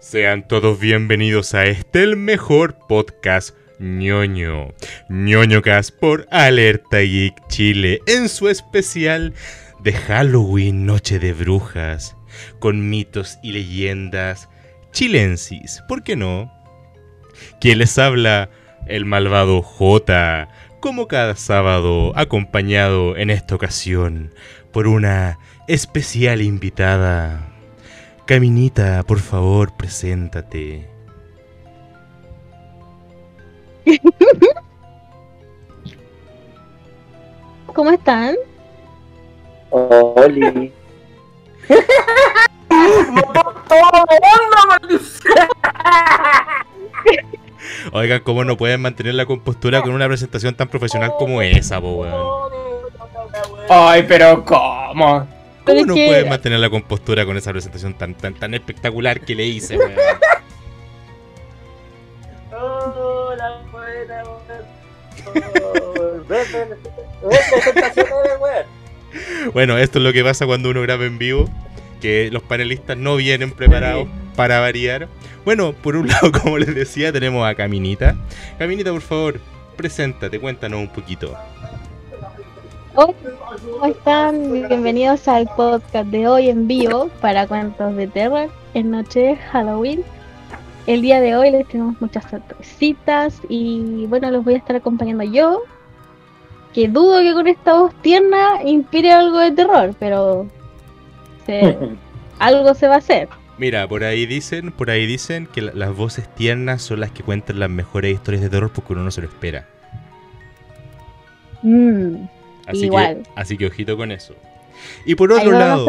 Sean todos bienvenidos a este, el mejor podcast ñoño. ñoño Cast por Alerta Geek Chile en su especial de Halloween, Noche de Brujas, con mitos y leyendas chilensis, ¿por qué no? ¿Quién les habla? El malvado J, como cada sábado, acompañado en esta ocasión por una especial invitada. Caminita, por favor, preséntate. ¿Cómo están? Oli. Oigan, ¿cómo no pueden mantener la compostura con una presentación tan profesional como esa, po, weón? Ay, pero ¿cómo? ¿Cómo Pero es no que- pueden mantener la compostura con esa presentación tan, tan, tan espectacular que le hice, weón? Hola, buena, weón. Bueno, esto es lo que pasa cuando uno graba en vivo, que los panelistas no vienen preparados para variar. Bueno, por un lado, como les decía, tenemos a Caminita. Caminita, por favor, preséntate, cuéntanos un poquito. Hola, ¿cómo están? Bienvenidos al podcast de hoy en vivo para cuentos de terror en noche de Halloween. El día de hoy les tenemos muchas sorpresitas y bueno, los voy a estar acompañando yo. Que dudo que con esta voz tierna inspire algo de terror, pero se- algo se va a hacer. Mira, por ahí dicen, por ahí dicen que la- las voces tiernas son las que cuentan las mejores historias de terror porque uno no se lo espera. Mm, Así Igual. que, así que ojito con eso. Y por otro lado,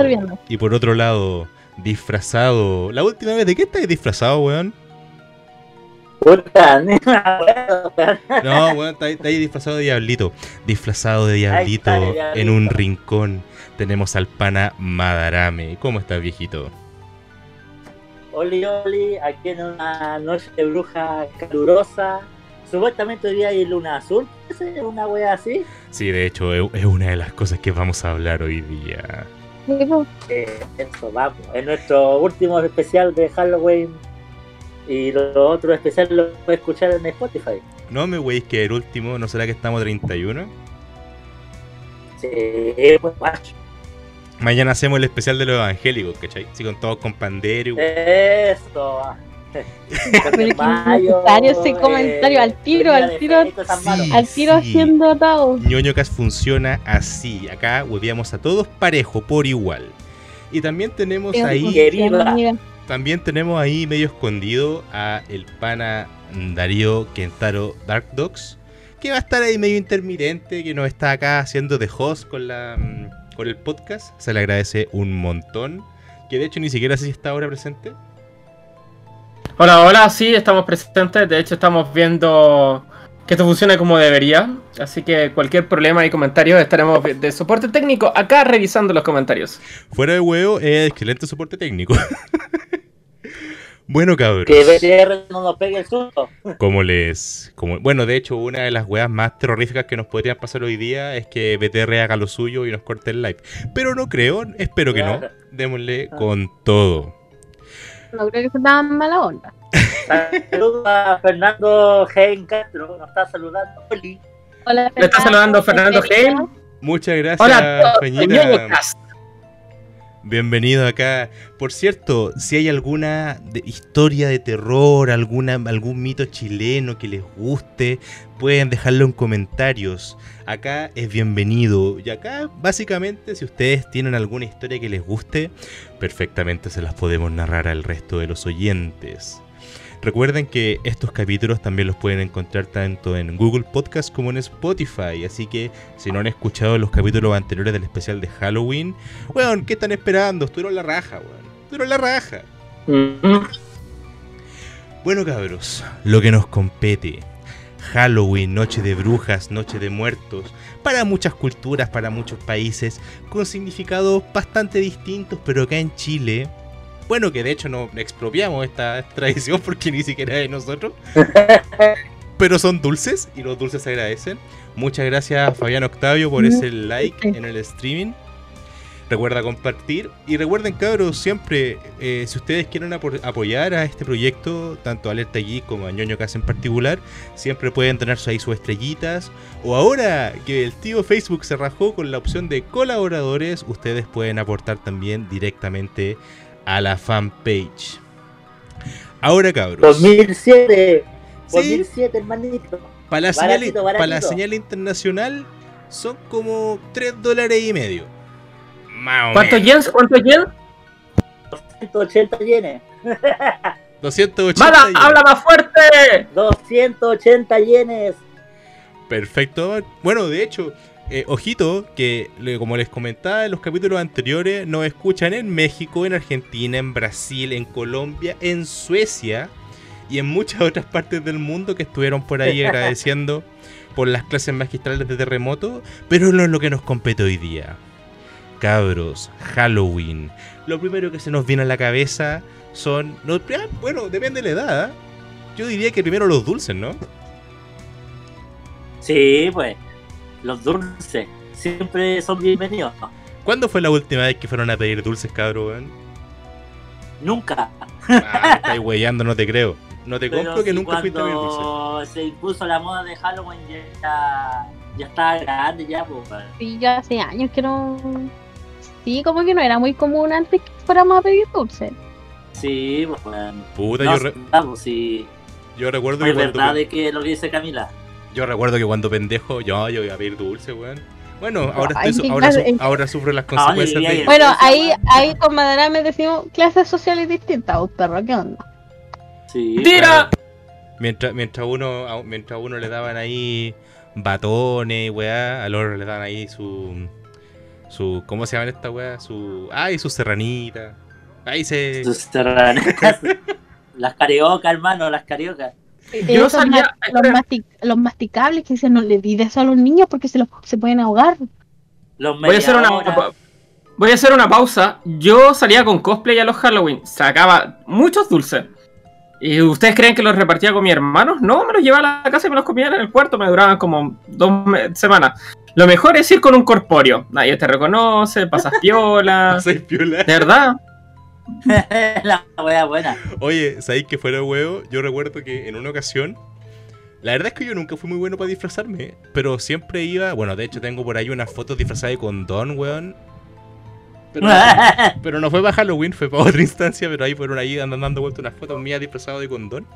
y por otro lado, disfrazado. La última vez, ¿de qué estáis disfrazado, weón? Puta, nena, weón. No, weón, está ahí, está ahí disfrazado de diablito. Disfrazado de diablito diablito. en un rincón. Tenemos al pana Madarame. ¿Cómo estás, viejito? Oli, Oli, aquí en una noche de bruja calurosa. Supuestamente hoy día hay luna azul. ¿Es una wea así? Sí, de hecho, es una de las cosas que vamos a hablar hoy día. Pues, Eh, eso, vamos. Es nuestro último especial de Halloween. Y lo otro especial lo puedes escuchar en Spotify. No me weis que el último, ¿no será que estamos 31? Sí, pues macho. Mañana hacemos el especial de los evangélicos, ¿cachai? Sí, con todos con pandero. Eso. Pero necesario ese comentario, al tiro, al tiro, Sí. al tiro haciendo atado. ñoñocas funciona así. Acá hueveamos a todos parejo, por igual. Y también tenemos ahí, también tenemos ahí medio escondido a el pana Darío Kentaro Dark Dogs, que va a estar ahí medio intermitente, que nos está acá haciendo de host con la mm, con el podcast. Se le agradece un montón. Que de hecho ni siquiera sé si está ahora presente. Hola, hola, sí, estamos presentes. De hecho, estamos viendo que esto funcione como debería. Así que cualquier problema y comentario estaremos de soporte técnico acá revisando los comentarios. Fuera de huevo, es excelente soporte técnico. bueno, cabros. Que BTR no nos pegue el susto. Como les. Como, bueno, de hecho, una de las weas más terroríficas que nos podrían pasar hoy día es que BTR haga lo suyo y nos corte el live. Pero no creo, espero que no. Claro. Démosle con todo. No creo que sea tan mala onda. Saludos a Fernando Hein Castro. Nos está saludando. Oli. Hola, Le está saludando Fernando Heim. Muchas gracias, Hola, Peñita. Bienvenido acá. Por cierto, si hay alguna de- historia de terror, alguna, algún mito chileno que les guste, pueden dejarlo en comentarios. Acá es bienvenido. Y acá, básicamente, si ustedes tienen alguna historia que les guste, perfectamente se las podemos narrar al resto de los oyentes. Recuerden que estos capítulos también los pueden encontrar tanto en Google Podcast como en Spotify. Así que si no han escuchado los capítulos anteriores del especial de Halloween, weón, ¿qué están esperando? Estuvieron la raja, weón. Estuvieron la raja. Mm. Bueno, cabros, lo que nos compete. Halloween, Noche de Brujas, Noche de Muertos, para muchas culturas, para muchos países, con significados bastante distintos, pero acá en Chile, bueno, que de hecho no expropiamos esta tradición porque ni siquiera es de nosotros, pero son dulces y los dulces se agradecen. Muchas gracias Fabián Octavio por ese like en el streaming. Recuerda compartir y recuerden cabros siempre, eh, si ustedes quieren apo- apoyar a este proyecto, tanto a Alerta Geek como a Ñoño Casa en particular, siempre pueden tener ahí sus estrellitas. O ahora que el tío Facebook se rajó con la opción de colaboradores, ustedes pueden aportar también directamente a la fanpage. Ahora cabros. 2007. Sí. 2007, hermanito. Para la, señal, Baratito, para la señal internacional son como 3 dólares y medio. ¿Cuántos yens? ¿Cuántos yens? 280 yenes. 280 ¡Mala! yenes. ¡Habla más fuerte! 280 yenes. Perfecto. Bueno, de hecho, eh, ojito, que como les comentaba en los capítulos anteriores, nos escuchan en México, en Argentina, en Brasil, en Colombia, en Suecia y en muchas otras partes del mundo que estuvieron por ahí agradeciendo por las clases magistrales de terremoto, pero no es lo que nos compete hoy día. Cabros, Halloween. Lo primero que se nos viene a la cabeza son... ah, bueno, depende de la edad. ¿eh? Yo diría que primero los dulces, ¿no? Sí, pues. Los dulces. Siempre son bienvenidos. ¿Cuándo fue la última vez que fueron a pedir dulces, cabrón? Nunca. Ah, estáis weyando, no te creo. No te Pero compro que si nunca fuiste a pedir dulces. Cuando se impuso la moda de Halloween ya, ya estaba grande ya, pues. Sí, yo hace años que no. Sí, como que no era muy común antes que fuéramos a pedir dulce. Sí, pues. weón. Puta, No, yo, re- vamos, sí. yo recuerdo que es cuando, verdad de que lo que dice Camila. Yo recuerdo que cuando pendejo, yo, yo iba a pedir dulces, weón. Bueno, ahora, estoy ahora, su- ahora sufro las Ah, consecuencias de. Bueno, ahí, ahí con Madarame decimos clases sociales distintas, oh, perro, ¿qué onda? Sí. ¡Tira! Mientras, mientras uno a- mientras uno le daban ahí batones y weá, al otro le daban ahí su su ¿cómo se llaman esta weá? Su ay, su serranita. Ahí se Sus serranas. las cariocas, hermano, las cariocas. Yo Esos salía- los, masti- los masticables que dicen no le di de eso a los niños porque se, los, se pueden ahogar. Los Voy a hacer una. Voy a hacer una pausa. Yo salía con cosplay a los Halloween. Sacaba muchos dulces. ¿Y ustedes creen que los repartía con mis hermanos? No, me los llevaba a la casa y me los comían en el cuarto. Me duraban como dos semanas. Lo mejor es ir con un corpóreo. Nadie te reconoce, pasas piola. Soy piola. De verdad. la wea buena. Oye, ¿sabéis que fuera huevo? Yo recuerdo que en una ocasión. La verdad es que yo nunca fui muy bueno para disfrazarme, pero siempre iba. Bueno, de hecho, tengo por ahí unas fotos disfrazadas de condón, weón. Pero, pero no fue para Halloween, fue para otra instancia, pero ahí fueron ahí andando dando vueltas unas fotos mías disfrazadas de condón.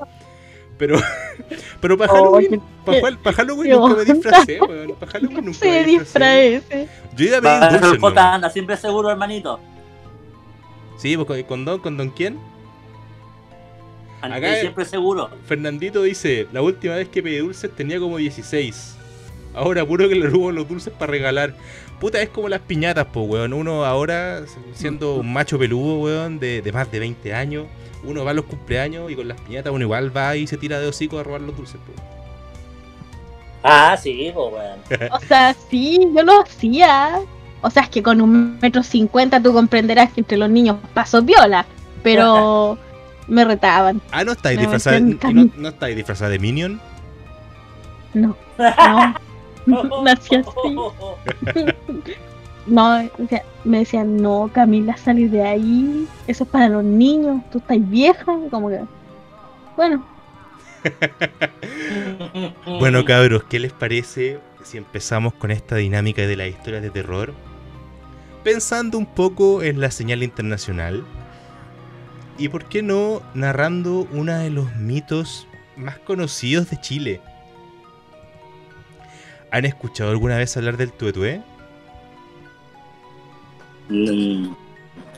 Pero, pero para Halloween, para, Halloween nunca me disfracé, weón. Para Halloween nunca Se me disfracé. Yo iba a pedir anda siempre seguro, hermanito. Sí, pues con condón, condón quién? Anda Acá- siempre seguro. Fernandito dice, la última vez que pedí dulces tenía como 16. Ahora puro que le robo los dulces para regalar. Puta, es como las piñatas, po, weón. Uno ahora, siendo un macho peludo, weón, de, de más de 20 años, uno va a los cumpleaños y con las piñatas uno igual va y se tira de hocico a robar los dulces, po. Ah, sí, pues, weón. O sea, sí, yo lo hacía. O sea, es que con un metro cincuenta tú comprenderás que entre los niños paso viola. Pero me retaban. Ah, ¿no estáis disfrazada en no, no estáis disfrazada de Minion? No, no. no hacía así. No, o sea, me decían, no, Camila, salir de ahí. Eso es para los niños. Tú estás vieja. Como que. Bueno, Bueno, cabros, ¿qué les parece si empezamos con esta dinámica de las historias de terror? Pensando un poco en la señal internacional. Y por qué no narrando uno de los mitos más conocidos de Chile. ¿Han escuchado alguna vez hablar del tuetué? Mm,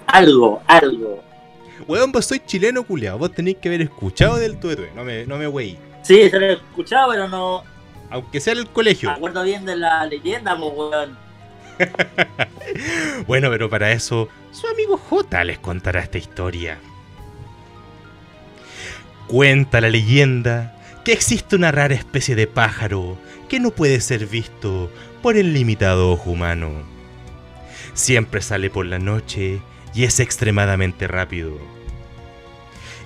algo, algo. Weón, vos soy chileno culiao, vos tenéis que haber escuchado del tuetué, no me, no me wey. Sí, se lo he escuchado, pero no Aunque sea en el me colegio. acuerdo bien de la leyenda, pues, weón. Bueno, pero para eso, su amigo J les contará esta historia. Cuenta la leyenda que existe una rara especie de pájaro que no puede ser visto por el limitado ojo humano. Siempre sale por la noche y es extremadamente rápido.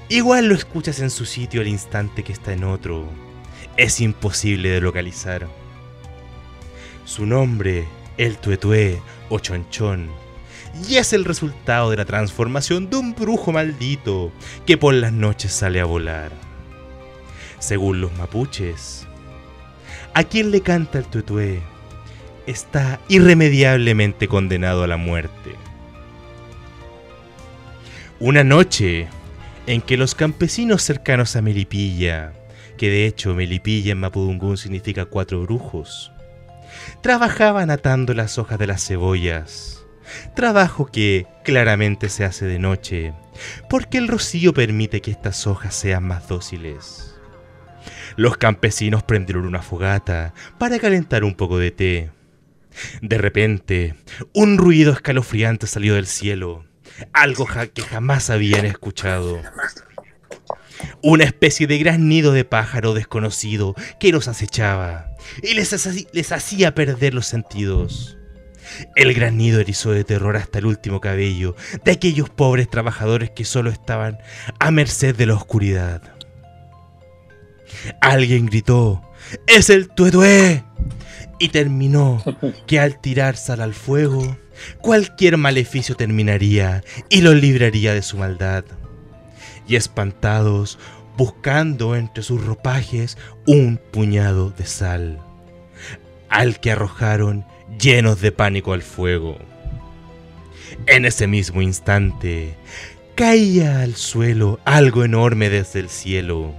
Igual lo escuchas en su sitio al instante que está en otro. Es imposible de localizar. Su nombre, el tuetué o chonchón, y es el resultado de la transformación de un brujo maldito que por las noches sale a volar. Según los mapuches, a quien le canta el tuetué está irremediablemente condenado a la muerte. Una noche en que los campesinos cercanos a Melipilla, que de hecho Melipilla en Mapudungún significa cuatro brujos, trabajaban atando las hojas de las cebollas, trabajo que claramente se hace de noche, porque el rocío permite que estas hojas sean más dóciles. Los campesinos prendieron una fogata para calentar un poco de té. De repente, un ruido escalofriante salió del cielo, algo que jamás habían escuchado. Una especie de gran nido de pájaro desconocido que los acechaba y les, hacía perder los sentidos. El gran nido erizó de terror hasta el último cabello de aquellos pobres trabajadores que solo estaban a merced de la oscuridad. Alguien gritó, ¡Es el tuetué! Y terminó que al tirar sal al fuego, cualquier maleficio terminaría y los libraría de su maldad. Y espantados, buscando entre sus ropajes un puñado de sal, al que arrojaron llenos de pánico al fuego. En ese mismo instante, caía al suelo algo enorme desde el cielo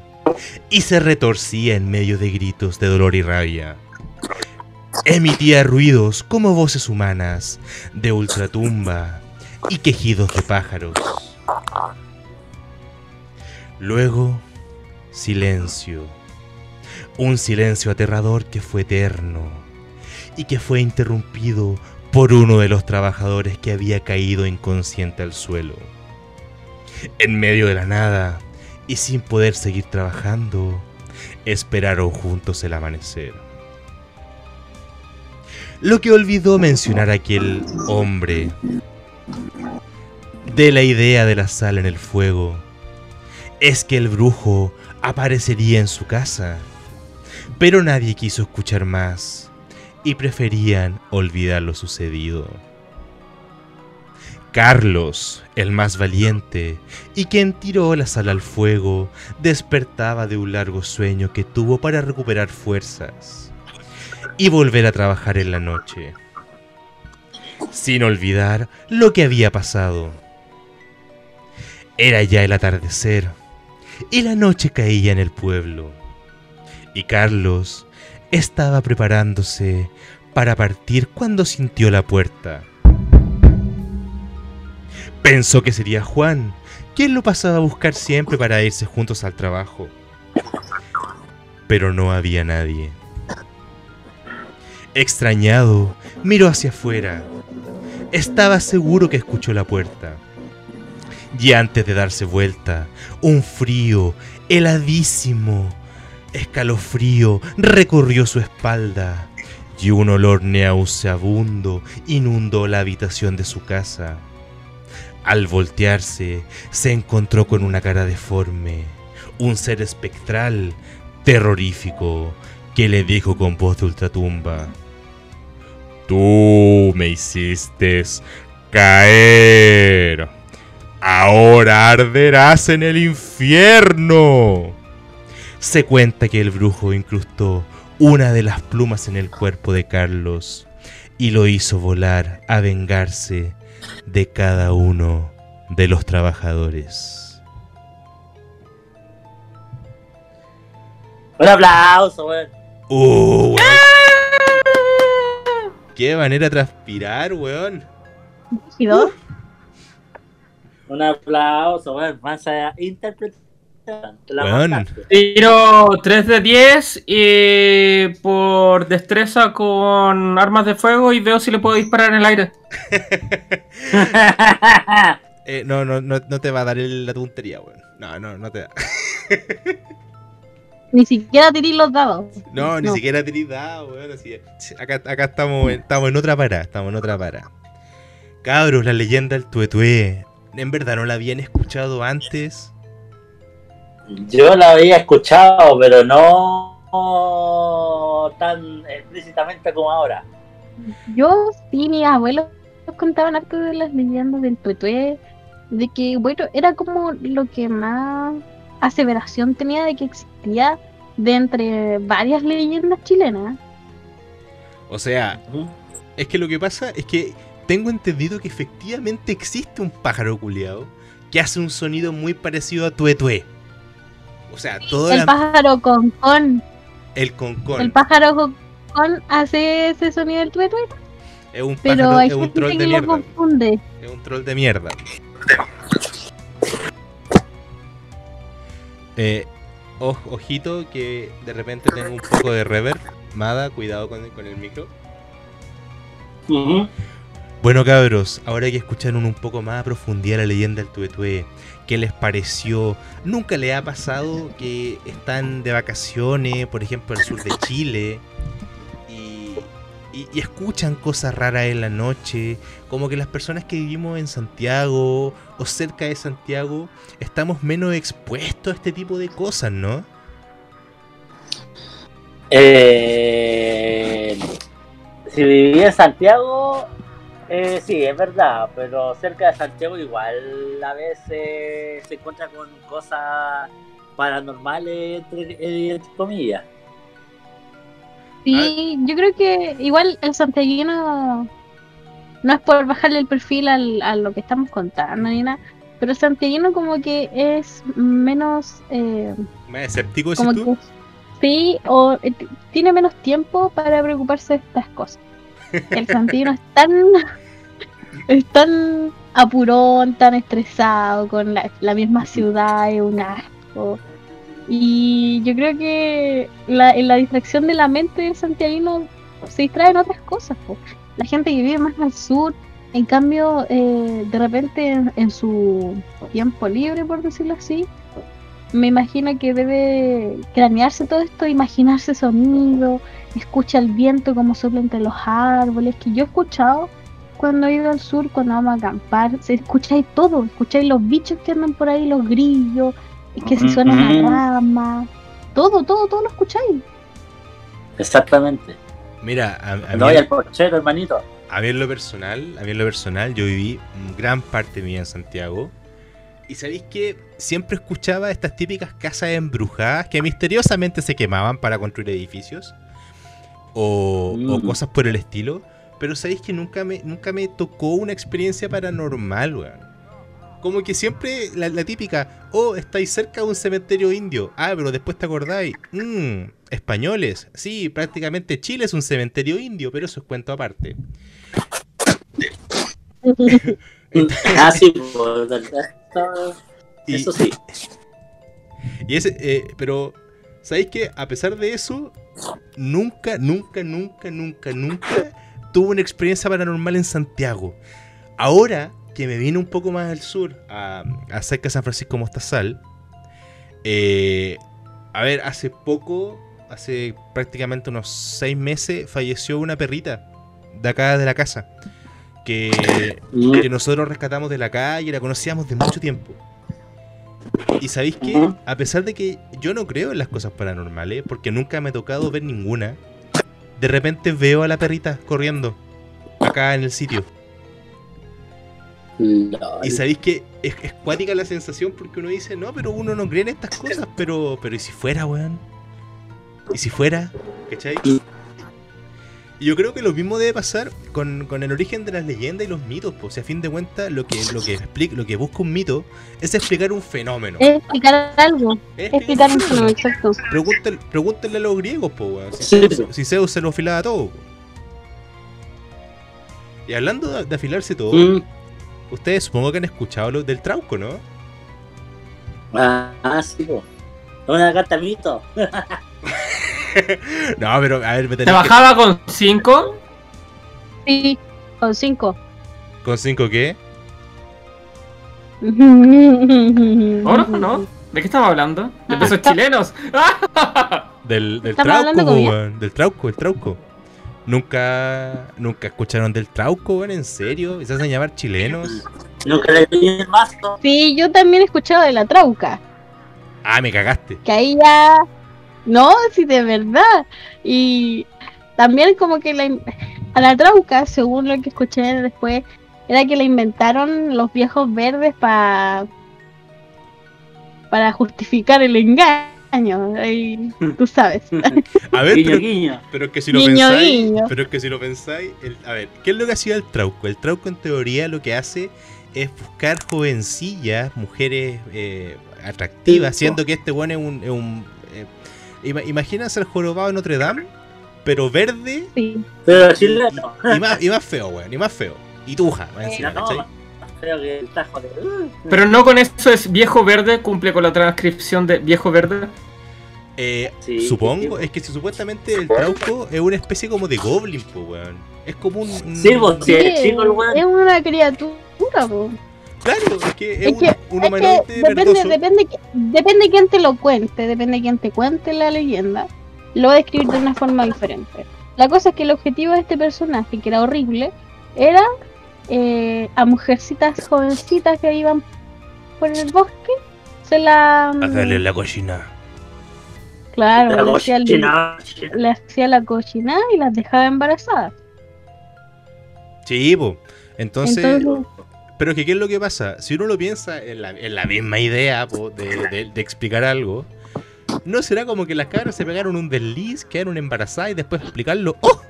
y se retorcía en medio de gritos de dolor y rabia. Emitía ruidos como voces humanas de ultratumba y quejidos de pájaros. Luego, silencio. Un silencio aterrador que fue eterno y que fue interrumpido por uno de los trabajadores que había caído inconsciente al suelo. En medio de la nada y sin poder seguir trabajando, esperaron juntos el amanecer. Lo que olvidó mencionar aquel hombre de la idea de la sal en el fuego es que el brujo aparecería en su casa, pero nadie quiso escuchar más y preferían olvidar lo sucedido. Carlos, el más valiente, y quien tiró la sal al fuego, despertaba de un largo sueño que tuvo para recuperar fuerzas y volver a trabajar en la noche, sin olvidar lo que había pasado. Era ya el atardecer y la noche caía en el pueblo, y Carlos estaba preparándose para partir cuando sintió la puerta. Pensó que sería Juan, quien lo pasaba a buscar siempre para irse juntos al trabajo. Pero no había nadie. Extrañado, miró hacia afuera. Estaba seguro que escuchó la puerta. Y antes de darse vuelta, un frío, heladísimo, escalofrío recorrió su espalda y un olor nauseabundo inundó la habitación de su casa. Al voltearse, se encontró con una cara deforme, un ser espectral, terrorífico, que le dijo con voz de ultratumba: Tú me hiciste caer. Ahora arderás en el infierno. Se cuenta que el brujo incrustó una de las plumas en el cuerpo de Carlos y lo hizo volar a vengarse de cada uno de los trabajadores. Un aplauso, weón. ¡Uh, weón! ¡Qué manera de transpirar, weón! ¿Y dos? Un aplauso. Te la Weón. mandaste. Tiro 3 de 10 y por destreza con armas de fuego y veo si le puedo disparar en el aire. Eh, no, no, no, no te va a dar el- la tontería, weón. No, no, no te da. Ni siquiera tiré los dados. No, ni No. siquiera tenés dado, weón. Así, acá, acá estamos, en- estamos en otra para, estamos en otra para. Cabros, la leyenda del tuetué. ¿En verdad no la habían escuchado antes? Yo la había escuchado, pero no tan explícitamente como ahora. Yo sí, mis abuelos contaban harto de las leyendas del tuetué, de que, bueno, era como lo que más aseveración tenía de que existía de entre varias leyendas chilenas. O sea, es que lo que pasa es que tengo entendido que efectivamente existe un pájaro culiado que hace un sonido muy parecido a tuetué. O sea, todo El la- pájaro con con, el concón. el pájaro con con hace ese sonido del tuetué, Es un pero pájaro, hay es un gente troll que de lo mierda. confunde. Es un troll de mierda. Eh, oj- ojito que de repente tengo un poco de reverb. Mada, cuidado con, con el micro. Ujú. Bueno cabros, ahora que escucharon un poco más a profundidad la leyenda del Tuetué, ¿qué les pareció? ¿Nunca les ha pasado que están de vacaciones, por ejemplo, al sur de Chile, y, y- y escuchan cosas raras en la noche? Como que las personas que vivimos en Santiago o cerca de Santiago estamos menos expuestos a este tipo de cosas, ¿no? Eh, si vivía en Santiago, eh, sí, es verdad, pero cerca de Santiago igual a veces se encuentra con cosas paranormales, entre, entre comillas. Sí, yo creo que igual el santiaguino no es por bajarle el perfil al, a lo que estamos contando ni nada, pero el santiaguino como que es menos, eh, ¿Más escéptico como decís tú? que sí, o eh, tiene menos tiempo para preocuparse de estas cosas. El santiaguino es tan, es tan apurón, tan estresado con la, la misma ciudad, es un asco. Y yo creo que la, en la distracción de la mente del santiaguino se distrae en otras cosas. po. La gente que vive más al sur, en cambio, eh, de repente en, en su tiempo libre, por decirlo así, me imagino que debe cranearse todo esto, imaginarse sonido, escucha el viento como sopla entre los árboles, que yo he escuchado cuando he ido al sur, cuando vamos a acampar, se escucháis todo, escucháis los bichos que andan por ahí, los grillos, es que si suena Ujú. una rama, todo, todo, todo lo escucháis. Exactamente. Mira, a, a mí, No, y al porchero, hermanito. a mí en lo personal, a mí en lo personal, yo viví gran parte de mi vida en Santiago. Y sabéis que siempre escuchaba estas típicas casas embrujadas que misteriosamente se quemaban para construir edificios. O, o Mm. cosas por el estilo. Pero sabéis que nunca me, nunca me tocó una experiencia paranormal, weón. Como que siempre la, la típica, oh, estáis cerca de un cementerio indio. Ah, pero después te acordáis. Mmm, españoles. Sí, prácticamente Chile es un cementerio indio, pero eso es cuento aparte. ah, sí, Y- eso sí. Y ese, eh, pero, ¿sabéis que a pesar de eso, nunca, nunca, nunca, nunca, nunca tuve una experiencia paranormal en Santiago? Ahora que me vine un poco más al sur, a, a cerca de San Francisco Mostazal, eh, a ver, hace poco, hace prácticamente unos seis meses, falleció una perrita de acá de la casa. Que Mm, que nosotros rescatamos de la calle, la conocíamos de mucho tiempo. Y sabéis que, a pesar de que yo no creo en las cosas paranormales, porque nunca me ha tocado ver ninguna, de repente veo a la perrita corriendo acá en el sitio. Y sabéis que es, es cuática la sensación porque uno dice, no, pero uno no cree en estas cosas, pero, pero ¿y si fuera, weón? ¿Y si fuera? ¿Cachai? Y yo creo que lo mismo debe pasar con, con el origen de las leyendas y los mitos, pues, si a fin de cuentas lo que, lo que explica, lo que busca un mito es explicar un fenómeno. Es explicar algo, Es explicar un fenómeno, exacto. Pregúntale, pregúntenle a los griegos, pues, weón. Si, Sí, si Zeus se lo afilaba todo. po. Y hablando de, de afilarse todo, Mm, ustedes supongo que han escuchado lo del trauco, ¿no? Ah, ah, sí, po. Una carta mito. no, pero a ver, me ¿Te que... bajaba con 5? Sí, con cinco. ¿Con 5 qué? ¿Oro? ¿No? ¿De qué estamos hablando? ¿De pesos chilenos? Del, trauco, weón. Del trauco, el trauco. Nunca, nunca escucharon del trauco, weón, en serio. ¿Y se hacen llamar chilenos? Nunca le el mazo. Sí, yo también he escuchado de la trauca, Ah, me cagaste. que ahí ya... No, sí, de verdad. Y también como que la... im- a la trauca, según lo que escuché después, era que la inventaron los viejos verdes para para justificar el engaño. Ahí, tú sabes. A ver, Guiño, pero, guiño. pero es que si lo Guiño, pensáis, guiño. pero es que si lo pensáis, el- a ver, ¿qué es lo que hacía el trauco? El trauco en teoría lo que hace es buscar jovencillas, mujeres eh, atractivas, siendo que este bueno es un, es un eh, ima- imagínense el jorobado de Notre Dame, pero verde Sí. Pero chileno. y más, y más feo, weón, y más feo. Y tuja, más encima, No, ¿cachai? creo que el tajo de. Pero no con eso es viejo verde, cumple con la transcripción de viejo verde. Eh, Sí, supongo, sí. es que si supuestamente el trauco es una especie como de goblin, po, weón. Es como un... Sí, pues, sí. es Sí, chico el weón. es una criatura, po. Claro, es que es, Es un, que, un es humanoide que depende, depende, que- depende quién te lo cuente, depende quién te cuente la leyenda, lo va a describir de una forma diferente. La cosa es que el objetivo de este personaje, que era horrible, era eh, a mujercitas jovencitas que iban por el bosque, se la... mm, Hacerle la cochina. Claro, La le hacía, el- le hacía la cochinada y las dejaba embarazadas. Sí. Entonces, Entonces, pero que qué es lo que pasa? Si uno lo piensa en la, en la misma idea po, de, de- de explicar algo, ¿no será como que las cabras se pegaron un desliz, quedaron embarazadas y después explicarlo? ¡Oh!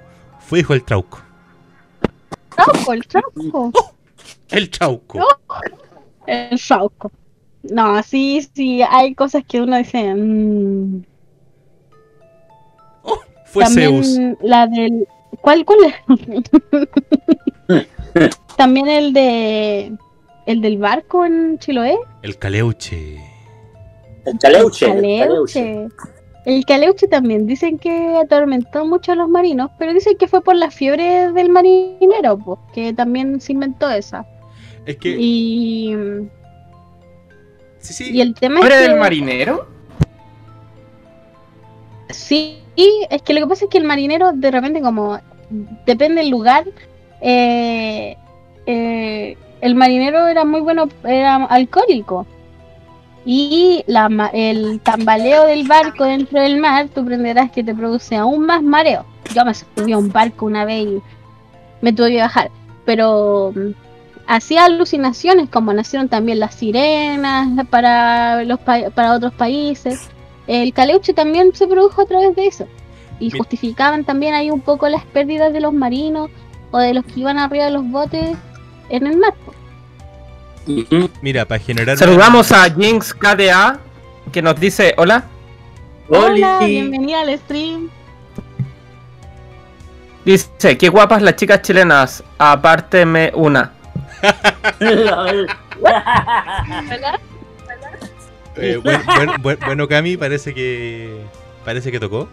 Fue hijo del trauco. trauco, el trauco. El trauco. No. El Sauco. No, sí, sí, hay cosas que uno dice. mm, Fue también Zeus. la del. ¿Cuál, cuál es? también el de. El del barco en Chiloé. El caleuche. El caleuche. El caleuche. El caleuche también. Dicen que atormentó mucho a los marinos, pero dicen que fue por la fiebre del marinero, pues, que también se inventó esa. Es que. Y, sí, sí. y el tema ¿Fuera es que. del marinero? Sí, es que lo que pasa es que el marinero de repente como depende del lugar, eh, eh, el marinero era muy bueno, era alcohólico. Y la, el tambaleo del barco dentro del mar, tú aprenderás que te produce aún más mareo. Yo me subí a un barco una vez y me tuve que bajar. Pero mm, hacía alucinaciones, como nacieron también las sirenas para, los pa- para otros países. El caleuche también se produjo a través de eso. Y Bien. justificaban también ahí un poco las pérdidas de los marinos o de los que iban arriba de los botes en el mar. Mira, para generar. Saludamos a Jinx KDA, que nos dice hola. Hola, Oli. bienvenida al stream. Dice, qué guapas las chicas chilenas, apárteme una. Eh, buen- buen- buen- bueno, Cami, parece que. Parece que tocó.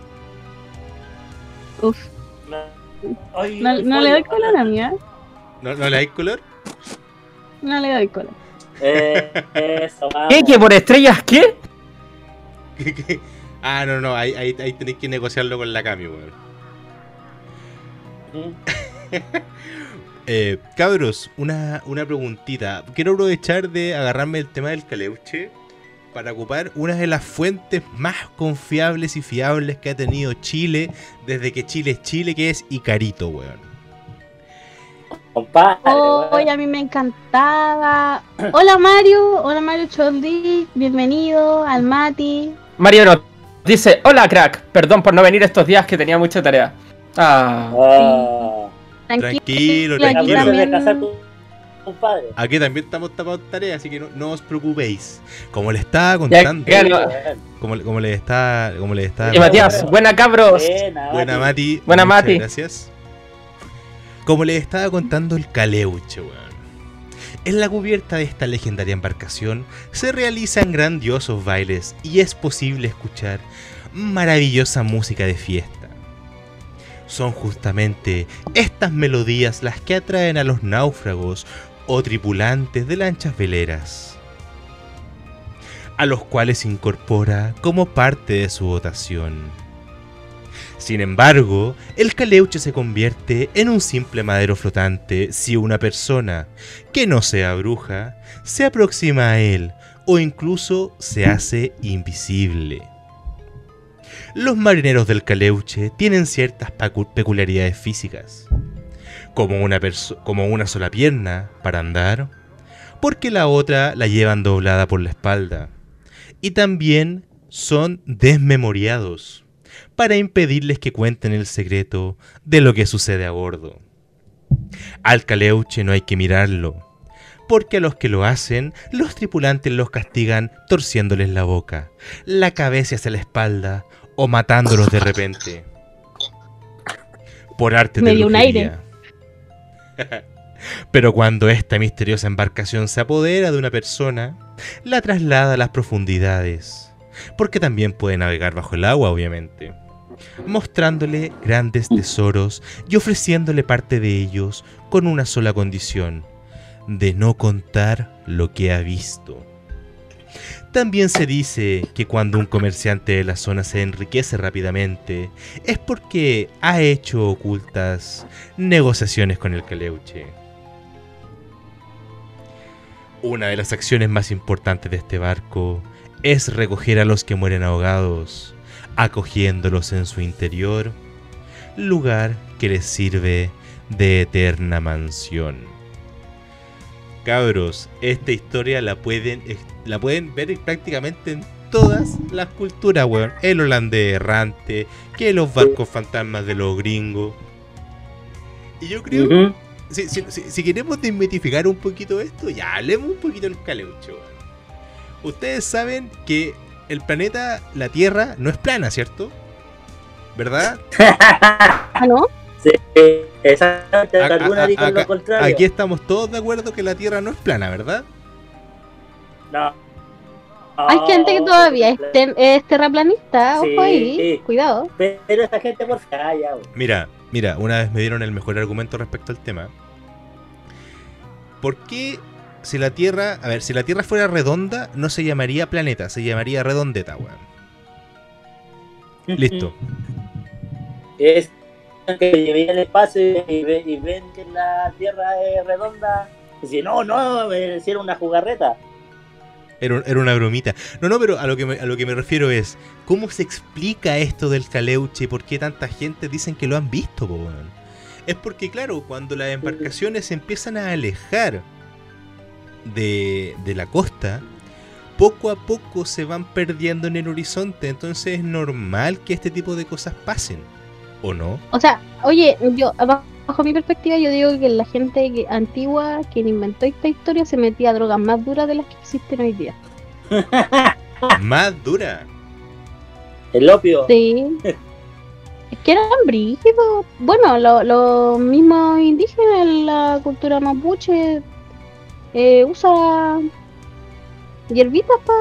Uf, no le doy color a mí, ¿eh? ¿No, no le hay color? No le doy color. Eh, eso, vamos. ¿Qué? ¿Que por estrellas qué? ¿Qué, qué? Ah, no, no, ahí, ahí, ahí tenéis que negociarlo con la Cami, weón. Ujú. Eh, cabros, una, una preguntita. Quiero aprovechar de agarrarme el tema del caleuche para ocupar una de las fuentes más confiables y fiables que ha tenido Chile desde que Chile es Chile, que es Icarito, weón. Compadre, weón. a mí me encantaba. Hola Mario, hola Mario Choldi, bienvenido al Mati. Mario nos dice, hola crack, perdón por no venir estos días que tenía mucha tarea. Ah, Ah. Tranquilo, tranquilo. también- compadre. Aquí también estamos tapados de tarea, así que no, no os preocupéis. Como le estaba contando, ya, no. Weón. como, como le está, como le está y Matías, buena cabros. Buena, Buena Mati. Buena, Mati. Gracias. Como les estaba contando el caleuche, weón. En la cubierta de esta legendaria embarcación se realizan grandiosos bailes y es posible escuchar maravillosa música de fiesta. Son justamente estas melodías las que atraen a los náufragos o tripulantes de lanchas veleras, a los cuales incorpora como parte de su dotación. Sin embargo, el caleuche se convierte en un simple madero flotante si una persona, que no sea bruja, se aproxima a él o incluso se hace invisible. Los marineros del caleuche tienen ciertas peculiaridades físicas. como una, como una sola pierna para andar, porque la otra la llevan doblada por la espalda. Y también son desmemoriados para impedirles que cuenten el secreto de lo que sucede a bordo. Al caleuche no hay que mirarlo, porque a los que lo hacen, los tripulantes los castigan torciéndoles la boca, la cabeza hacia la espalda o matándolos de repente. Por arte de un aire. Pero cuando esta misteriosa embarcación se apodera de una persona, la traslada a las profundidades, porque también puede navegar bajo el agua, obviamente mostrándole grandes tesoros y ofreciéndole parte de ellos con una sola condición, de no contar lo que ha visto. También se dice que cuando un comerciante de la zona se enriquece rápidamente es porque ha hecho ocultas negociaciones con el caleuche. Una de las acciones más importantes de este barco es recoger a los que mueren ahogados acogiéndolos en su interior, lugar que les sirve de eterna mansión. Cabros, esta historia la pueden, la pueden ver prácticamente en todas las culturas, weón. El holandés errante, que los barcos fantasmas de los gringos. Y yo creo, si, queremos desmitificar un poquito esto, ya hablemos un poquito del caleucho. Ustedes saben que el planeta, la Tierra, no es plana, ¿cierto? ¿Verdad? ¿Ah, no? Sí, exactamente. Alguna dijo lo contrario. Aquí estamos todos de acuerdo que la Tierra no es plana, ¿verdad? No. Hay gente que todavía es, terraplanista, ojo ahí, cuidado. Pero esa gente por allá. Mira, mira, una vez me dieron el mejor argumento respecto al tema. ¿Por qué si la Tierra, a ver, si la Tierra fuera redonda, no se llamaría planeta, se llamaría redondeta, weón. Listo. Es que viene el espacio y, ven que la Tierra es redonda. Y si no, no, era una jugarreta. Era, era, una bromita. No, no, pero a lo, que me, a lo que me refiero es, ¿cómo se explica esto del caleuche? ¿Por qué tanta gente dicen que lo han visto, weón? Es porque, claro, cuando las embarcaciones se empiezan a alejar de, la costa, poco a poco se van perdiendo en el horizonte. Entonces es normal que este tipo de cosas pasen, ¿o no? O sea, oye, yo, bajo mi perspectiva, yo digo que la gente antigua, quien inventó esta historia, se metía a drogas más duras de las que existen hoy día. ¿Más dura? El opio. Sí. Es que eran brígidos. Bueno, los lo mismos indígenas, la cultura mapuche, eh, usa hierbitas para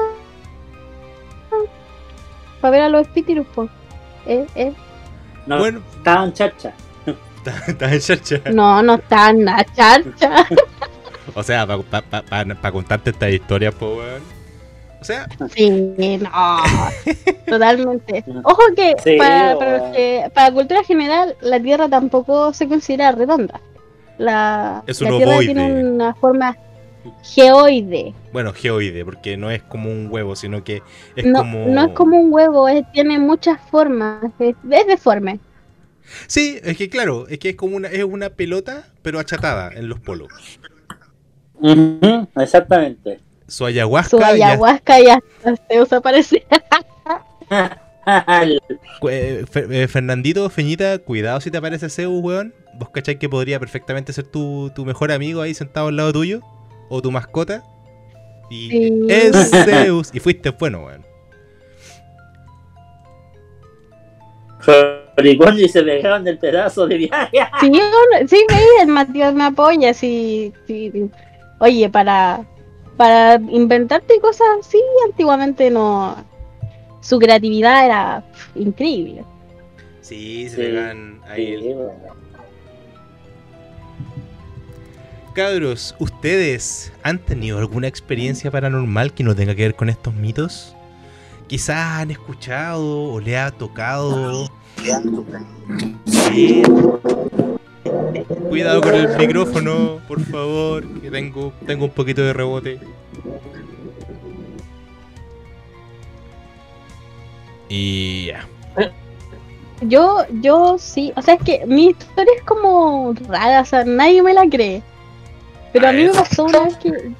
pa ver a los espíritus, pues. Eh, eh. No, bueno, estaban charcha. Estaban charcha. No, no estaban nada charcha. o sea, para pa, pa, contarte esta historia, pues, weón. O sea. Sí, no. totalmente. Ojo que, para, para, que para la cultura general, la Tierra tampoco se considera redonda. La, es la Tierra tiene una forma Geoide. Bueno, geoide, porque no es como un huevo, sino que es no, como. No es como un huevo, tiene muchas formas, es, deforme. Sí, es que claro, es que es como una, es una pelota, pero achatada en los polos. exactamente. Su ayahuasca. Su ayahuasca ya, se usa parecer. Eh, eh, Fernandito, Feñita, cuidado si te aparece Zeus, weón. Vos cacháis que podría perfectamente ser tu, tu mejor amigo ahí sentado al lado tuyo o tu mascota. Y es Zeus. Y fuiste bueno, weón. y se dejaron del pedazo de viaje. Sí, sí el Matías me apoya. Sí, sí. Oye, para, para inventarte cosas así, antiguamente no. Su creatividad era increíble. Sí, se le ahí. Cabros, ¿ustedes han tenido alguna experiencia paranormal que no tenga que ver con estos mitos? Quizás han escuchado o le ha tocado. Cuidado con el micrófono, por favor, que tengo, tengo un poquito de rebote. Y ya. Yo, yo sí, o sea, es que mi historia es como rara, o sea, nadie me la cree. Pero a, A mí me pasó una vez que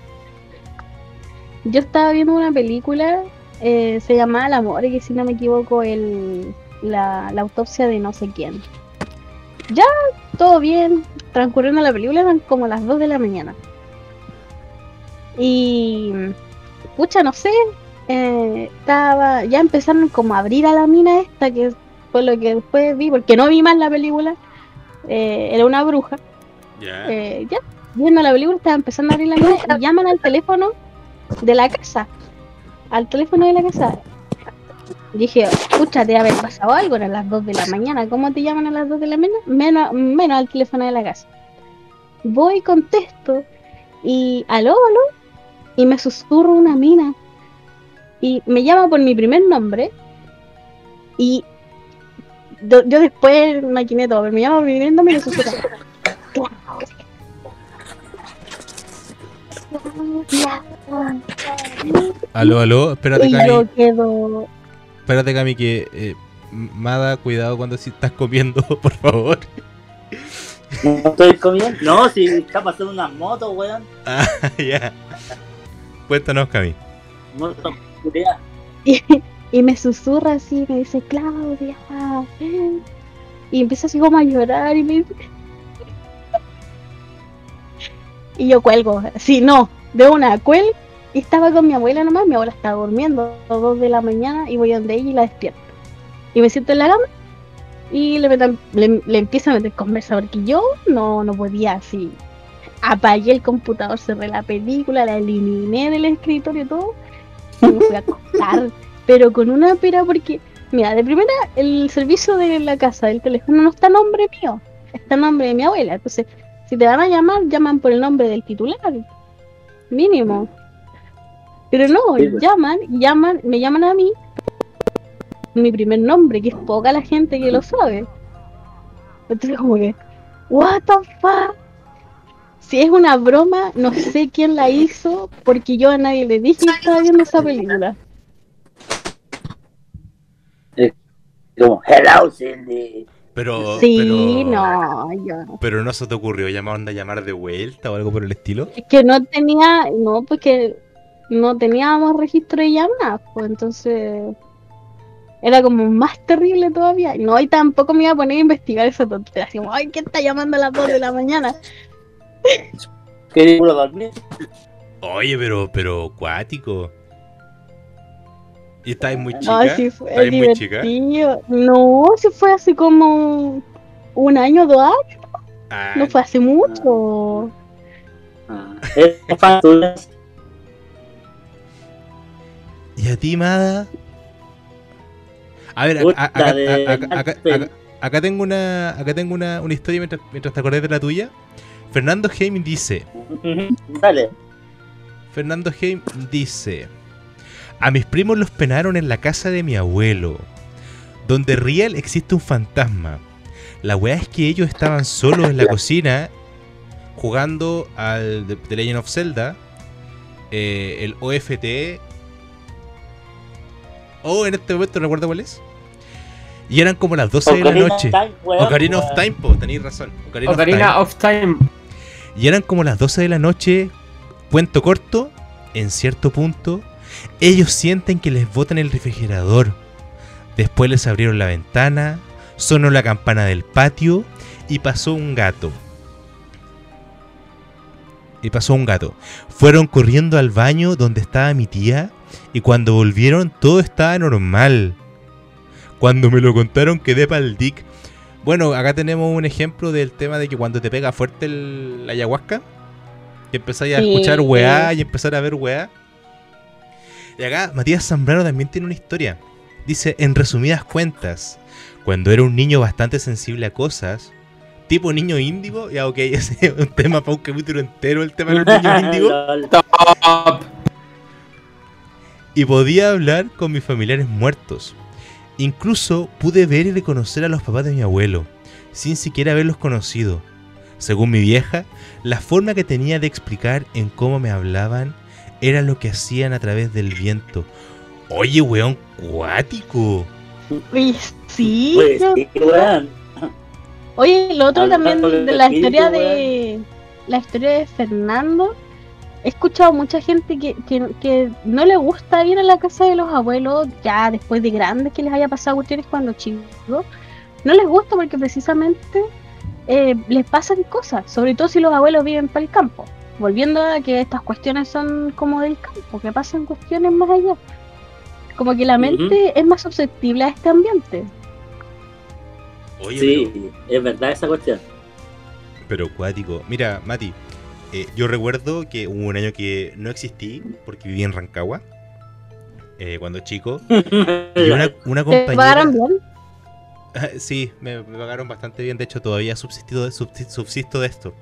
yo estaba viendo una película, eh, se llamaba El amor, que si no me equivoco, el, la, la autopsia de no sé quién. Ya, todo bien, transcurriendo la película, eran como las 2 de la mañana. Y, pucha, no sé, eh, estaba, ya empezaron como a abrir a la mina esta, que fue lo que después vi, porque no vi más la película, eh, era una bruja. Ya. Eh, ya, viendo la película, estaba empezando a abrir la mina y llaman al teléfono de la casa. Al teléfono de la casa. Dije, pucha, te haber pasado algo, eran las 2 de la mañana. ¿Cómo te llaman a las 2 de la mañana? Menos, menos al teléfono de la casa. Voy, contesto y aló, aló. Y me susurra una mina. Y me llama por mi primer nombre. Y yo, yo después maquiné todo, pero me llama por mi primer nombre y me susurra. Aló, aló, espérate, Y Cami. yo quedo. Espérate, Cami, que. Eh, Mada, cuidado cuando si estás comiendo, por favor. No estoy comiendo. No, si está pasando una moto, weón. Ah, ya. Cuéntanos, Cami. Moto. Y, y me susurra así, me dice, Claudia. ven". Y empieza así como a llorar y me dice. Y yo cuelgo, sí, no, de una cuelgo. Y estaba con mi abuela nomás, mi abuela estaba durmiendo a las 2 de la mañana y voy donde ella y la despierto. Y me siento en la cama y le, meto- le, le empiezo a meter conversa porque yo no, no podía así. Apagué el computador, cerré la película, la eliminé del escritorio y todo. Y me fui a acostar. Pero con una pera porque, mira, de primera, el servicio de la casa del teléfono no está a nombre mío, está a nombre de mi abuela. Entonces, si te van a llamar, llaman por el nombre del titular. Mínimo. Pero no, Sí, pues. llaman, llaman, me llaman a mí, mi primer nombre, que es poca la gente que lo sabe. Entonces como que, what the fuck? Si es una broma, no sé quién la hizo, porque yo a nadie le dije que estaba viendo esa película. Como, hello, Cindy. Pero. Sí, pero, no, yo. Pero no se te ocurrió llamar, onda, llamar de vuelta o algo por el estilo. Es que no tenía, no, porque no teníamos registro de llamadas, pues entonces era como más terrible todavía. No, y tampoco me iba a poner a investigar esa tontería. Así como, ay, ¿quién está llamando a las 2 de la mañana? ¿Quería puro dormir? Oye, pero, pero, cuático. ¿Y estáis muy chica? No, sí fue ¿Estáis muy chica? No, sí fue hace como un año, dos años, Ah, no fue hace mucho. Ah, tuya. ¿Y a ti, Mada? A ver, Puta acá, acá- acá- tengo una acá tengo una, una historia mientras, mientras te acordás de la tuya. Fernando Heim dice, Dale. Fernando Heim dice, a mis primos los penaron en la casa de mi abuelo, donde real existe un fantasma. La weá es que ellos estaban solos en la cocina jugando al The, Legend of Zelda, eh, el OFT. Oh, en este momento no recuerdo cuál es. Y eran como las 12 de la Ocarina noche. of Time, weón, Ocarina of. Time, po, tenéis razón. Ocarina of Time. Ocarina of Time. Y eran como las 12 de la noche, cuento corto, en cierto punto, ellos sienten que les botan el refrigerador. Después les abrieron la ventana, sonó la campana del patio y pasó un gato. Y pasó un gato. Fueron corriendo al baño donde estaba mi tía y cuando volvieron todo estaba normal. Cuando me lo contaron quedé pa'l dick. Bueno, acá tenemos un ejemplo del tema de que cuando te pega fuerte el, la ayahuasca, que empezáis a Sí, escuchar weá sí. y empezar a ver weá. Y acá Matías Zambrano también tiene una historia. Dice, en resumidas cuentas, cuando era un niño bastante sensible a cosas, tipo niño índigo, ya ok, ese es un tema para un capítulo entero, el tema de los niños índigo, y podía hablar con mis familiares muertos. Incluso pude ver y reconocer a los papás de mi abuelo, sin siquiera haberlos conocido. Según mi vieja, la forma que tenía de explicar en cómo me hablaban era lo que hacían a través del viento. Oye, weón, cuático. Oye, sí. Pues sí, weón. Oye, lo otro Hablando también de la espíritu, historia de la historia de Fernando. He escuchado mucha gente que, que, que no le gusta ir a la casa de los abuelos ya después de grandes que les haya pasado cuestiones cuando chicos. No les gusta porque precisamente eh, les pasan cosas, sobre todo si los abuelos viven para el campo. Volviendo a que estas cuestiones son como del campo, que pasan cuestiones más allá. Como que la mente es más susceptible a este ambiente. Oye, Sí, es verdad esa cuestión. pero, cuático. Mira, Mati, eh, yo recuerdo que hubo un año que no existí porque viví en Rancagua. eh, cuando chico. Y una, una ¿Te pagaron compañera. bien? Sí, me, me pagaron bastante bien. De hecho, todavía subsisto de esto.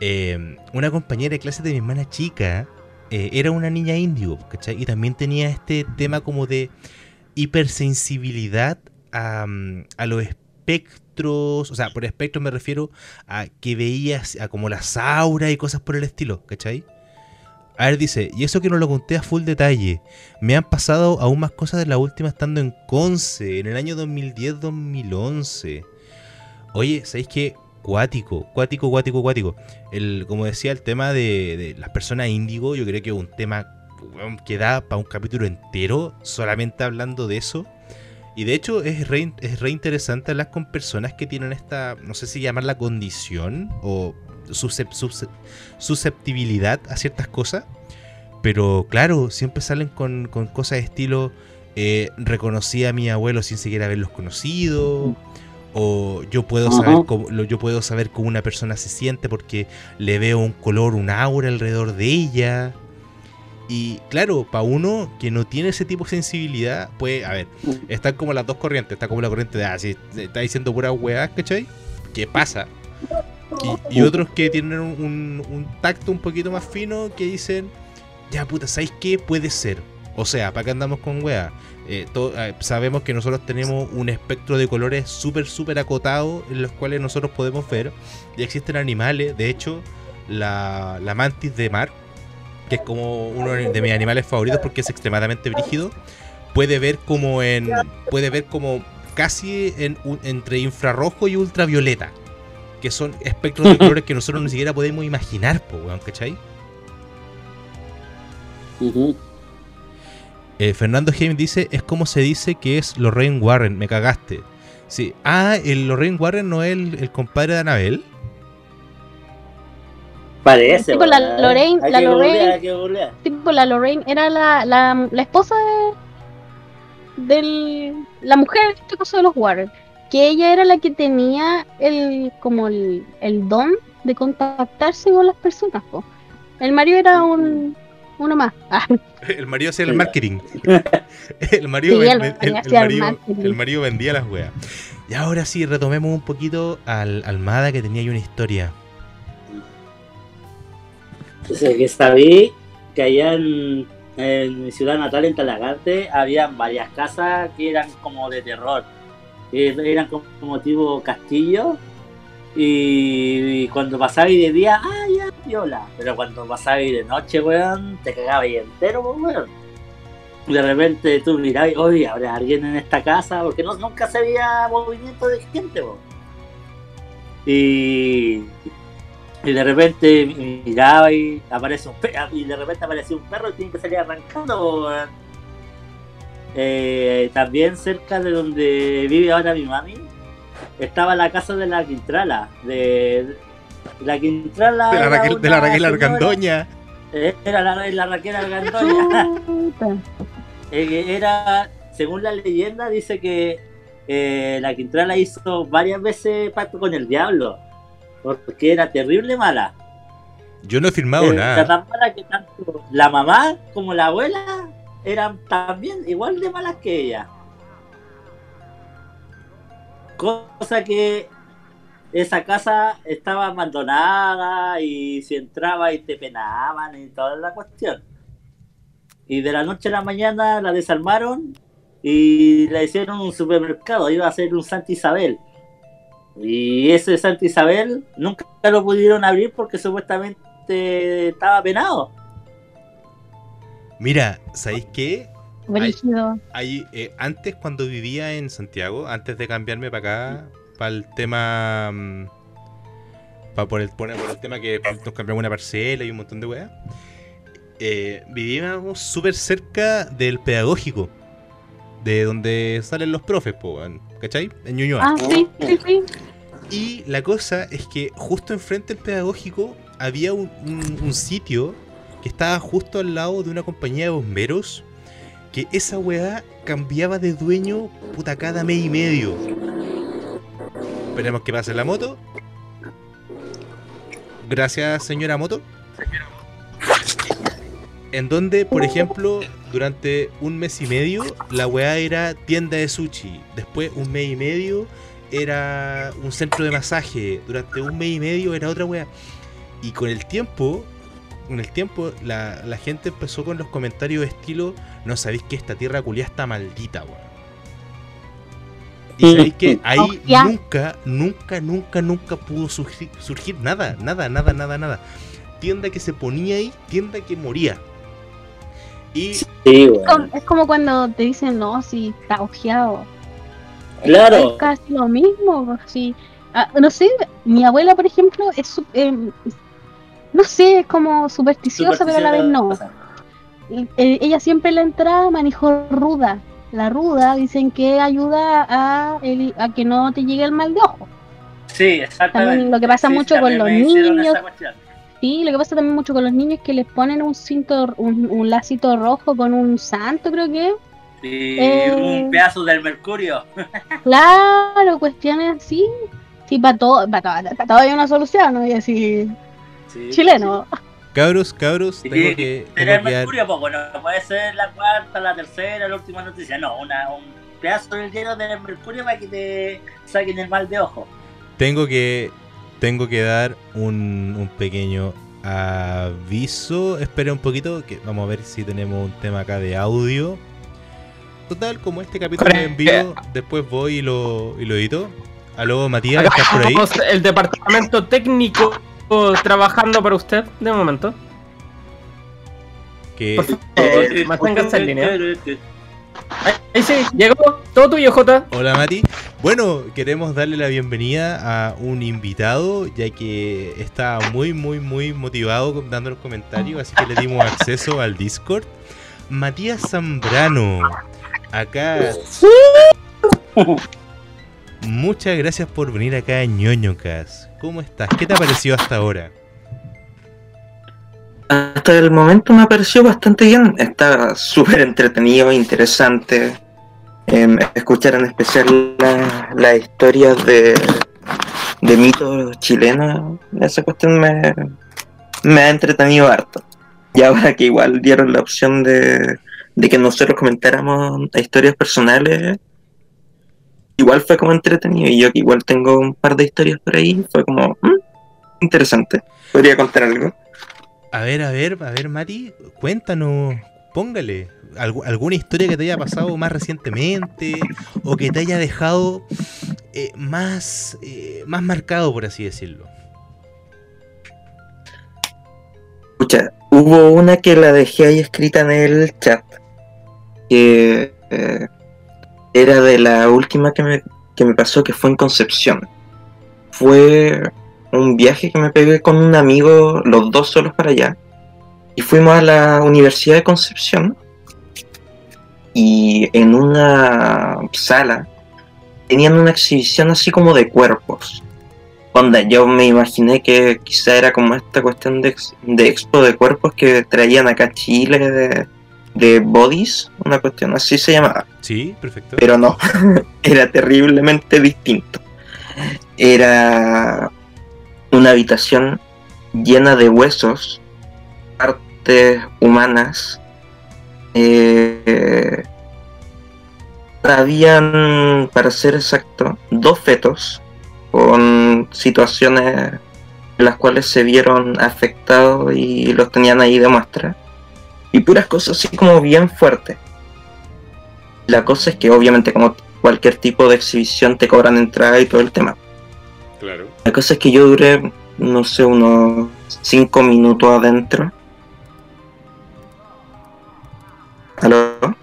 Eh, una compañera de clase de mi hermana chica eh, era una niña indio, ¿cachai? Y también tenía este tema como de hipersensibilidad a, mm, a los espectros. O sea, por espectro me refiero a que veías a como las auras y cosas por el estilo, ¿cachai? A ver, dice, y eso que no lo conté a full detalle. Me han pasado aún más cosas de la última estando en Conce, en el año 2010-2011. Oye, ¿sabéis qué? Cuático, cuático, cuático, cuático. El, como decía, el tema de, las personas índigo, yo creo que es un tema que da para un capítulo entero solamente hablando de eso. Y de hecho es re, es re interesante hablar con personas que tienen esta, no sé si llamarla condición o suscep- suscep- susceptibilidad a ciertas cosas. Pero claro, siempre salen con, con cosas de estilo, eh, reconocí a mi abuelo sin siquiera haberlos conocido. O yo puedo saber cómo, yo puedo saber cómo una persona se siente porque le veo un color, un aura alrededor de ella. Y claro, para uno que no tiene ese tipo de sensibilidad, pues, a ver, están como las dos corrientes. Está como la corriente de, ah, si está diciendo pura weá, ¿cachai? ¿Qué pasa? Y, y otros que tienen un, un- un tacto un poquito más fino que dicen, ya puta, ¿sabéis qué? Puede ser. O sea, ¿para qué andamos con weá? Eh, eh, sabemos que nosotros tenemos un espectro de colores súper, súper acotado en los cuales nosotros podemos ver. Y existen animales, de hecho, la, la mantis de mar, que es como uno de mis animales favoritos porque es extremadamente brígido, puede ver como en. puede ver como casi en, un- entre infrarrojo y ultravioleta. Que son espectros de colores que nosotros ni siquiera podemos imaginar, po, weón, ¿cachai? Ujú. Eh, Fernando James dice, es como se dice que es Lorraine Warren, me cagaste. Sí. Ah, el Lorraine Warren no es el, el compadre de Anabel. Parece. Sí, pues, la. Lorraine- la Lorraine- googlear. Tipo, la Lorraine era la, la, la esposa de del, la mujer en este caso de los Warren. Que ella era la que tenía el como el, el don de contactarse con las personas. po. El marido era un uno más. Ah, El marido hacía el marketing. el, marido Sí, el el- marido el hacía el marido- marketing. el marido vendía las weas. Y ahora sí, retomemos un poquito al Almada que tenía ahí una historia. Entonces, que sabí que allá en, en mi ciudad natal, en Talagante, habían varias casas que eran como de terror. Eh, Eran como, como tipo castillo. Y, y cuando pasaba y de día, ah, ya, viola. Pero cuando pasaba y de noche, weón, te cagaba ahí entero, pues, weón. De repente tú mirabas y, oye, ¿habrá alguien en esta casa? Porque no, nunca se veía movimiento de gente, weón. Y, y de repente miraba y aparece un perro, y de repente aparecía un perro y tiene que salir arrancando. weón. Eh, también cerca de donde vive ahora mi mami, estaba la casa de la Quintrala. De, la Quintrala. De la Raquel, de la una Raquel señora- Argandoña. eh, Era la, la Raquel Argandoña. Eh, era, según la leyenda, dice que eh, la Quintrala hizo varias veces pacto con el diablo. Porque era terrible mala. Yo no he firmado Eh, nada. tan mala que tanto la mamá como la abuela eran también igual de malas que ella. Cosa que esa casa estaba abandonada y si entraba y te penaban y toda la cuestión. Y de la noche a la mañana la desarmaron y la hicieron un supermercado, iba a ser un Santa Isabel. Y ese Santa Isabel nunca lo pudieron abrir porque supuestamente estaba penado. Mira, ¿sabéis qué? Brígido. Eh, antes cuando vivía en Santiago, antes de cambiarme para acá, para el tema... mm, para por el, por el tema que nos cambiamos una parcela y un montón de weas. eh, vivíamos súper cerca del pedagógico. De donde salen los profes, po, ¿cachai? En Ñuñoa. Ah, sí, sí, sí. Y la cosa es que justo enfrente del pedagógico había un, un- un sitio que estaba justo al lado de una compañía de bomberos. Que esa weá cambiaba de dueño puta cada mes y medio. Esperemos que pase la moto. Gracias, señora moto. En donde, por ejemplo, durante un mes y medio, la weá era tienda de sushi. Después, un mes y medio, era un centro de masaje. Durante un mes y medio era otra weá. Y con el tiempo, con el tiempo, la, la gente empezó con los comentarios de estilo: No sabéis que esta tierra culia está maldita, weón. Y sabéis que ahí Hostia. nunca, nunca, nunca, nunca pudo surgir, surgir nada, nada, nada, nada, nada. Tienda que se ponía ahí, tienda que moría. Y Sí, Es como, es como cuando te dicen, no, si está ojeado. Claro. Es casi lo mismo. Si, ah, no sé, mi abuela, por ejemplo, es em, no sé, es como supersticiosa, pero a la vez no. Eh, ella siempre la entrada manejó ruda. La ruda dicen que ayuda a, el- a que no te llegue el mal de ojo. Sí, exactamente. También lo que pasa Sí, mucho con los niños. Sí, lo que pasa también mucho con los niños es que les ponen un cinto, un, un lacito rojo con un santo, creo que. Y Eh. un pedazo del mercurio. Claro, cuestiones así. Sí, para todo, para todo, para todo hay una solución, ¿no? Y así, Sí. chileno. cabros, cabros, Y tengo que que, tengo mercurio, pues bueno, puede ser la cuarta, la tercera, la última noticia. No, una, un pedazo del hielo de mercurio para que te saquen el mal de ojo. Tengo que tengo que dar un, un pequeño aviso. Espera un poquito, que vamos a ver si tenemos un tema acá de audio. Total, como este capítulo es en vivo, después voy y lo, y lo edito. Aló, Matías, ¿estás por ahí? el departamento técnico trabajando para usted, de momento. Que Por favor, manténgase en línea. Ahí, ahí sí, llegó. Todo tuyo, Jota. Hola Mati. Bueno, queremos darle la bienvenida a un invitado, ya que está muy, muy, muy motivado dando los comentarios, así que le dimos acceso al Discord. Matías Zambrano, acá. Muchas gracias por venir acá a ñoñocas. ¿Cómo estás? ¿Qué te ha parecido hasta ahora? Hasta el momento me pareció bastante bien. Está súper entretenido, interesante. Em, escuchar en especial la- las historias de, de mitos chilenos. Esa cuestión me, me ha entretenido harto. Y ahora que igual dieron la opción de, de que nosotros comentáramos historias personales, igual fue como entretenido. Y yo que igual tengo un par de historias por ahí, fue como "Mm, interesante. Podría contar algo. A ver, a ver, a ver, Mati, cuéntanos, póngale algu- alguna historia que te haya pasado más recientemente o que te haya dejado eh, más, eh, más marcado, por así decirlo. Escucha, hubo una que la dejé ahí escrita en el chat. Que eh, era de la última que me, que me pasó, que fue en Concepción. Fue un viaje que me pegué con un amigo, los dos solos para allá. Y fuimos a la Universidad de Concepción. Y en una sala tenían una exhibición así como de cuerpos. Onda, yo me imaginé que quizá era como esta cuestión de, de expo de cuerpos que traían acá a Chile de, de bodies, una cuestión así se llamaba. Sí, perfecto. Pero no, era terriblemente distinto. Era una habitación llena de huesos, partes humanas. eh, habían, para ser exacto, dos fetos con situaciones en las cuales se vieron afectados y los tenían ahí de muestra. Y puras cosas así como bien fuertes. La cosa es que obviamente como cualquier tipo de exhibición te cobran entrada y todo el tema. Claro. La cosa es que yo duré, no sé, unos 5 minutos adentro. ¿Aló?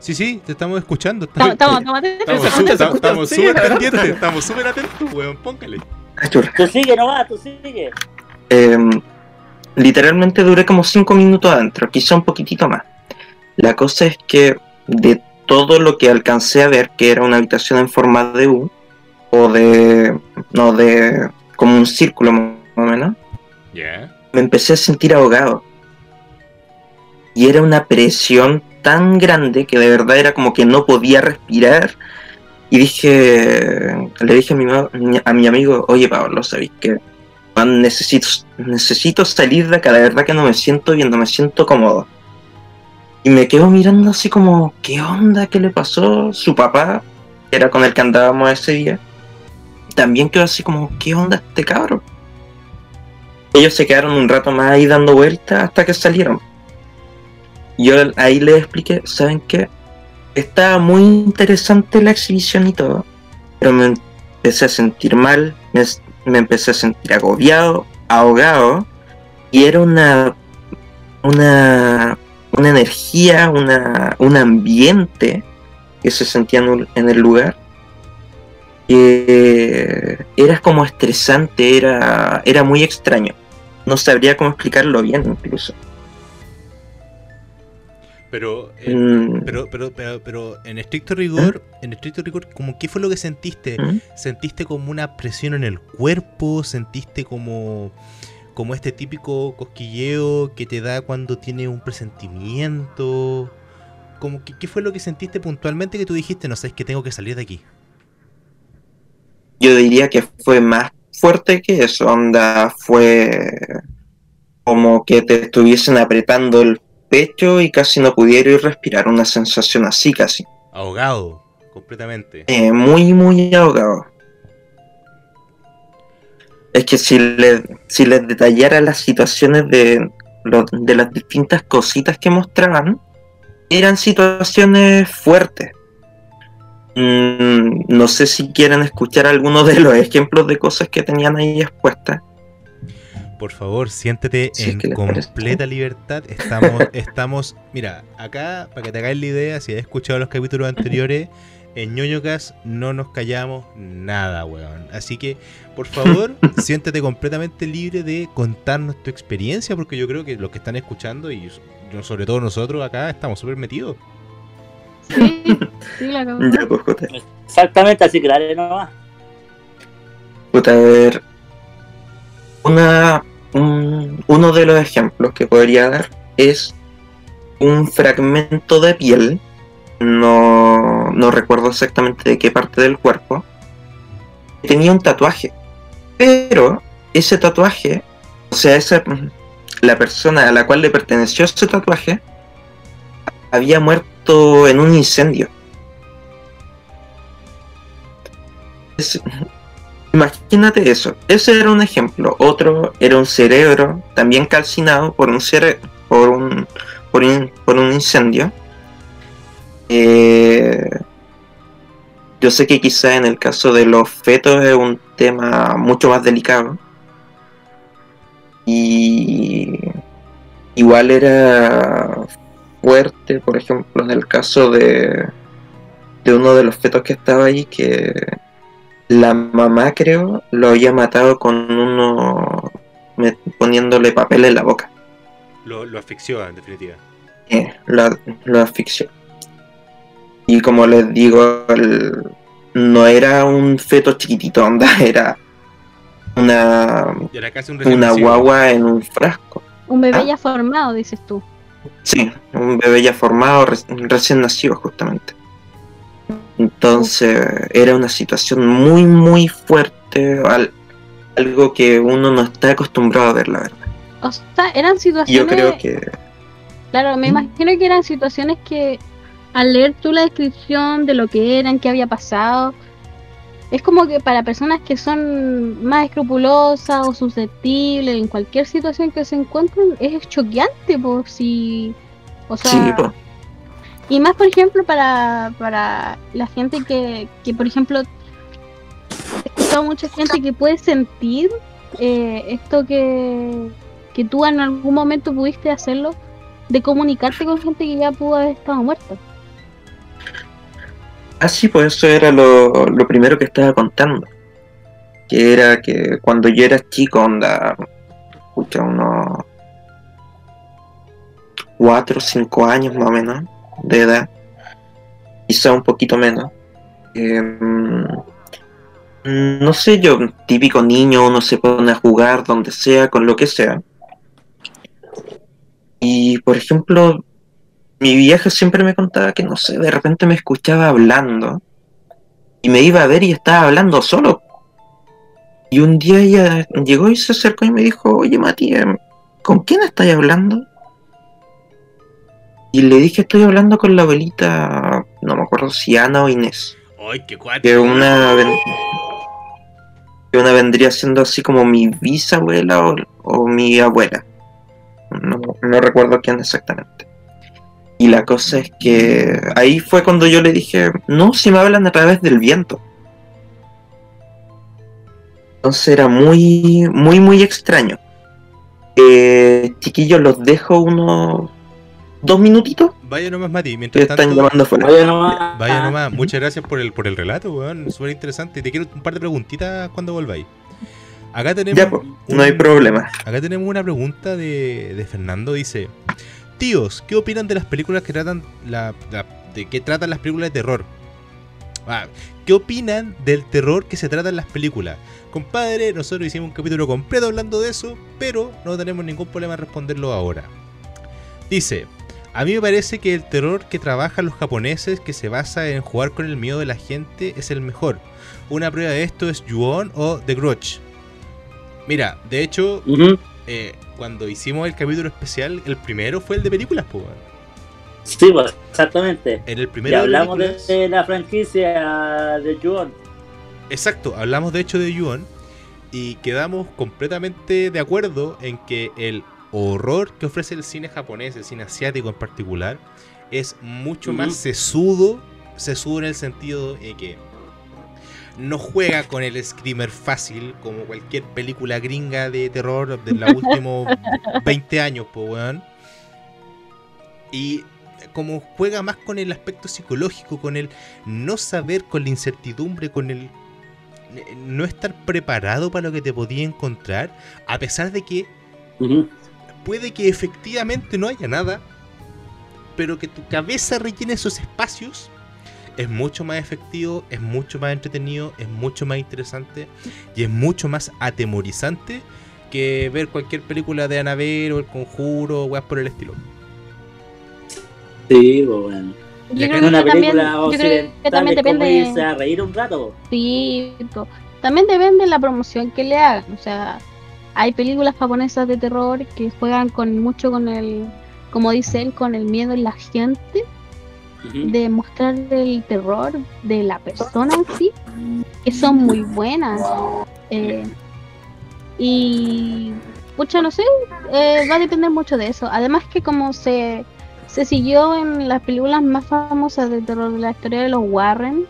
Sí, sí, te estamos escuchando. Estamos, estamos, súper pendientes, estamos súper atentos, weón, póngale. Ah. Tú sigue nomás, tú sigue. Em, literalmente duré como 5 minutos adentro, quizá un poquitito más. La cosa es que de todo lo que alcancé a ver, que era una habitación en forma de U, o de. no, de. como un círculo más o menos, me empecé a sentir ahogado. Y era una presión tan grande que de verdad era como que no podía respirar. Y dije, le dije a mi, a mi amigo, oye Pablo, ¿sabéis qué? Necesito, necesito salir de acá, de verdad que no me siento bien, no me siento cómodo. Y me quedo mirando así como, ¿qué onda? ¿Qué le pasó? Su papá, que era con el que andábamos ese día, también quedó así como, ¿qué onda este cabro? Ellos se quedaron un rato más ahí dando vueltas hasta que salieron. Yo ahí les expliqué, ¿saben qué? Estaba muy interesante la exhibición y todo, pero me empecé a sentir mal, me, me empecé a sentir agobiado, ahogado, y era una, una, una energía, una, un ambiente que se sentía en, el lugar que era como estresante, era, era muy extraño. No sabría cómo explicarlo bien incluso. Pero, eh, Mm, pero, pero, pero, pero, en estricto rigor, en estricto rigor, como qué fue lo que sentiste? ¿Mm? ¿Sentiste como una presión en el cuerpo? ¿Sentiste como, como este típico cosquilleo que te da cuando tienes un presentimiento? Como que, ¿Qué fue lo que sentiste puntualmente que tú dijiste, no sabes que tengo que salir de aquí? Yo diría que fue más fuerte que eso, onda, fue como que te estuviesen apretando el pecho y casi no pudiera respirar, una sensación así casi. Ahogado, completamente. Eh, muy, muy ahogado. Es que si, le- si les detallara las situaciones de, lo- de las distintas cositas que mostraban, eran situaciones fuertes. Mm, no sé si quieren escuchar algunos de los ejemplos de cosas que tenían ahí expuestas. Por favor, siéntete Sí, en completa libertad. Estamos, estamos, mira, acá, para que te hagáis la idea, si has escuchado los capítulos anteriores, en ñoñocas no nos callamos nada, weón. Así que, por favor, siéntete completamente libre de contarnos tu experiencia, porque yo creo que los que están escuchando, y yo- sobre todo nosotros acá, estamos súper metidos. Sí, sí, la. Ya, pues. Exactamente, así que dale nomás. Puta, a ver. Una, un- uno de los ejemplos que podría dar es un fragmento de piel. No, no recuerdo exactamente de qué parte del cuerpo. Tenía un tatuaje. Pero ese tatuaje, o sea, esa, la persona a la cual le perteneció ese tatuaje, había muerto en un incendio. Imagínate eso. Ese era un ejemplo. Otro era un cerebro también calcinado por un cere por un por un, por un incendio. Eh, yo sé que quizá en el caso de los fetos es un tema mucho más delicado. Y igual era fuerte, por ejemplo, en el caso de, de uno de los fetos que estaba ahí que la mamá, creo, lo había matado con uno poniéndole papel en la boca. Lo, lo asfixió, en definitiva. Eh, lo, lo asfixió. Y como les digo, el- no era un feto chiquitito, onda, era una, Y era casi un recién una guagua en un frasco. Un bebé ¿Ah? ya formado, dices tú. Sí, un bebé ya formado, re- recién nacido justamente. Entonces era una situación muy, muy fuerte, al- algo que uno no está acostumbrado a ver, la verdad. O sea, eran situaciones. yo creo que Claro, me ¿Mm? imagino que eran situaciones que al leer tú la descripción de lo que eran, qué había pasado, es como que para personas que son más escrupulosas o susceptibles en cualquier situación que se encuentren, es choqueante por si... O sea, sí. Y más por ejemplo para, para la gente que, que por ejemplo, he escuchado mucha gente que puede sentir eh, esto que, que tú en algún momento pudiste hacerlo, de comunicarte con gente que ya pudo haber estado muerta. Ah, sí, pues eso era lo, lo primero que estaba contando. Que era que cuando yo era chico, onda, escucha, unos 4 o 5 años más o menos de edad, quizá un poquito menos. em, no sé yo, típico niño, uno se pone a jugar donde sea, con lo que sea. Y por ejemplo, mi vieja siempre me contaba que, no sé, de repente me escuchaba hablando y me iba a ver y estaba hablando solo. Y un día ella llegó y se acercó y me dijo, oye Mati, em, ¿con quién estás hablando? Y le dije, estoy hablando con la abuelita, no me acuerdo si Ana o Inés, Ay, qué cuatro. que una, ven- que una vendría siendo así como mi bisabuela o, o mi abuela. No, no recuerdo quién exactamente. Y la cosa es que ahí fue cuando yo le dije, no, si me hablan a través del viento. Entonces era muy, muy, muy extraño. Eh, chiquillos, los dejo unos dos minutitos Vaya nomás, Mati. Mientras están tanto, llamando afuera. Oye, nomás. vaya nomás. Muchas gracias por el, por el relato, weón. Súper interesante. Te quiero un par de preguntitas cuando volváis. Acá tenemos. Ya, pues, no hay un- problema. Acá tenemos una pregunta de, de Fernando. Dice: Tíos, ¿qué opinan de las películas que tratan la, la- de qué tratan las películas de terror? Ah, ¿Qué opinan del terror que se trata en las películas? Compadre, nosotros hicimos un capítulo completo hablando de eso, pero no tenemos ningún problema en responderlo ahora. Dice, a mí me parece que el terror que trabajan los japoneses, que se basa en jugar con el miedo de la gente, es el mejor. Una prueba de esto es Ju-On o The Grudge. Mira, de hecho, eh, cuando hicimos el capítulo especial, el primero fue el de películas, pues. Sí, pues, exactamente. En el Y primero de hablamos de, películas- de la franquicia de Juon. Exacto, hablamos de hecho de Yuon y quedamos completamente de acuerdo en que el horror que ofrece el cine japonés, el cine asiático en particular, es mucho más sesudo, sesudo en el sentido de que no juega con el screamer fácil como cualquier película gringa de terror de los últimos 20 años, pues weón. Y como juega más con el aspecto psicológico, con el no saber, con la incertidumbre, con el no estar preparado para lo que te podía encontrar, a pesar de que. Puede que efectivamente no haya nada, pero que tu cabeza rellene esos espacios, es mucho más efectivo, es mucho más entretenido, es mucho más interesante y es mucho más atemorizante que ver cualquier película de Annabelle o El Conjuro o weas por el estilo. Sí, pues bueno. Y Yo creo Es en que una también, película yo creo occidental que también es como depende, irse a reír un rato. sí, también depende de la promoción que le hagan. O sea, hay películas japonesas de terror que juegan con mucho con el, como dice él, con el miedo en la gente, de mostrar el terror de la persona en sí, que son muy buenas. Eh, y, pucha, no sé, eh, va a depender mucho de eso. Además que como se, se siguió en las películas más famosas de terror de la historia de los Warren,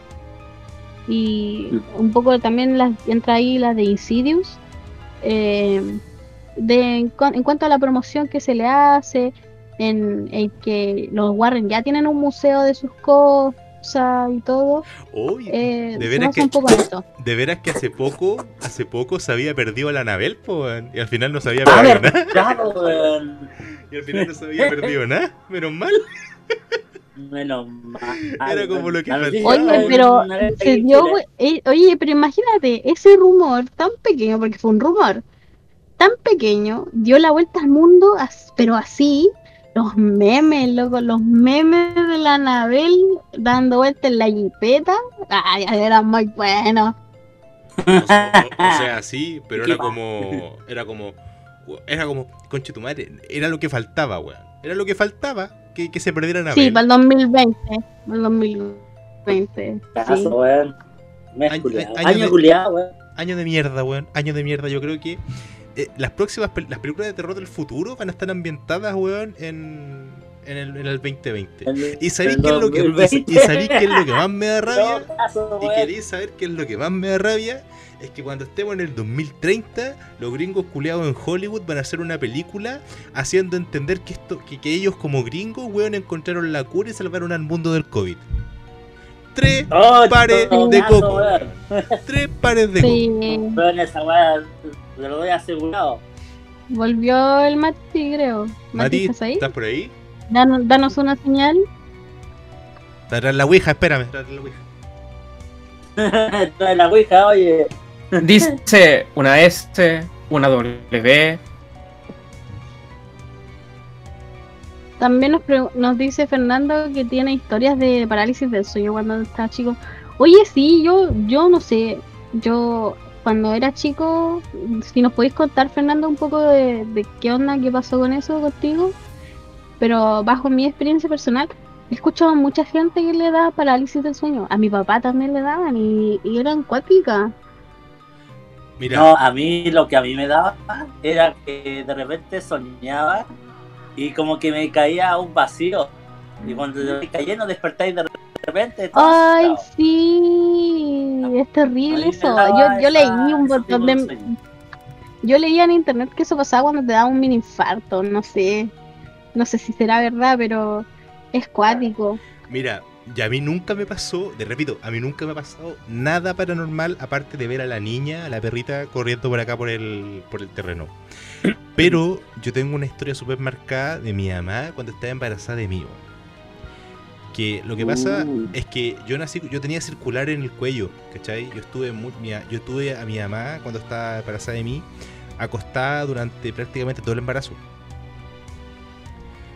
y un poco también las entra ahí la de Insidious, eh, de, en, cu- en cuanto a la promoción que se le hace, en, en que los Warren ya tienen un museo de sus cosas y todo, eh, de veras que- un poco en esto. de veras que hace poco, hace poco se había perdido a la Anabel, y al final no se había perdido nada. Y al final no se había perdido nada, menos mal. Menos mal. Era como lo que. Oye, pero se dio, Chile. eh, oye, pero imagínate, ese rumor tan pequeño, porque fue un rumor tan pequeño, dio la vuelta al mundo, pero así, los memes, loco, los memes de la Anabel dando vuelta en la jipeta, ay, eran muy buenos. O, o- o sea, sí, pero ¿Qué era como. Era como. Era como. Conche tu madre. Era lo que faltaba, weón. Era lo que faltaba que, que se perdiera Anabel. Sí, para el 2020, para el 2020. Caso, sí. weón. Año- año Año de- culiao, weón. Año de mierda, weón. Año de mierda. Yo creo que eh, las próximas pel- las películas de terror del futuro van a estar ambientadas, weón, en, en, el, en el 2020. El- ¿Y sabéis qué es lo que, y, 2020. y qué es lo que más me da rabia? Caso, Y queréis saber qué es lo que más me da rabia, es que cuando estemos en el 2030, los gringos culeados en Hollywood van a hacer una película haciendo entender que esto, que, que ellos como gringos, weón, encontraron la cura y salvaron al mundo del COVID. Tres Oh, pares de coco. weón. Tres pares de coco. Sí, Weón, esa weá te lo doy asegurado. volvió el Mati, creo. Mati, ¿estás ahí? ¿estás por ahí? Danos, danos una señal. Está atrás la ouija, espérame, está atrás la ouija. Trae la ouija, oye. Dice una S, una W. También nos, nos dice Fernando que tiene historias de parálisis del sueño cuando estaba chico. Oye, sí, yo, yo no sé. Yo, cuando era chico, si nos podéis contar, Fernando, un poco de, de qué onda, qué pasó con eso contigo. Pero bajo mi experiencia personal, he escuchado a mucha gente que le da parálisis del sueño. A mi papá también le daban y, y eran cuáticas. Mira, No, a mí lo que a mí me daba era que de repente soñaba y como que me caía a un vacío. Y cuando me caía no despertáis de repente. todo Ay, asustado. sí, es terrible eso. daba Yo, yo esa- leí un montón de. Yo leía en internet que eso pasaba cuando te da un mini infarto, no sé. No sé si será verdad, pero es cuático. mira, ya a mí nunca me pasó, te repito, a mí nunca me ha pasado nada paranormal aparte de ver a la niña, a la perrita corriendo por acá por el, por el terreno. Pero yo tengo una historia súper marcada de mi mamá cuando estaba embarazada de mí. Que lo que pasa Uh. es que yo nací, yo tenía circular en el cuello, ¿cachai? Yo estuve muy, mi- yo tuve a mi mamá cuando estaba embarazada de mí, acostada durante prácticamente todo el embarazo.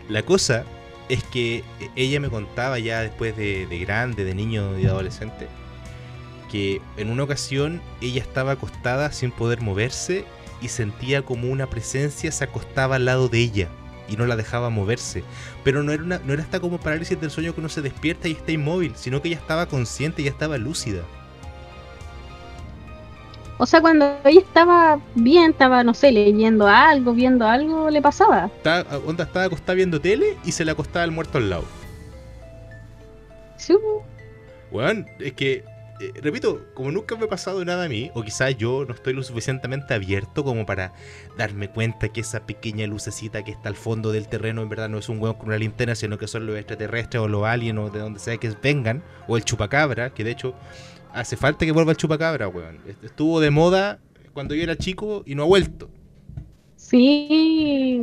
La cosa es que ella me contaba ya después de, de grande, de niño y de adolescente, que en una ocasión ella estaba acostada sin poder moverse y sentía como una presencia se acostaba al lado de ella y no la dejaba moverse. Pero no era, una, no era esta como parálisis del sueño que uno se despierta y está inmóvil, sino que ella estaba consciente y estaba lúcida. O sea, cuando ella estaba bien, estaba, no sé, leyendo algo, viendo algo, le pasaba. Estaba, onda, estaba acostada viendo tele y se le acostaba el muerto al lado. Sí, Weón, es que, eh, repito, como nunca me ha pasado nada a mí, o quizás yo no estoy lo suficientemente abierto como para darme cuenta que esa pequeña lucecita que está al fondo del terreno en verdad no es un weón con una linterna, sino que son los extraterrestres o los aliens o de donde sea que vengan, o el chupacabra, que de hecho hace falta que vuelva el chupacabra, weón. Est- Estuvo de moda cuando yo era chico y no ha vuelto. sí.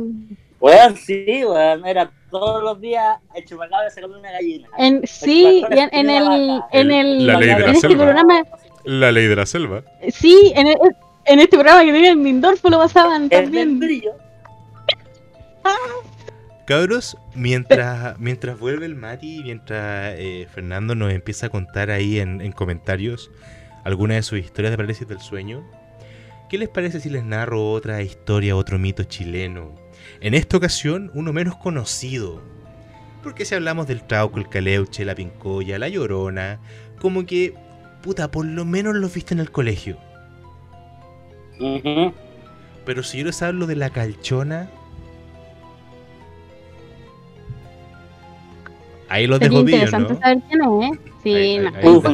Weón, sí, weón. Era todos los días el chupacabra sacando una gallina. En, sí, y en, el, en el, La ley de la en este selva. programa, La ley de la selva. sí, en, el- en este programa que tenían en Lindorfo lo pasaban El del también. brillo. Cabros, mientras, mientras vuelve el Mati, mientras eh, Fernando nos empieza a contar ahí en, en comentarios algunas de sus historias de parálisis del sueño, ¿qué les parece si les narro otra historia, otro mito chileno? En esta ocasión, uno menos conocido. Porque si hablamos del trauco, el caleuche, la pincoya, la llorona, como que, puta, por lo menos los viste en el colegio. Ujú. Pero si yo les hablo de la calchona. Ahí los dejo interesante ¿no? saber quién es, ¿eh? Sí, Ahí- no. ahí- ahí Uf,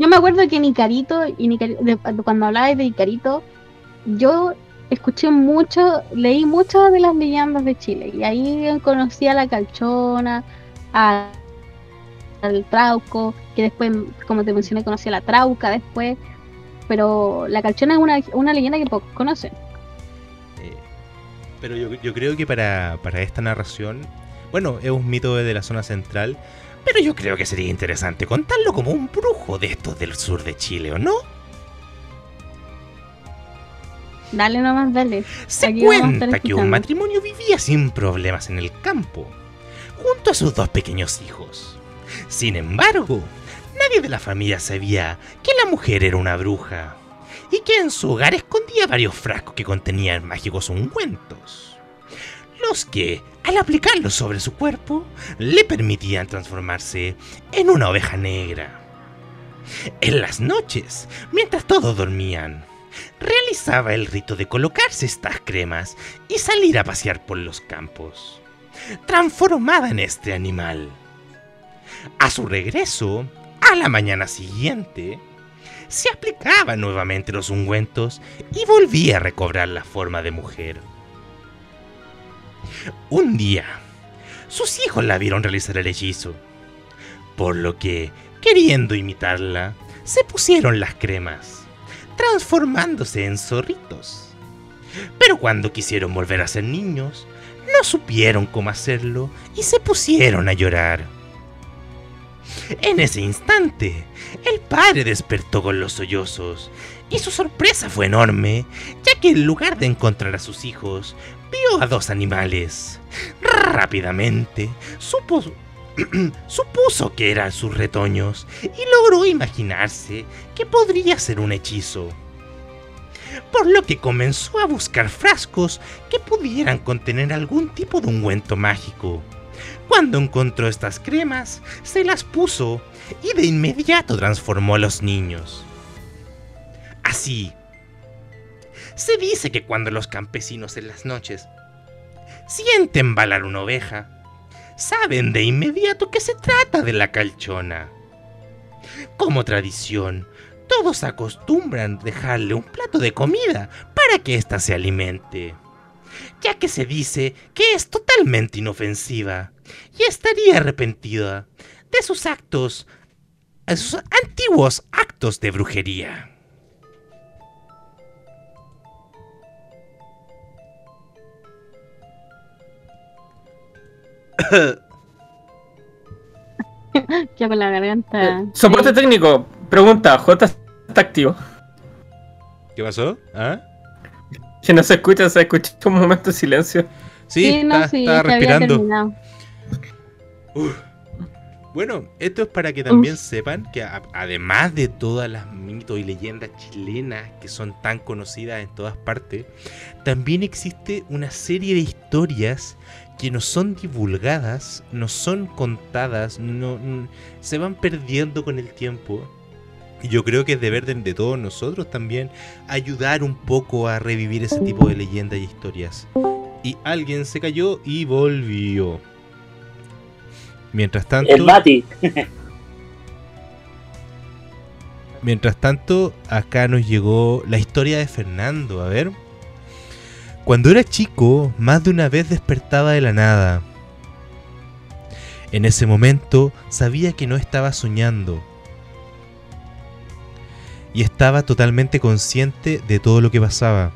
Yo, me acuerdo que Nicarito, y Nicari- de- cuando hablabas de Nicarito, yo escuché mucho, leí muchas de las leyendas de Chile, y ahí conocí a la calchona, a- al trauco, que después, como te mencioné, conocí a la trauca después, pero la calchona es una, una leyenda que pocos conocen. Eh, pero yo, yo creo que para, para esta narración, bueno, es un mito de la zona central, pero yo creo que sería interesante contarlo como un brujo de estos del sur de Chile, ¿o no? Dale nomás, dale. Se Aquí cuenta que un matrimonio vivía sin problemas en el campo, junto a sus dos pequeños hijos. Sin embargo, nadie de la familia sabía que la mujer era una bruja y que en su hogar escondía varios frascos que contenían mágicos ungüentos, que, al aplicarlos sobre su cuerpo, le permitían transformarse en una oveja negra. En las noches, mientras todos dormían, realizaba el rito de colocarse estas cremas y salir a pasear por los campos, transformada en este animal. A su regreso, a la mañana siguiente, se aplicaba nuevamente los ungüentos y volvía a recobrar la forma de mujer. Un día, sus hijos la vieron realizar el hechizo, por lo que Queriendo imitarla, se pusieron las cremas, transformándose en zorritos. Pero cuando quisieron volver a ser niños, no supieron cómo hacerlo y se pusieron a llorar. En ese instante, el padre despertó con los sollozos y su sorpresa fue enorme, ya que en lugar de encontrar a sus hijos, vio a dos animales. Rápidamente, supo, supuso que eran sus retoños y logró imaginarse que podría ser un hechizo. Por lo que comenzó a buscar frascos que pudieran contener algún tipo de ungüento mágico. Cuando encontró estas cremas, se las puso y de inmediato transformó a los niños. Así, se dice que cuando los campesinos en las noches sienten balar una oveja, saben de inmediato que se trata de la calchona. Como tradición, todos acostumbran dejarle un plato de comida para que ésta se alimente, ya que se dice que es totalmente inofensiva y estaría arrepentida de sus actos, de sus antiguos actos de brujería. Ya con la garganta. Eh, Soporte técnico, pregunta, J está activo. ¿Qué pasó? ¿Ah? Si no se escucha, se escucha un momento de silencio. Sí, no, está, sí, está respirando. Uf. Bueno, esto es para que también sepan que a- además de todas las mitos y leyendas chilenas que son tan conocidas en todas partes, también existe una serie de historias que no son divulgadas, no son contadas, no, se van perdiendo con el tiempo. Y yo creo que es deber de, de todos nosotros también ayudar un poco a revivir ese tipo de leyendas y historias. Y alguien se cayó y volvió. Mientras tanto, El Mati. mientras tanto, acá nos llegó la historia de Fernando. A ver. Cuando era chico, más de una vez despertaba de la nada. En ese momento sabía que no estaba soñando. Y estaba totalmente consciente de todo lo que pasaba.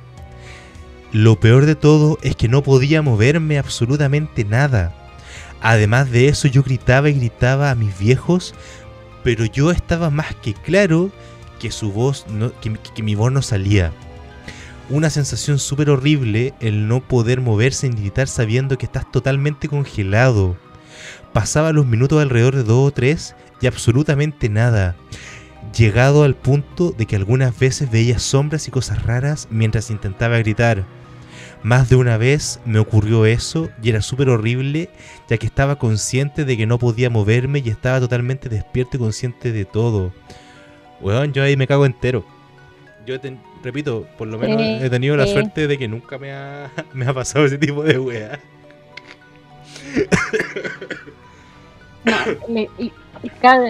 Lo peor de todo es que no podía moverme absolutamente nada. Además de eso yo gritaba y gritaba a mis viejos, pero yo estaba más que claro que su voz no, que, que mi voz no salía. Una sensación súper horrible el no poder moverse ni gritar sabiendo que estás totalmente congelado. Pasaba los minutos alrededor de dos o tres y absolutamente nada. Llegado al punto de que algunas veces veía sombras y cosas raras mientras intentaba gritar. Más de una vez me ocurrió eso y era súper horrible ya que estaba consciente de que no podía moverme y estaba totalmente despierto y consciente de todo. Weón, yo ahí me cago entero. Yo te- repito, por lo menos he tenido la suerte de que nunca me ha, me ha pasado ese tipo de weá. No, le, y-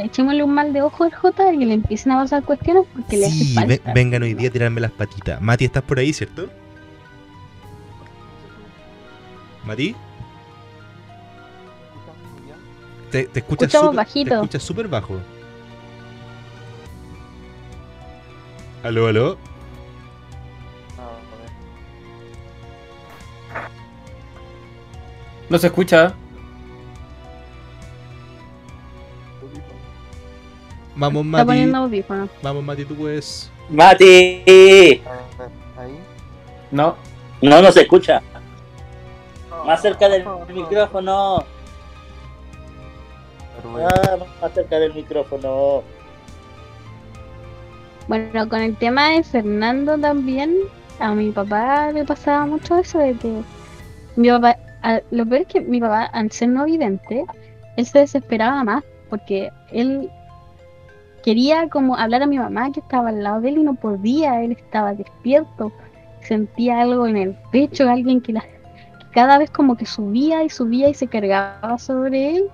echémosle un mal de ojo al J y que le empiecen a pasar cuestiones porque le hace falta. ve- vengan hoy día a tirarme las patitas. Mati, ¿estás por ahí, cierto? Mati, te, te escuchas Escuchamos súper- bajito. Te escuchas súper bajo. Aló, aló. No se escucha. Vamos, Está Mati. poniendo audífono. Vamos, Mati, tú puedes. Mati. Ahí. No. No, no se escucha. Más cerca del micrófono. Ah, más cerca del micrófono. Bueno, con el tema de Fernando también, a mi papá le pasaba mucho eso de que mi papá, lo peor es que mi papá, al ser no vidente, él se desesperaba más porque él quería como hablar a mi mamá que estaba al lado de él y no podía, él estaba despierto, sentía algo en el pecho, alguien que, la, cada vez como que subía y subía y se cargaba sobre él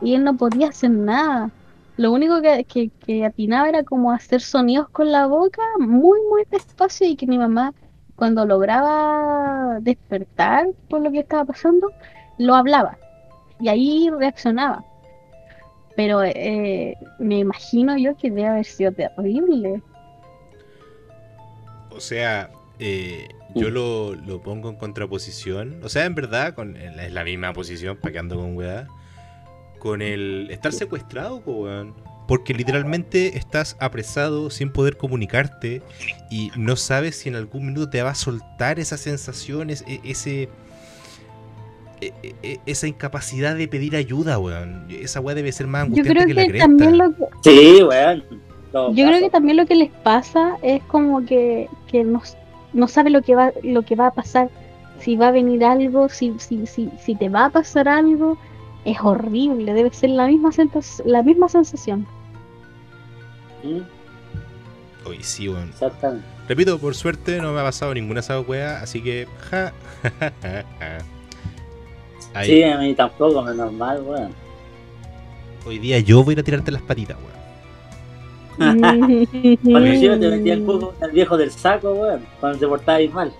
y él no podía hacer nada. Lo único que, que, que atinaba era como hacer sonidos con la boca muy, muy despacio y que mi mamá, cuando lograba despertar por lo que estaba pasando, lo hablaba y ahí reaccionaba. pero eh, me imagino yo que debe haber sido terrible. O sea, eh, yo lo, lo pongo en contraposición. O sea, en verdad, con, es la misma posición, para que ando con weá. Con el estar secuestrado, weón. Porque literalmente estás apresado sin poder comunicarte y no sabes si en algún minuto te va a soltar esas sensaciones, e- ese, e- e- esa incapacidad de pedir ayuda, weón. Esa weá debe ser más Yo angustiante creo que, la cresta. también lo que, Sí, weón. Todo yo creo que también lo que les pasa es como que, que no, no sabe lo que va lo que va a pasar, si va a venir algo, si, si, si, si te va a pasar algo, es horrible, debe ser la misma la misma sensación. Mm, Oye, sí, weón. Exactamente. Repito, por suerte no me ha pasado ninguna esa weá, así que. Ja, ja, ja, ja. Ahí, Sí, a mí tampoco, es normal, weón. Hoy día yo voy a ir a tirarte las patitas, weón. Cuando yo te metía el juego el viejo del saco, weón. Cuando te portabas mal.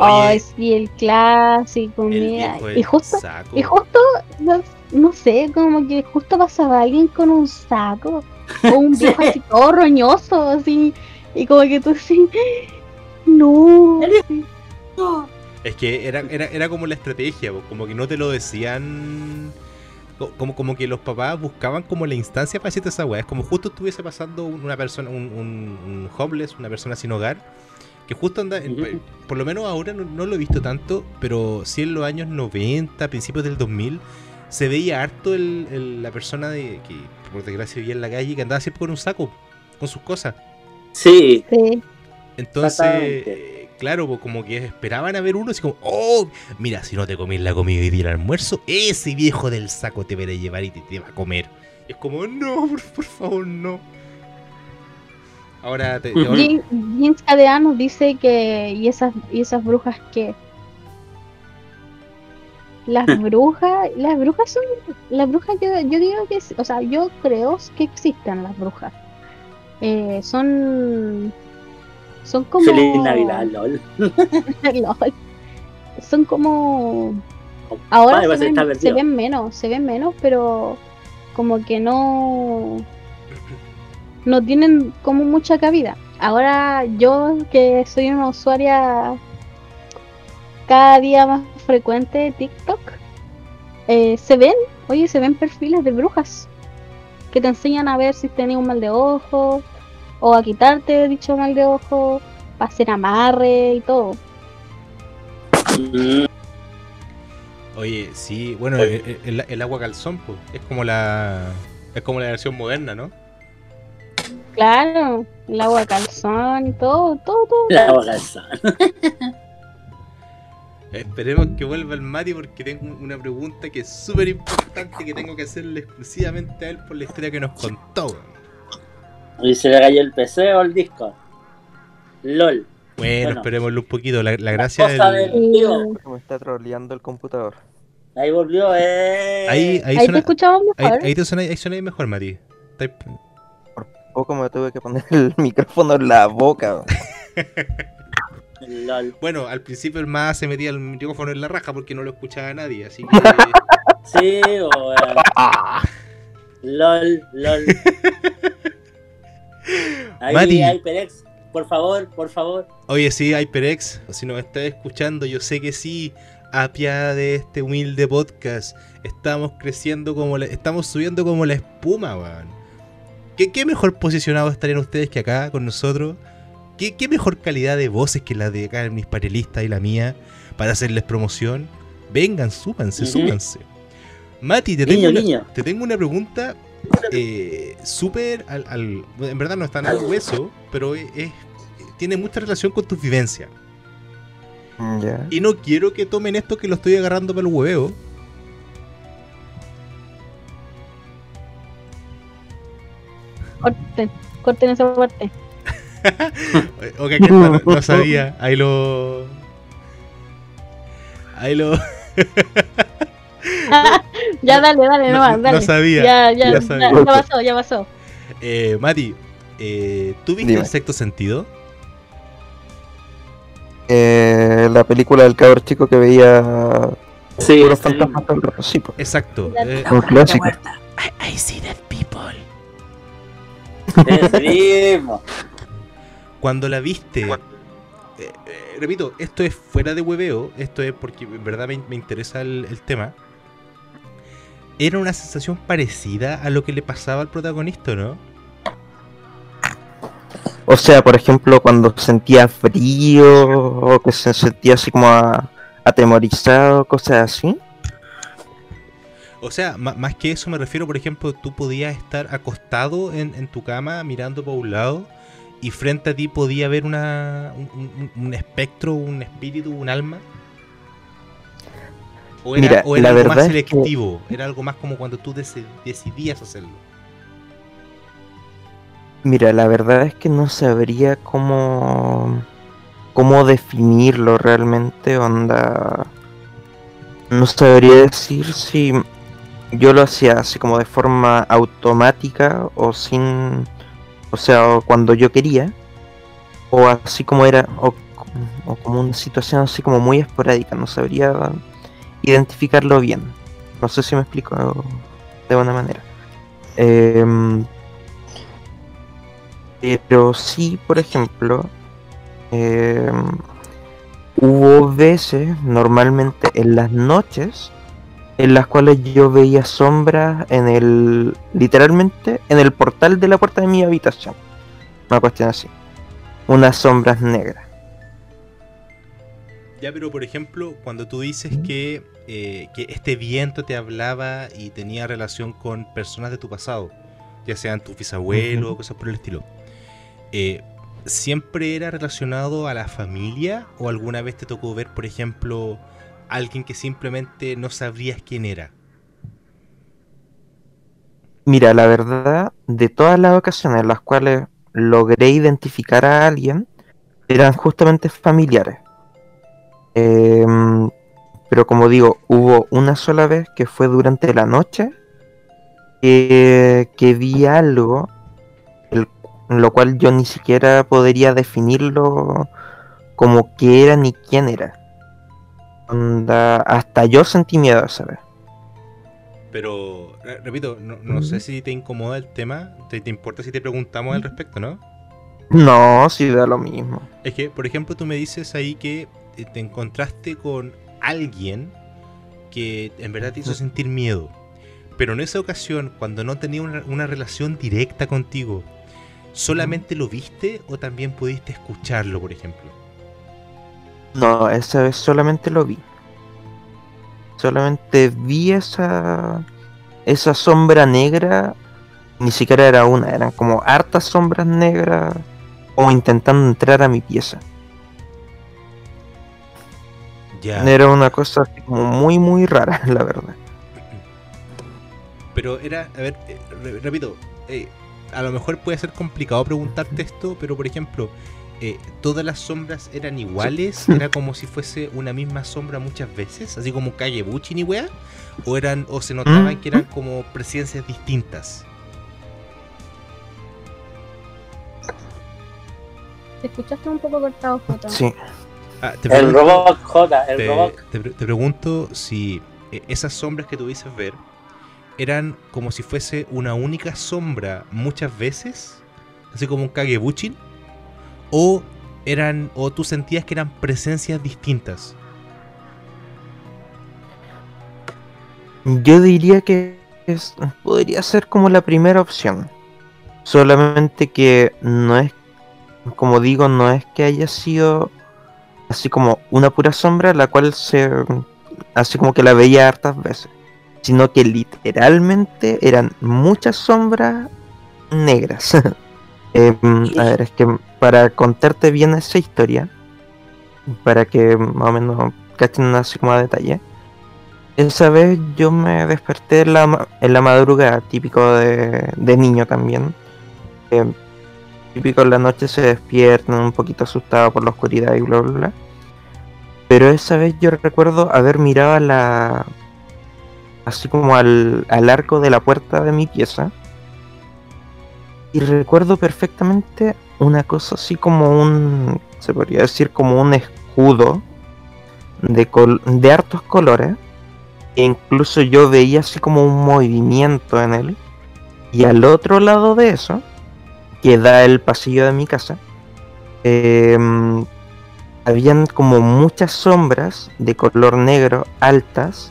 Ay, sí, el clásico, el mira. Y justo, saco. y justo, no, no sé, como que justo pasaba alguien con un saco, o un viejo así todo roñoso, así, y como que tú así, no. Sí. Es que era, era, era como la estrategia, como que no te lo decían. co- Como, como que los papás buscaban como la instancia para decirte esa weá. Es como justo estuviese pasando un- una persona, un, un- un homeless, una persona sin hogar, que justo anda, por lo menos ahora no, no lo he visto tanto, pero sí en los años 90, principios del 2000, se veía harto el, el- la persona de que por desgracia vivía en la calle que andaba siempre con un saco, con sus cosas. Sí, Sí. Entonces, claro, pues como que esperaban a ver uno, así como, oh, mira, si no te comís la comida y día el almuerzo, ese viejo del saco te va a llevar y te, te va a comer. Y es como, no, por, por favor, no. Ahora, te, Jin- nos dice que, y esas, y esas brujas que. Las brujas, las brujas son, las brujas yo, yo digo que, o sea, yo creo que existen las brujas. Eh, son, son como. feliz Navidad, lol. LOL. Son como. Ahora Compadre, se ven, se ven menos, se ven menos, pero como que no. No tienen como mucha cabida. Ahora yo que soy una usuaria cada día más frecuente de TikTok, eh, se ven, oye, se ven perfiles de brujas que te enseñan a ver si tenés un mal de ojo o a quitarte dicho mal de ojo, para hacer amarre y todo. Oye, sí, bueno, el, el- el agua calzón, pues, es como la, es como la versión moderna, ¿no? Claro, el agua calzón y todo, todo, todo. La bagaza. Esperemos que vuelva el Mati porque tengo una pregunta que es súper importante que tengo que hacerle exclusivamente a él por la historia que nos contó. Y se le cayó el PC o el disco. LOL. Bueno, Bueno. esperémoslo un poquito. La, la gracia cosa del... del-. Me está troleando el computador. Ahí volvió, eh. Ahí, ahí, Ahí te suena, escuchamos ahí, mejor. ahí te suena, ahí suena mejor, Mati. Está- Poco me tuve que poner el micrófono en la boca. LOL. Bueno, al principio el más se metía el micrófono en la raja porque no lo escuchaba nadie, así que... Sí, weón. LOL, LOL. Ahí, Mati. HyperX, por favor, por favor. Oye, sí, HyperX, si nos estás escuchando, yo sé que sí, apiada de este humilde podcast, estamos creciendo como la, estamos subiendo como la espuma, weón. ¿Qué, qué mejor posicionado estarían ustedes que acá con nosotros? ¿Qué, qué mejor calidad de voces que la de acá mis panelistas y la mía para hacerles promoción? Vengan, súbanse, súbanse. Mati, te tengo, Niño, una, te tengo una pregunta eh, súper al, al- En verdad no está nada al hueso, pero es, es- tiene mucha relación con tus vivencias. Ya. Y no quiero que tomen esto que lo estoy agarrando para el hueveo. Corten, corten esa parte. Ok, aquí está, no, no sabía. Ahí lo. Ahí lo. ya dale, dale, no, nomás, dale. no sabía. ya, ya, ya ya, sabía. ya pasó, ya pasó. Eh, Mati, eh, ¿tú viste Dime. el sexto sentido? Eh, la película del cabro chico que veía Sí, sí. fantasmas todo. Sí, pues. Exacto. Eh, Un clásico. I, I see dead people. Ese mismo. Cuando la viste, eh, eh, repito, esto es fuera de hueveo, esto es porque en verdad me, me interesa el, el tema. Era una sensación parecida a lo que le pasaba al protagonista, ¿no? O sea, por ejemplo, cuando sentía frío o que se sentía así como a- atemorizado, cosas así. O sea, más que eso me refiero, por ejemplo, tú podías estar acostado en, en tu cama mirando para un lado y frente a ti podía haber una, un, un- un espectro, un espíritu, un alma. O era, Mira, o era la algo más verdad es que- selectivo, era algo más como cuando tú deci- decidías hacerlo. Mira, la verdad es que no sabría cómo cómo definirlo realmente, onda. No sabría decir si yo lo hacía así como de forma automática o sin, o sea, o cuando yo quería, o así como era, o, como una situación así como muy esporádica, no sabría identificarlo bien. No sé si me explico de buena manera. Em, pero sí, por ejemplo, em, hubo veces, normalmente en las noches, en las cuales yo veía sombras en el, literalmente, en el portal de la puerta de mi habitación. Una cuestión así. Unas sombras negras. Ya, pero por ejemplo, cuando tú dices que, eh, que este viento te hablaba y tenía relación con personas de tu pasado, ya sean tus bisabuelos o cosas por el estilo, eh, ¿siempre era relacionado a la familia o alguna vez te tocó ver, por ejemplo, alguien que simplemente no sabrías quién era? Mira, la verdad, de todas las ocasiones en las cuales logré identificar a alguien, eran justamente familiares. Em, pero como digo, hubo una sola vez que fue durante la noche que, que vi algo, el- lo cual yo ni siquiera podría definirlo como qué era ni quién era. Onda, hasta yo sentí miedo esa vez. Pero, re- repito, no, no sé Ujú. si te incomoda el tema, te, te importa si te preguntamos al respecto, ¿no? No, sí da lo mismo. Es que, por ejemplo, tú me dices ahí que eh, te encontraste con alguien que en verdad te hizo Mm. sentir miedo. Pero en esa ocasión, cuando no tenía una, una relación directa contigo, ¿solamente lo viste o también pudiste escucharlo, por ejemplo? No, esa vez solamente lo vi. Solamente vi esa esa sombra negra. Ni siquiera era una, eran como hartas sombras negras como intentando entrar a mi pieza. Ya. Era una cosa así como muy muy rara, la verdad. Pero era, a ver, eh, re- repito, eh, a lo mejor puede ser complicado preguntarte esto, pero por ejemplo, eh, ¿todas las sombras eran iguales? ¿Era como si fuese una misma sombra muchas veces? Así como Kagebuchi ni wea? ¿O, eran, ¿O se notaban que eran como presencias distintas? Te escuchaste un poco cortado, Jota. Sí. Ah, te El robot, J, el te, robot. te pre- te pregunto si eh, esas sombras que tuviste ver eran como si fuese una única sombra muchas veces, así como un Kagebuchin, o eran o tú sentías que eran presencias distintas. Yo diría que es- podría ser como la primera opción. Solamente que no es, como digo, no es que haya sido así como una pura sombra, la cual se, así como que la veía hartas veces. Sino que literalmente eran muchas sombras negras. Em, a ver, es que para contarte bien esa historia, para que más o menos cachen así como a detalle. Esa vez yo me desperté en la, en la madrugada, típico de, de niño también. Eh, típico en la noche se despiertan un poquito asustado por la oscuridad y bla bla bla. Pero esa vez yo recuerdo haber mirado a la. así como al, al arco de la puerta de mi pieza. Y recuerdo perfectamente una cosa así como un. se podría decir como un escudo de, col- de hartos colores E incluso yo veía así como un movimiento en él. Y al otro lado de eso, que da el pasillo de mi casa, em, habían como muchas sombras de color negro altas,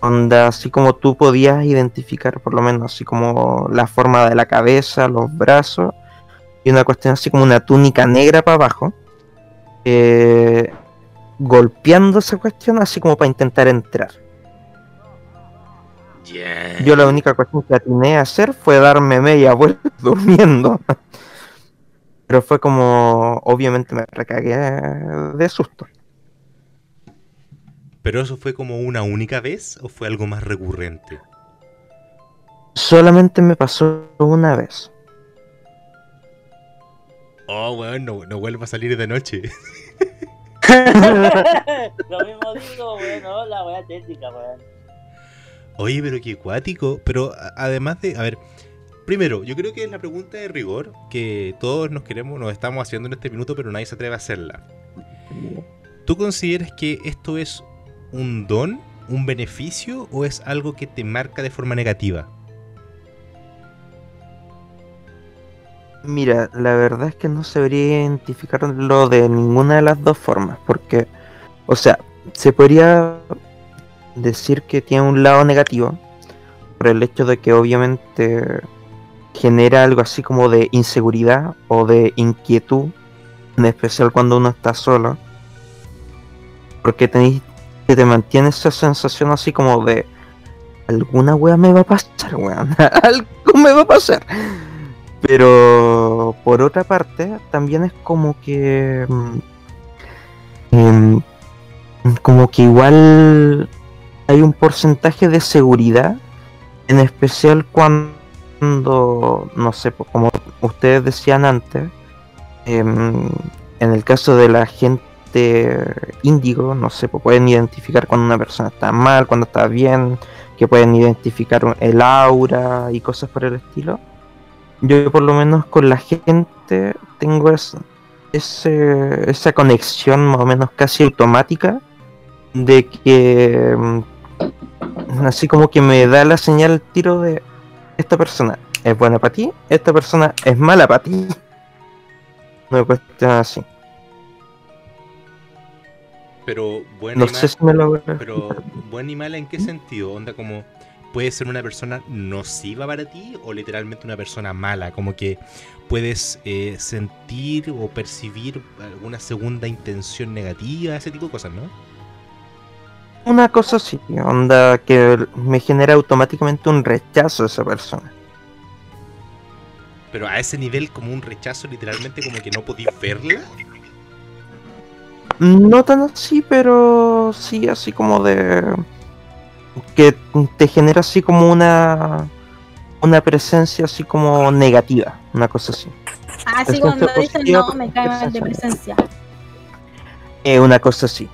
onda así como tú podías identificar por lo menos así como la forma de la cabeza, los brazos y una cuestión así como una túnica negra para abajo, eh, golpeando esa cuestión así como para intentar entrar. Yeah. Yo la única cuestión que atiné a hacer fue darme media vuelta durmiendo. Pero fue como, obviamente me recagué de susto. ¿Pero eso fue como una única vez o fue algo más recurrente? Solamente me pasó una vez. Oh, weón, no, no vuelva a salir de noche. Lo mismo digo, weón, no, la weá técnica, weón. Oye, pero qué cuático. Pero además de. A ver. Primero, yo creo que es la pregunta de rigor que todos nos queremos, nos estamos haciendo en este minuto, pero nadie se atreve a hacerla. ¿Tú consideras que esto es un don, un beneficio o es algo que te marca de forma negativa? Mira, la verdad es que no sabría identificarlo de ninguna de las dos formas, porque, o sea, se podría decir que tiene un lado negativo, por el hecho de que obviamente genera algo así como de inseguridad o de inquietud, en especial cuando uno está solo, porque tenéis que te mantiene esa sensación así como de alguna wea me va a pasar, weón, algo me va a pasar. Pero por otra parte, también es como que. mm, em, como que igual hay un porcentaje de seguridad, en especial cuando, no sé, pues, como ustedes decían antes, em, en el caso de la gente índigo, no sé, pues, pueden identificar cuando una persona está mal, cuando está bien, que pueden identificar el aura y cosas por el estilo. Yo por lo menos con la gente tengo es- esa conexión más o menos casi automática de que mm, así como que me da la señal al tiro de esta persona es buena para ti, esta persona es mala para ti. Una cuestión así. Pero buena No y sé si me lo Pero buena y mala en qué sentido? Onda como puede ser una persona nociva para ti o literalmente una persona mala, como que puedes eh, sentir o percibir alguna segunda intención negativa, ese tipo de cosas, ¿no? Una cosa así, onda que me genera automáticamente un rechazo a esa persona. Pero a ese nivel como un rechazo literalmente como que no podís verla. No tan así, pero sí así como de que te genera así como una una presencia así como negativa, una cosa así. Así Es cuando dicen no, me cae mal de presencia. Eh, una cosa así.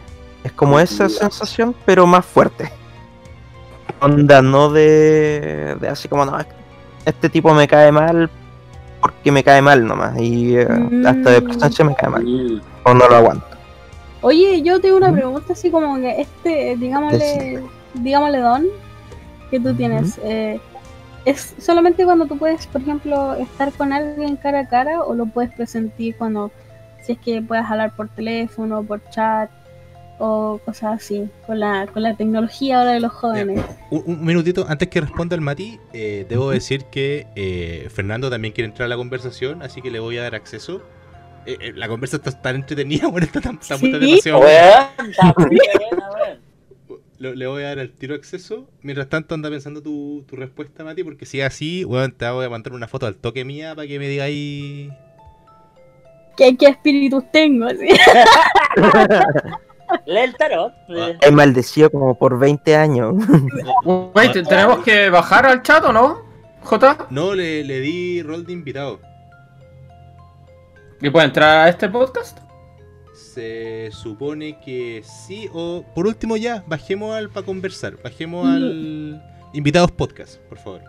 Es como esa sensación, pero más fuerte. Onda, no de, de así como, no, este tipo me cae mal porque me cae mal nomás. Y eh, hasta de Mm. presencia me cae mal. O no lo aguanto. Oye, yo tengo una pregunta así como que este, digámosle, digámosle don que tú tienes, eh, ¿es solamente cuando tú puedes, por ejemplo, estar con alguien cara a cara o lo puedes presentir cuando, si es que puedes hablar por teléfono, por chat o cosas así, con la, con la tecnología ahora de los jóvenes? Un, un minutito, antes que responda el Mati, eh, debo decir que eh, Fernando también quiere entrar a la conversación, así que le voy a dar acceso. Eh, eh, la conversa está tan entretenida, bueno, está tan, está Sí. demasiado buena. weón, está muy buena, weón. Le, le voy a dar el tiro acceso. Mientras tanto, anda pensando tu, tu respuesta, Mati, porque si es así, weón, te voy a mandar una foto al toque mía para que me digáis. ¿Qué, qué espíritus tengo? así? Lee el tarot. Ah. He maldecido como por 20 años. Wait, ¿te- ¿tenemos que bajar al chat o no? J. No, le, le di rol de invitado. ¿Y puede entrar a este podcast? Se supone que sí, o por último ya, bajemos al para conversar, bajemos al invitados podcast, por favor.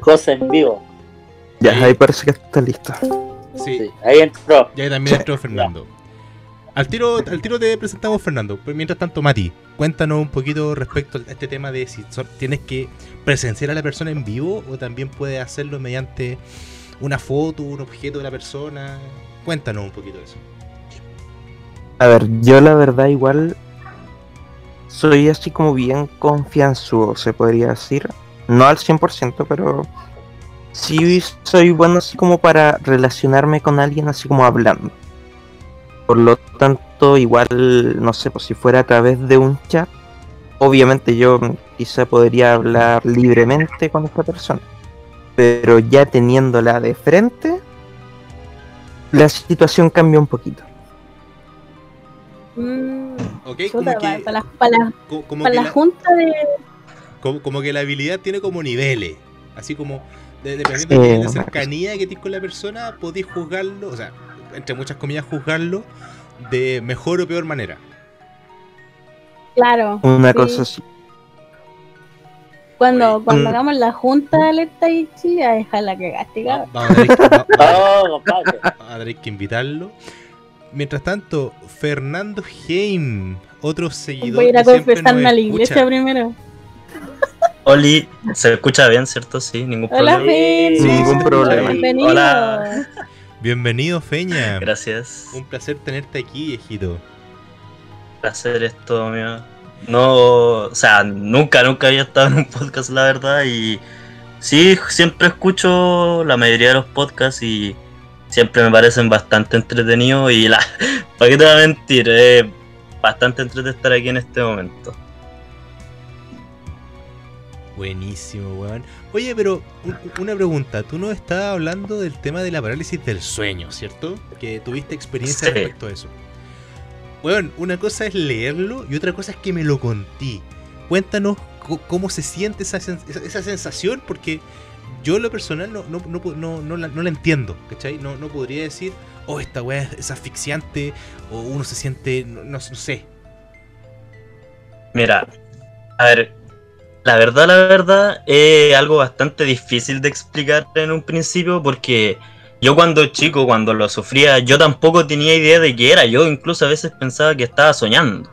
Cosa en vivo. Ya, ahí parece que está lista. Sí, Sí, ahí entró. ya también entró Fernando. Al tiro, al tiro te presentamos Fernando. Pero mientras tanto, Mati, cuéntanos un poquito respecto a este tema de si tienes que presenciar a la persona en vivo o también puedes hacerlo mediante una foto, un objeto de la persona. Cuéntanos un poquito de eso. A ver, yo la verdad igual soy así como bien confianzudo, se podría decir. No al 100%, pero sí soy bueno así como para relacionarme con alguien así como hablando. Por lo tanto, igual, no sé, pues si fuera a través de un chat, obviamente yo quizá podría hablar libremente con esta persona. Pero ya teniéndola de frente, la situación cambia un poquito. Mm, ¿Ok? chuta, Como para, que, para la, para la- como para que la- junta de. como, como que la habilidad tiene como niveles. Así como, de- dependiendo de una cercanía que tienes con la persona, podéis juzgarlo, o sea, entre muchas comillas, juzgarlo de mejor o peor manera. Claro. Una Sí. cosa así. Cuando, cuando Mm. hagamos la junta de alerta y sí, a dejarla que castigar. Va- Vamos a tener que, va- Oh, a tener que invitarlo. Mientras tanto, Fernando Heim, otro seguidor. Voy a ir a confesarme a la iglesia primero. Oli, ¿se escucha bien, cierto? Sí, ningún Hola, problema. Sí, Ningún problema. Bienvenido. Hola. Bienvenido, Feña. Gracias. Un placer tenerte aquí, viejito. placer esto mío. No, o sea, nunca, nunca había estado en un podcast, la verdad, y sí, siempre escucho la mayoría de los podcasts y siempre me parecen bastante entretenidos y la, ¿para qué te voy a mentir? Es bastante entretenido estar aquí en este momento. Buenísimo, weón. Oye, pero un- una pregunta. Tú nos estabas hablando del tema de la parálisis del sueño, ¿cierto? Que tuviste experiencia Sí. respecto a eso. Weón, una cosa es leerlo y otra cosa es que me lo conté. Cuéntanos cómo se siente esa, esa, sensación, porque yo en lo personal no, no, no, no, no la, no la entiendo, ¿cachai? No, no podría decir, oh, esta weá es, asfixiante, o uno se siente, no- no sé. Mira, a ver, la verdad, la verdad, es algo bastante difícil de explicar en un principio porque yo cuando chico, cuando lo sufría, yo tampoco tenía idea de qué era, yo incluso a veces pensaba que estaba soñando.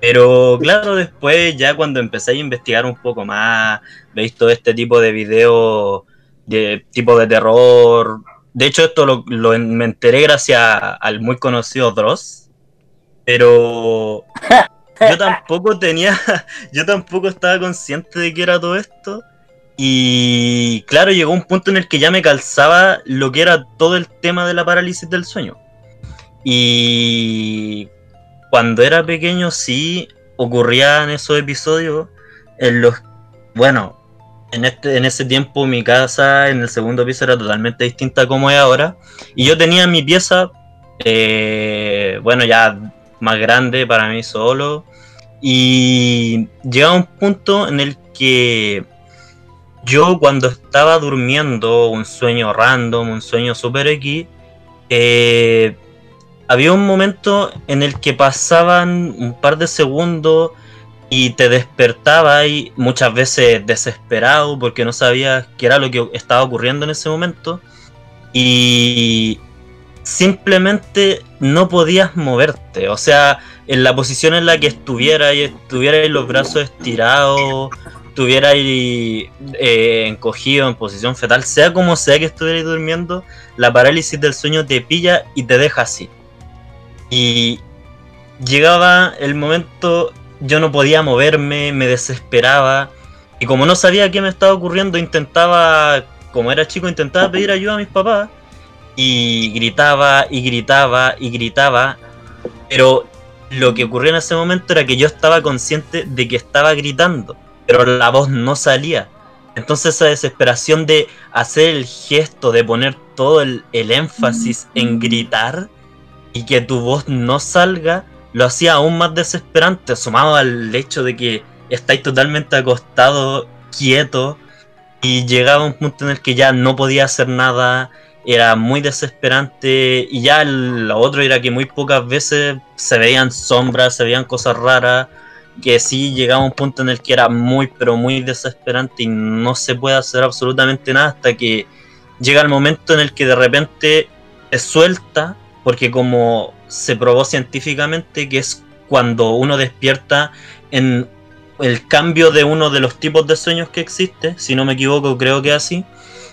Pero claro, después ya cuando empecé a investigar un poco más, veis todo este tipo de videos de tipo de terror. De hecho, esto lo, lo me enteré gracias al muy conocido Dross. Pero yo tampoco tenía, yo tampoco estaba consciente de que era todo esto. Y claro, llegó un punto en el que ya me calzaba lo que era todo el tema de la parálisis del sueño. Y cuando era pequeño sí ocurrían esos episodios en los, bueno, en, este, en ese tiempo mi casa en el segundo piso era totalmente distinta como es ahora. Y yo tenía mi pieza, eh, bueno, ya más grande para mí solo. Y llegaba un punto en el que yo cuando estaba durmiendo un sueño random, un sueño super X, eh, había un momento en el que pasaban un par de segundos y te despertaba y muchas veces desesperado porque no sabías qué era lo que estaba ocurriendo en ese momento y simplemente no podías moverte, o sea, en la posición en la que estuvieras y estuvieras los brazos estirados, estuvieras eh, encogido en posición fetal, sea como sea que estuvieras durmiendo, la parálisis del sueño te pilla y te deja así. Y llegaba el momento, yo no podía moverme, me desesperaba. Y como no sabía qué me estaba ocurriendo, intentaba, como era chico, intentaba pedir ayuda a mis papás. Y gritaba y gritaba y gritaba. Pero lo que ocurrió en ese momento era que yo estaba consciente de que estaba gritando, pero la voz no salía. Entonces esa desesperación de hacer el gesto, de poner todo el, el énfasis en gritar y que tu voz no salga, lo hacía aún más desesperante, sumado al hecho de que estáis totalmente acostado, quieto, y llegaba un punto en el que ya no podía hacer nada, era muy desesperante, y ya lo otro era que muy pocas veces se veían sombras, se veían cosas raras, que sí llegaba un punto en el que era muy, pero muy desesperante y no se puede hacer absolutamente nada hasta que llega el momento en el que de repente te suelta, porque como se probó científicamente que es cuando uno despierta en el cambio de uno de los tipos de sueños que existe, si no me equivoco creo que así,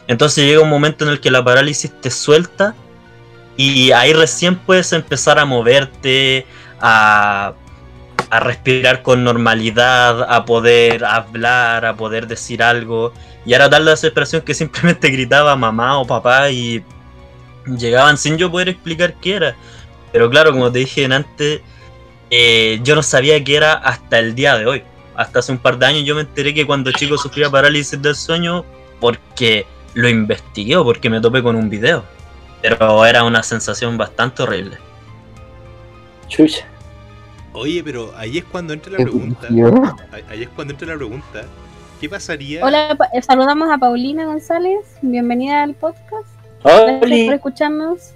entonces llega un momento en el que la parálisis te suelta y ahí recién puedes empezar a moverte, a, respirar con normalidad, a poder hablar, a poder decir algo. Y era tal la desesperación que simplemente gritaba mamá o papá y llegaban sin yo poder explicar qué era. Pero claro, como te dije antes, eh, yo no sabía qué era hasta el día de hoy. Hasta hace un par de años yo me enteré que cuando chico sufría parálisis del sueño porque lo investigué porque me topé con un video. Pero era una sensación bastante horrible. Chucha. Oye, pero ahí es cuando entra la ¿Qué pregunta. Ahí es cuando entra la pregunta. ¿Qué pasaría? Hola, eh, saludamos a Paulina González. Bienvenida al podcast. Gracias Oli. por escucharnos.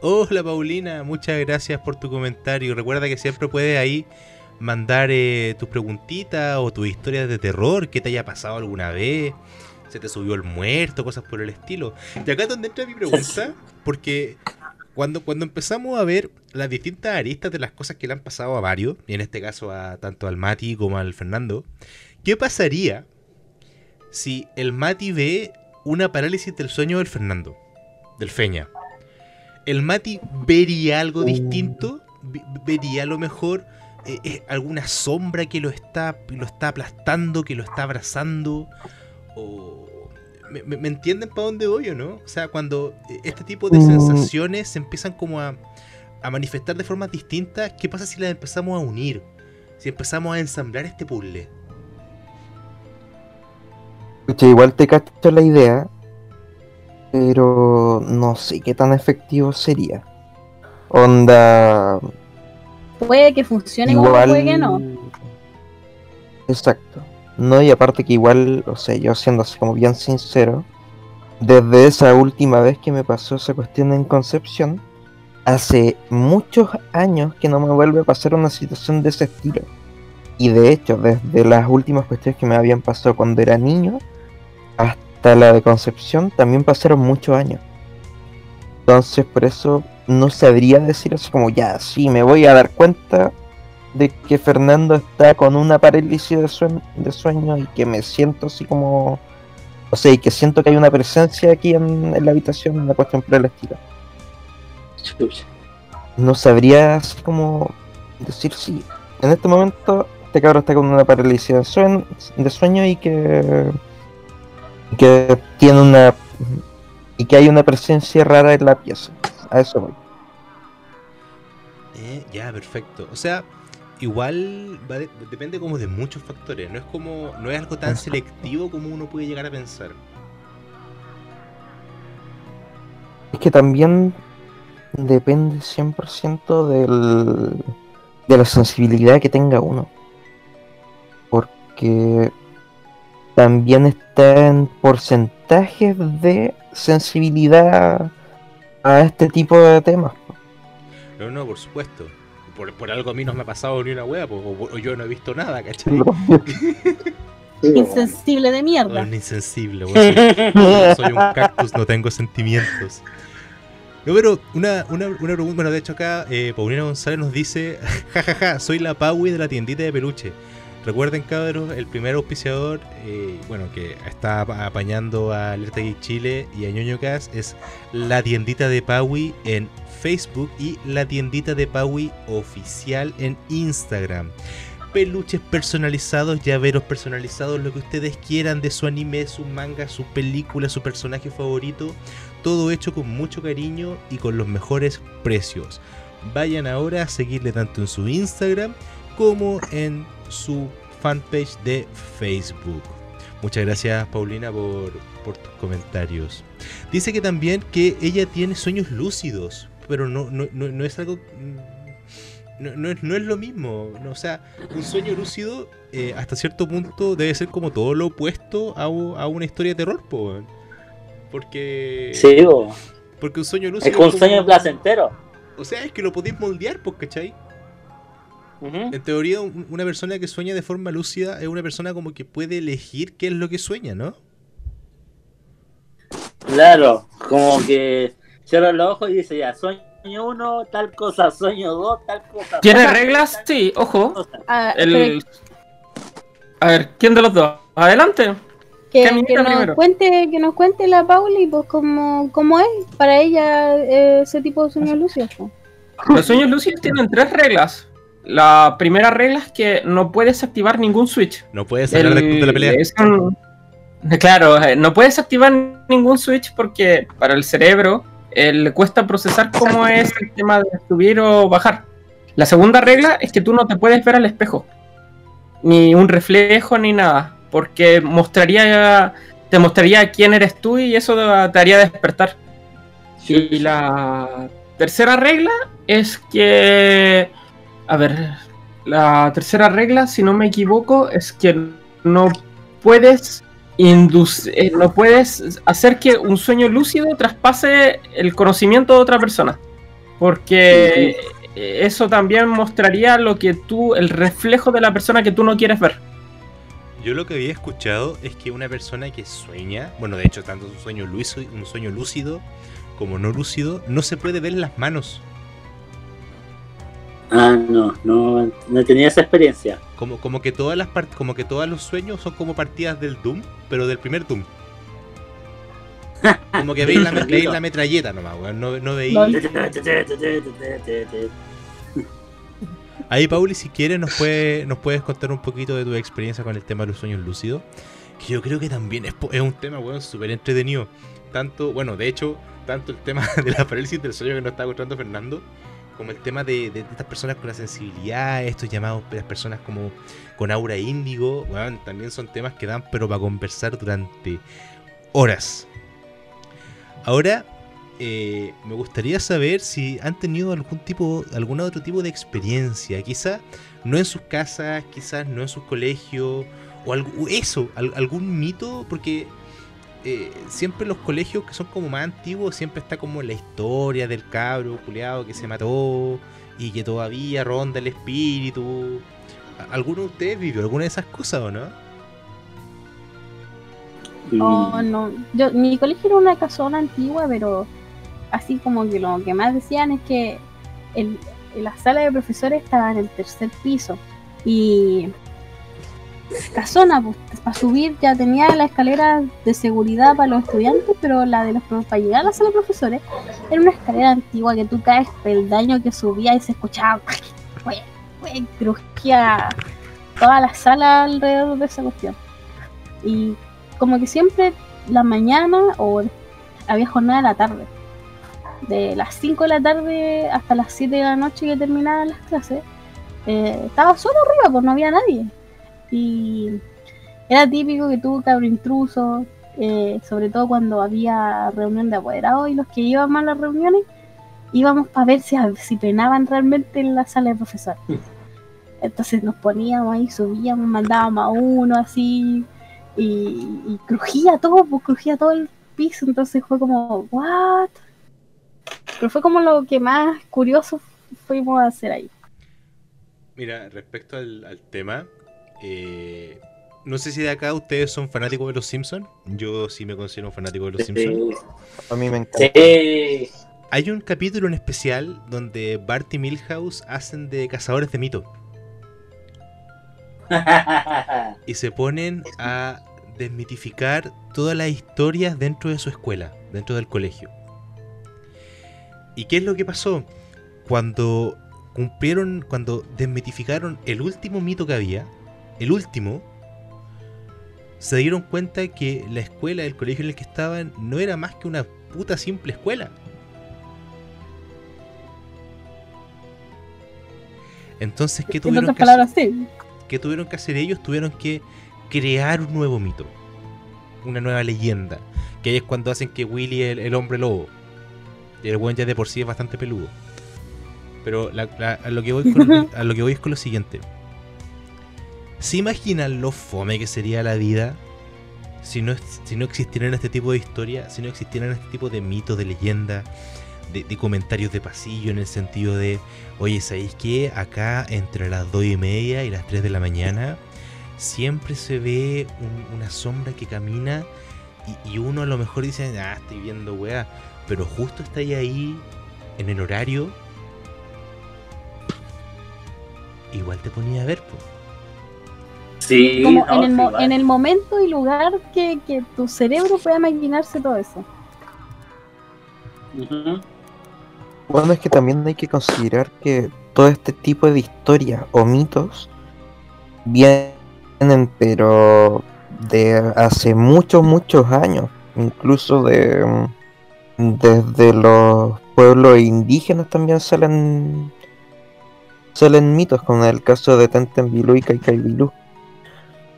Hola Paulina, muchas gracias por tu comentario. Recuerda que siempre puedes ahí mandar eh, tus preguntitas o tus historias de terror que te haya pasado alguna vez. Se te subió el muerto, cosas por el estilo. Y acá es donde entra mi pregunta, porque cuando, cuando empezamos a ver las distintas aristas de las cosas que le han pasado a varios, y en este caso a tanto al Mati como al Fernando, ¿qué pasaría si el Mati ve una parálisis del sueño del Fernando, del Feña? ¿El Mati vería algo distinto? Ve- ¿Vería a lo mejor eh, eh, alguna sombra que lo está, lo está aplastando, que lo está abrazando? O... ¿Me, me- me entienden para dónde voy o no? O sea, cuando este tipo de Mm. sensaciones se empiezan como a, a manifestar de formas distintas, ¿qué pasa si las empezamos a unir? Si empezamos a ensamblar este puzzle. Pucha, igual te cacho la idea, pero no sé qué tan efectivo sería. Onda. Puede que funcione como igual. puede que no. Exacto. No, y aparte que igual, o sea, yo siendo así como bien sincero, desde esa última vez que me pasó esa cuestión en Concepción, hace muchos años que no me vuelve a pasar una situación de ese estilo. Y de hecho, desde las últimas cuestiones que me habían pasado cuando era niño, hasta la de Concepción, también pasaron muchos años. Entonces, por eso no sabría decir así como, ya, sí, me voy a dar cuenta de que Fernando está con una parálisis de, suen- de sueño y que me siento así como... O sea, y que siento que hay una presencia aquí en, en la habitación, una cuestión por el estilo. Chucha. No sabría así como decir sí. En este momento, este cabrón está con una parálisis de sueño, de sueño y que... y que tiene una... y que hay una presencia rara en la pieza. A eso voy. Eh, ya, perfecto. O sea, igual va de- depende como de muchos factores. No es como, no es algo tan selectivo como uno puede llegar a pensar. Es que también depende 100% del, de la sensibilidad que tenga uno. Porque también está en porcentajes de sensibilidad a este tipo de temas. No, no, por supuesto. Por, por algo a mí no me ha pasado ni una wea, po, o, o yo no he visto nada, ¿cachai? Insensible de mierda. Un insensible. Soy, soy un cactus, no tengo sentimientos. No, pero una, una, una pregunta, bueno, de hecho acá eh, Paulina González nos dice, jajaja, soy la Paui de la tiendita de peluche. Recuerden, cabros, el primer auspiciador, eh, bueno, que está apa- apañando a Alerta Geek Chile y a Ñoño Cast es la tiendita de Paui en Facebook y la tiendita de Paui oficial en Instagram peluches personalizados, llaveros personalizados, lo que ustedes quieran de su anime, su manga, su película, su personaje favorito, todo hecho con mucho cariño y con los mejores precios. Vayan ahora a seguirle tanto en su Instagram como en su fanpage de Facebook. Muchas gracias Paulina por, por tus comentarios. Dice que también que ella tiene sueños lúcidos, pero no, no, no, no es algo... mm, no, no es, no es lo mismo. no, o sea, un sueño lúcido eh, hasta cierto punto debe ser como todo lo opuesto a, a una historia de terror, po. Porque. Sí, bo. Porque un sueño lúcido. es un como- sueño placentero. O sea, es que lo podéis moldear, pues, ¿cachai? En teoría, un- una persona que sueña de forma lúcida es una persona como que puede elegir qué es lo que sueña, ¿no? Claro, como que cierra los ojos y dice ya, sueño uno, tal cosa, sueño dos, tal cosa. ¿Tiene tal reglas? Sí, ojo. Ah, El... A ver, ¿quién de los dos? Adelante. que, nos primero. cuente, que nos cuente la Pauli, pues cómo, cómo es para ella eh, ese tipo de sueños lúcidos. pues. Los sueños lúcidos tienen tres reglas. La primera regla es que no puedes activar ningún switch. No puedes club de la pelea. es un- Claro, eh, no puedes activar ningún switch porque para el cerebro eh, le cuesta procesar cómo es el tema de subir o bajar. La segunda regla es que tú no te puedes ver al espejo, ni un reflejo ni nada, porque mostraría, te mostraría quién eres tú y eso te haría despertar. Y la tercera regla es que. A ver. La tercera regla, si no me equivoco, es que no puedes eh, no puedes hacer que un sueño lúcido traspase el conocimiento de otra persona. Porque eso también mostraría lo que tú, el reflejo de la persona que tú no quieres ver. Yo lo que había escuchado es que una persona que sueña, bueno, de hecho, tanto un sueño lúcido, un sueño lúcido como no lúcido, no se puede ver las manos. Ah, no, no, no tenía esa experiencia. Como, como que todas las part- como que todos los sueños son como partidas del Doom, pero del primer Doom. Como que veis la, me- veis la metralleta nomás, weón. No, no veis. Ahí, Pauli, si quieres, nos, puede, nos puedes contar un poquito de tu experiencia con el tema de los sueños lúcidos. Que yo creo que también es, po- es un tema, weón, súper entretenido. Tanto, bueno, de hecho, tanto el tema de la parálisis del sueño que nos está contando Fernando, como el tema de, estas personas con la sensibilidad, estos llamados las personas como con aura índigo, weón, también son temas que dan, pero para conversar durante horas. Ahora, eh, me gustaría saber si han tenido algún tipo, algún otro tipo de experiencia, quizá no en sus casas, quizás no en sus colegios, o eso, al- algún mito, porque eh, siempre los colegios que son como más antiguos, siempre está como la historia del cabro culeado que se mató y que todavía ronda el espíritu. ¿A- ¿Alguno de ustedes vivió alguna de esas cosas o no? Oh, no. Yo, mi colegio era una casona antigua, pero así como que lo que más decían es que el, la sala de profesores estaba en el tercer piso y casona, pues, para subir ya tenía la escalera de seguridad para los estudiantes, pero la de los para llegar a la sala de profesores era una escalera antigua que tú caes peldaño que subía y se escuchaba, crujía toda la sala alrededor de esa cuestión. Y como que siempre la mañana o había jornada de la tarde. De las 5 de la tarde hasta las 7 de la noche que terminaban las clases, eh, estaba solo arriba, pues no había nadie. Y era típico que tuvo cabro intruso, eh, sobre todo cuando había reunión de apoderados y los que íbamos a las reuniones íbamos para ver si, si penaban realmente en la sala de profesores. Entonces nos poníamos ahí, subíamos, mandábamos a uno así, y, y crujía todo, pues crujía todo el piso, entonces fue como, ¿what? Pero fue como lo que más curioso fuimos a hacer ahí. Mira, respecto al, al tema, eh, no sé si de acá ustedes son fanáticos de los Simpsons. Yo sí me considero un fanático de los Simpsons. A mí me encanta. Sí. Hay un capítulo en especial donde Bart y Milhouse hacen de cazadores de mitos y se ponen a desmitificar todas las historias dentro de su escuela, dentro del colegio. ¿Y qué es lo que pasó? Cuando cumplieron, cuando desmitificaron el último mito que había, el último, se dieron cuenta que la escuela, el colegio en el que estaban, no era más que una puta simple escuela. Entonces, ¿qué tuvieron, que hacer? sí. ¿Qué tuvieron que hacer ellos? Tuvieron que crear un nuevo mito, una nueva leyenda. Que ahí es cuando hacen que Willy el, el hombre lobo. El buen ya de por sí es bastante peludo. Pero la- la- a, lo que voy con, a lo que voy es con lo siguiente. ¿Se imaginan lo fome que sería la vida si no, existieran este tipo de historias? Si no existieran este tipo de mitos, de leyendas, de, comentarios de pasillo en el sentido de, oye, ¿sabéis qué? Acá entre las 2 y media y las 3 de la mañana siempre se ve un- una sombra que camina y, uno a lo mejor dice, ah, estoy viendo weá, pero justo está ahí en el horario, igual te ponía a ver, pues. Sí, Como no, en, el sí, mo- igual. en el momento y lugar que, que tu cerebro pueda imaginarse todo eso. Bueno, es que también hay que considerar que todo este tipo de historias o mitos vienen, pero de hace muchos, muchos años, incluso de desde los pueblos indígenas también salen salen mitos, como en el caso de Tentenbilú y Caicaibilú.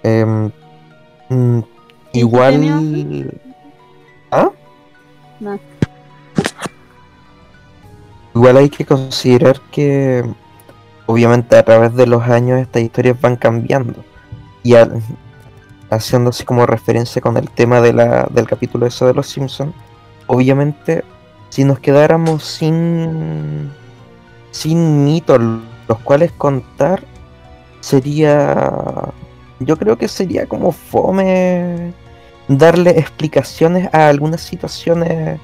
Em, mm, ¿Y igual... ¿Ah? No. Igual hay que considerar que obviamente a través de los años estas historias van cambiando. Y al- haciendo así como referencia con el tema de la, del capítulo ese de los Simpsons, obviamente si nos quedáramos sin sin mitos los cuales contar sería yo creo que sería como fome darle explicaciones a algunas situaciones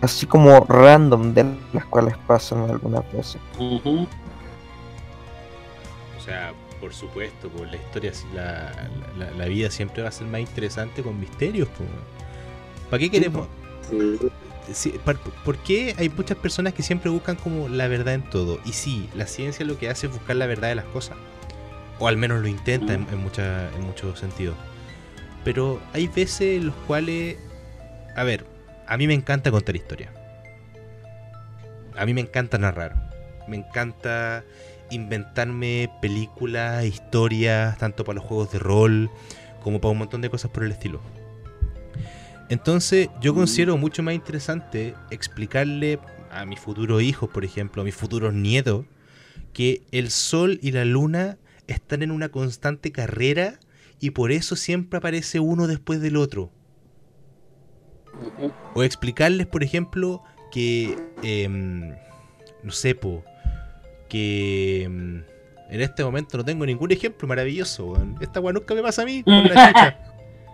así como random de las cuales pasan algunas veces. Ujú. O sea, por supuesto, por la historia, la, la, la vida siempre va a ser más interesante con misterios. ¿Para qué queremos? Sí. sí, ¿Por qué hay muchas personas que siempre buscan como la verdad en todo? Y sí, la ciencia lo que hace es buscar la verdad de las cosas. O al menos lo intenta en, en, mucha- en muchos sentidos. Pero hay veces en los cuales... A ver, a mí me encanta contar historias. A mí me encanta narrar. Me encanta inventarme películas, historias, tanto para los juegos de rol como para un montón de cosas por el estilo. Entonces yo considero mucho más interesante explicarle a mis futuros hijos, por ejemplo, a mis futuros nietos, que el sol y la luna están en una constante carrera y por eso siempre aparece uno después del otro. O explicarles, por ejemplo, que, em, no sé, po, que em, en este momento no tengo ningún ejemplo maravilloso. weón. Esta weá nunca me pasa a mí. por la.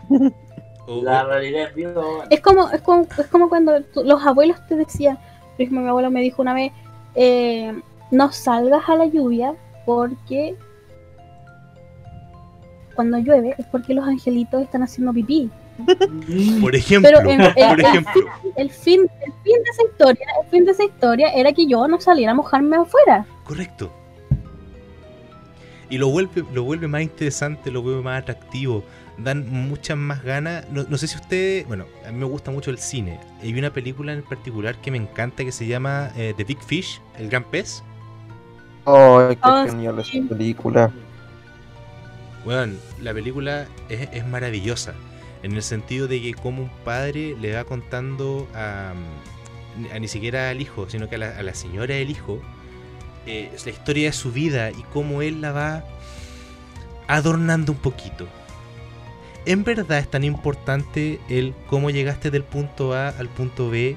O- realidad es vivo. Es como, es como, es como cuando los abuelos te decían, por ejemplo, mi abuelo me dijo una vez, eh, no salgas a la lluvia porque cuando llueve es porque los angelitos están haciendo pipí. por ejemplo, Pero en- en- por ejemplo. El fin, el fin de esa historia, el fin de esa historia era que yo no saliera a mojarme afuera. Correcto. Y lo vuelve, lo vuelve más interesante, lo vuelve más atractivo. Dan muchas más ganas. No, no sé si ustedes. Bueno, a mí me gusta mucho el cine. Hay una película en particular que me encanta que se llama eh, The Big Fish, El Gran Pez. ¡Ay, qué Ah, genial sí. esa película! Bueno, la película es, es maravillosa. En el sentido de que como un padre le va contando a, a ni siquiera al hijo, sino que a la, a la señora del hijo, eh, la historia de su vida y cómo él la va adornando un poquito. En verdad es tan importante el cómo llegaste del punto A al punto B,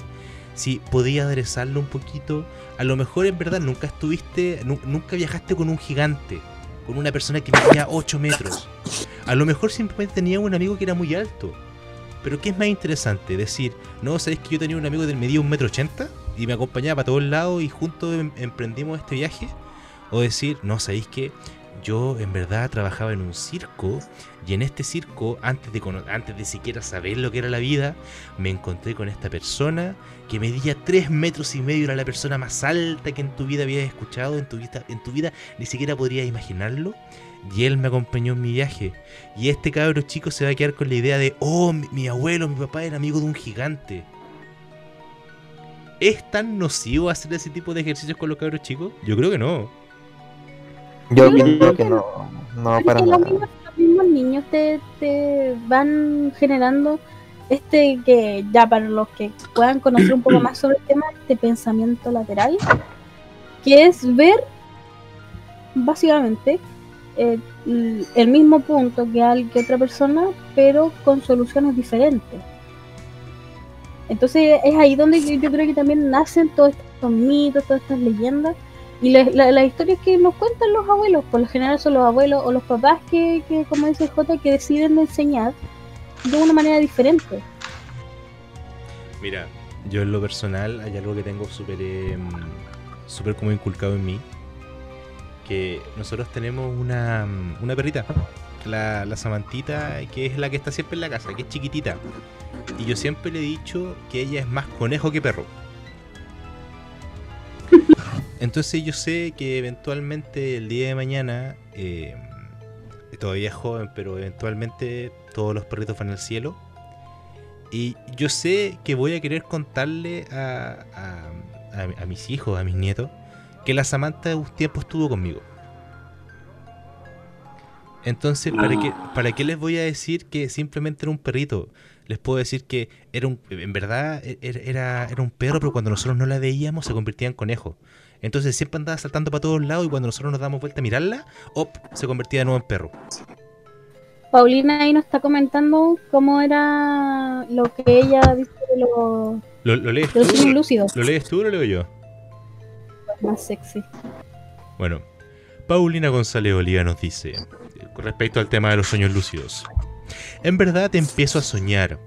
si podía aderezarlo un poquito. A lo mejor en verdad nunca estuviste, nu- nunca viajaste con un gigante, con una persona que medía 8 metros. A lo mejor simplemente tenía un amigo que era muy alto. Pero ¿qué es más interesante? Decir, no, ¿sabéis que yo tenía un amigo que medía un metro ochenta y me acompañaba para todos lados y juntos em- emprendimos este viaje? O decir, no, ¿sabéis que yo en verdad trabajaba en un circo y en este circo, antes de, antes de siquiera saber lo que era la vida, me encontré con esta persona que medía 3 metros y medio, era la persona más alta que en tu vida habías escuchado, en tu vida, en tu vida ni siquiera podrías imaginarlo. Y él me acompañó en mi viaje. Y este cabro chico se va a quedar con la idea de, oh, mi, mi abuelo, mi papá era amigo de un gigante. ¿Es tan nocivo hacer ese tipo de ejercicios con los cabros chicos? Yo creo que no. Yo porque que no, no para los, mismos, los mismos niños te, te van generando este que ya para los que puedan conocer un poco más sobre el tema, este pensamiento lateral, que es ver básicamente eh, l- el mismo punto que, al, que otra persona, pero con soluciones diferentes. Entonces es ahí donde yo creo que también nacen todos estos mitos, todas estas leyendas. Y la- la- las historias que nos cuentan los abuelos, por lo general son los abuelos o los papás que, que como dice J, que deciden enseñar de una manera diferente. Mira, yo en lo personal hay algo que tengo súper em, súper como inculcado en mí. Que nosotros tenemos una, mm, una perrita, la, la Samantita, que es la que está siempre en la casa, que es chiquitita. Y yo siempre le he dicho que ella es más conejo que perro. Entonces yo sé que eventualmente el día de mañana, eh, todavía es joven, pero eventualmente todos los perritos van al cielo. Y yo sé que voy a querer contarle a, a- a- a mis hijos, a mis nietos, que la Samantha un tiempo estuvo conmigo. Entonces, ¿para qué, ¿para qué les voy a decir que simplemente era un perrito? Les puedo decir que era un, en verdad e- era, era, era un perro, pero cuando nosotros no la veíamos se convertía en conejo. Entonces siempre andaba saltando para todos lados y cuando nosotros nos damos vuelta a mirarla, ¡op! se convertía de nuevo en perro. Paulina ahí nos está comentando cómo era lo que ella dice de los, ¿Lo, lo lees de los sueños tú? lúcidos, ¿Lo lees tú o lo leo yo? más sexy. Bueno, Paulina González Oliva nos dice, con respecto al tema de los sueños lúcidos. En verdad empiezo a soñar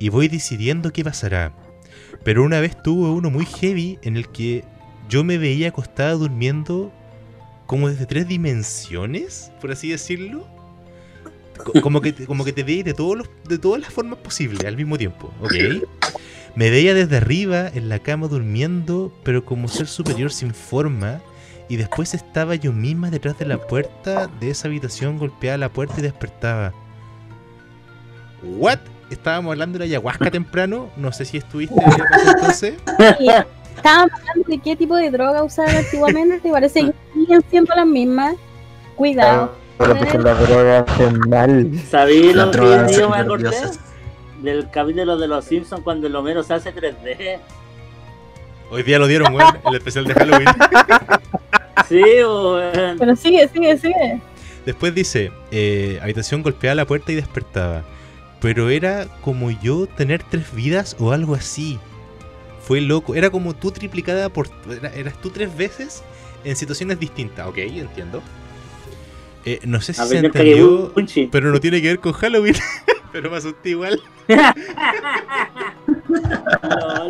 y voy decidiendo qué pasará. Pero una vez tuve uno muy heavy en el que yo me veía acostada durmiendo como desde tres dimensiones, por así decirlo. Co- Como que, te- como que te veía de, todos los, de todas las formas posibles al mismo tiempo, ¿ok? Me veía desde arriba en la cama durmiendo, pero como ser superior sin forma. Y después estaba yo misma detrás de la puerta de esa habitación, golpeaba la puerta y despertaba. ¿What? Estábamos hablando de la ayahuasca temprano. No sé si estuviste ese entonces. Y estábamos hablando de qué tipo de droga usaban antiguamente, parece que siguen siendo las mismas. Cuidado. Pero que las drogas hacen mal. ¿Sabéis lo que yo me acordé? Del capítulo de los Simpsons cuando el Homero se hace 3D. Hoy día lo dieron, weón, el especial de Halloween. Sí, weón. Pero sigue, sigue, sigue. Después dice, eh, habitación golpeaba la puerta y despertaba. Pero era como yo tener tres vidas o algo así. Fue loco. Era como tú triplicada por... era- eras tú tres veces en situaciones distintas. Ok, entiendo. Eh, no sé si se entendió, pero no tiene que ver con Halloween. pero me asusté igual. A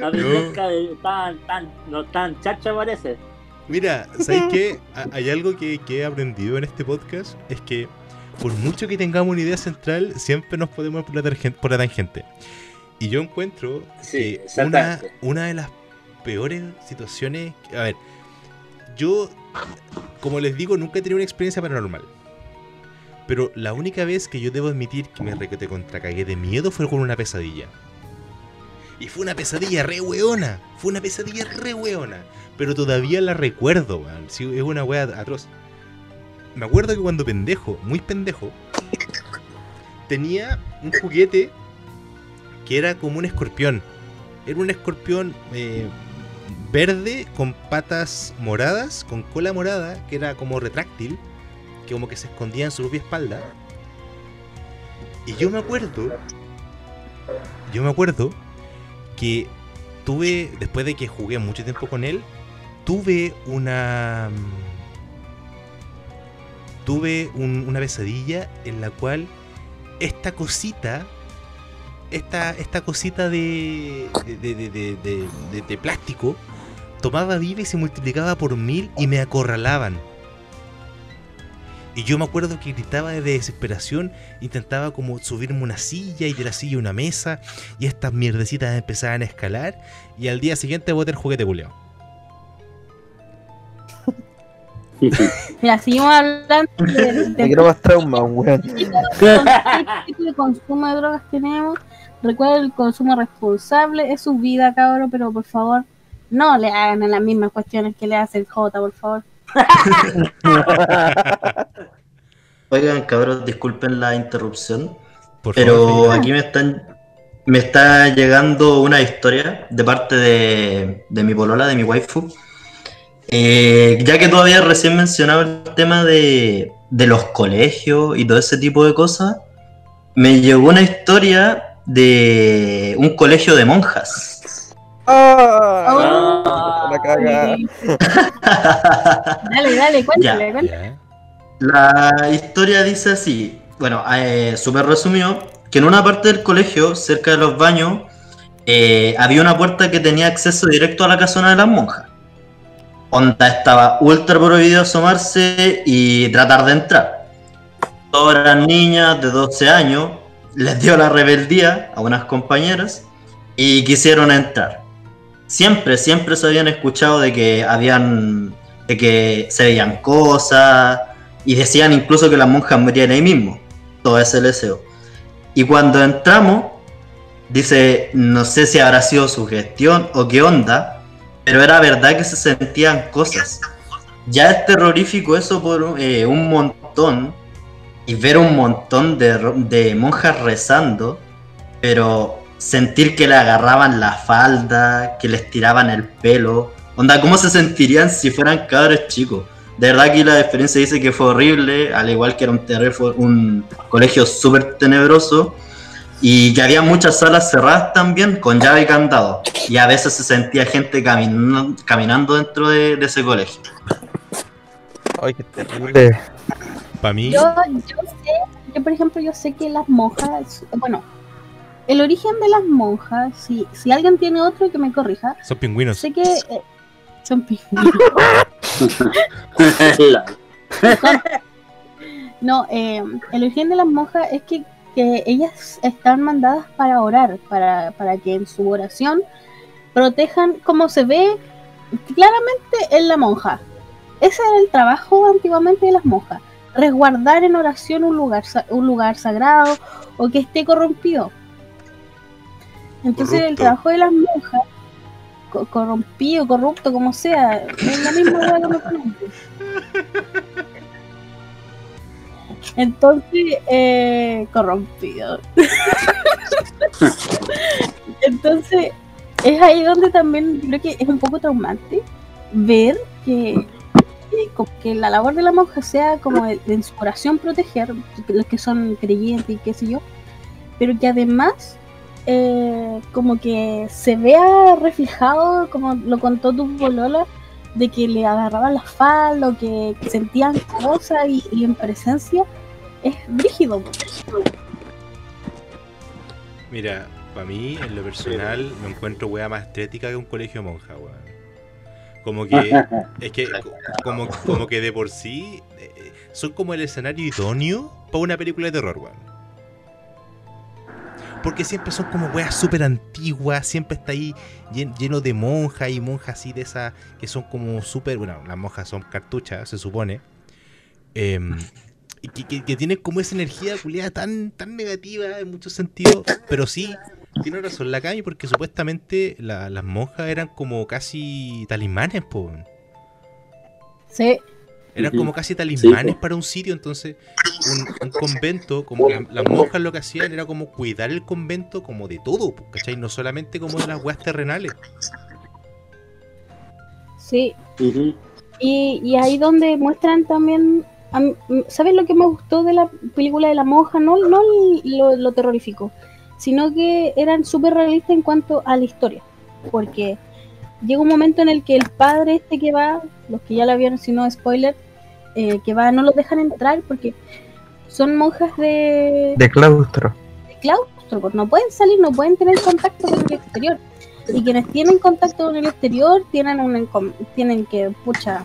No. de- tan, tan, no tan chacha parece. Mira, ¿sabes qué? Ha- Hay algo que, que he aprendido en este podcast, es que por mucho que tengamos una idea central, siempre nos podemos ir por la, por la tangente. Y yo encuentro Sí, que una, una de las peores situaciones... A ver, yo, como les digo, nunca he tenido una experiencia paranormal. Pero la única vez que yo debo admitir que me requete contra cagué de miedo fue con una pesadilla. Y fue una pesadilla re weona. Fue una pesadilla re weona. Pero todavía la recuerdo. Sí, es una wea atroz. Me acuerdo que cuando pendejo, muy pendejo, tenía un juguete que era como un escorpión. Era un escorpión eh, verde con patas moradas, con cola morada, que era como retráctil, que como que se escondía en su propia espalda. Y yo me acuerdo, yo me acuerdo que tuve, después de que jugué mucho tiempo con él, tuve una... mm, Tuve un- una pesadilla en la cual esta cosita, esta, esta cosita de, de, de, de- de- de- de- de plástico, tomaba vida y se multiplicaba por mil y me acorralaban. Y yo me acuerdo que gritaba de desesperación, intentaba como subirme una silla y de la silla una mesa, y estas mierdecitas empezaban a escalar, y al día siguiente boté el juguete culeado. Mira, seguimos hablando de, Me de quiero más trauma, weón. qué tipo de consumo de drogas tenemos. Recuerda el consumo responsable, es su vida, cabrón, pero por favor, no le hagan las mismas cuestiones que le hace el J, por favor. Oigan, cabros, disculpen la interrupción, Por pero favor, aquí me están me está llegando una historia de parte de, de mi polola, de mi waifu. Eh, ya que tú habías recién mencionado el tema de, de los colegios y todo ese tipo de cosas, me llegó una historia de un colegio de monjas. ¡Ah! Ah, La caga. Dale, dale, cuéntale, cuéntale. Ya. La historia dice así, bueno, eh, súper resumido, que en una parte del colegio, cerca de los baños, eh, había una puerta que tenía acceso directo a la casona de las monjas. Onda estaba ultra prohibido asomarse y tratar de entrar. Todas eran niñas de 12 años, les dio la rebeldía a unas compañeras y quisieron entrar. Siempre, siempre se habían escuchado de que habían, de que se veían cosas y decían incluso que las monjas morían ahí mismo. Todo ese deseo. Y cuando entramos, dice, no sé si habrá sido su gestión o qué onda, pero era verdad que se sentían cosas. Ya es terrorífico eso por eh, un montón y ver un montón de, de monjas rezando, pero sentir que le agarraban la falda, que les tiraban el pelo. Onda, ¿cómo se sentirían si fueran cabros chicos? De verdad que la experiencia dice que fue horrible, al igual que era un, un colegio súper tenebroso y que había muchas salas cerradas también con llave y candado. Y a veces se sentía gente caminando, caminando dentro de, de ese colegio. Ay, qué terrible. Para mí, Yo, yo sé, yo por ejemplo, yo sé que las monjas, bueno, el origen de las monjas, si, si alguien tiene otro que me corrija, son pingüinos. sé que eh, son pingüinos. No, eh, el origen de las monjas es que, que ellas están mandadas para orar, para, para que en su oración protejan, como se ve claramente en la monja. Ese era el trabajo antiguamente de las monjas, resguardar en oración un lugar, un lugar sagrado o que esté corrompido. Entonces el trabajo de las monjas, co- corrompido, corrupto, como sea, es la misma que ponen. Entonces, eh, corrompido. Entonces, es ahí donde también creo que es un poco traumante ver que, como que la labor de la monja sea como en su oración proteger los que son creyentes y qué sé yo, pero que además eh, como que se vea reflejado, como lo contó tu Lola, de que le agarraban la falda o que sentían cosas y, y en presencia es brígido. Mira, para mí, en lo personal, me encuentro wea más estética que un colegio monja, weón. Como que, es que, co- como, como que de por sí, eh, son como el escenario idóneo para una película de terror, weón. Porque siempre son como weas súper antiguas, siempre está ahí llen- lleno de monjas y monjas así de esas que son como súper, bueno, las monjas son cartuchas, se supone. Y que, que, que tienen como esa energía culiada tan, tan negativa en muchos sentidos, pero sí, tiene razón la Cami, porque supuestamente la- las monjas eran como casi talismanes, po. Sí, Eran como casi talismanes para un sitio, entonces un, un convento, como que las monjas lo que hacían era como cuidar el convento como de todo, ¿cachai? No solamente como de las weas terrenales. sí. Y, y ahí donde muestran también, ¿sabes lo que me gustó de la película de la monja? No, no lo, lo terrorífico, sino que eran súper realistas en cuanto a la historia. Porque llega un momento en el que el padre este que va, los que ya la vieron, si no spoiler, eh, que va, no los dejan entrar porque son monjas de, De claustro. de claustro, pues no pueden salir, no pueden tener contacto con el exterior. Y quienes tienen contacto con el exterior tienen un tienen que, pucha,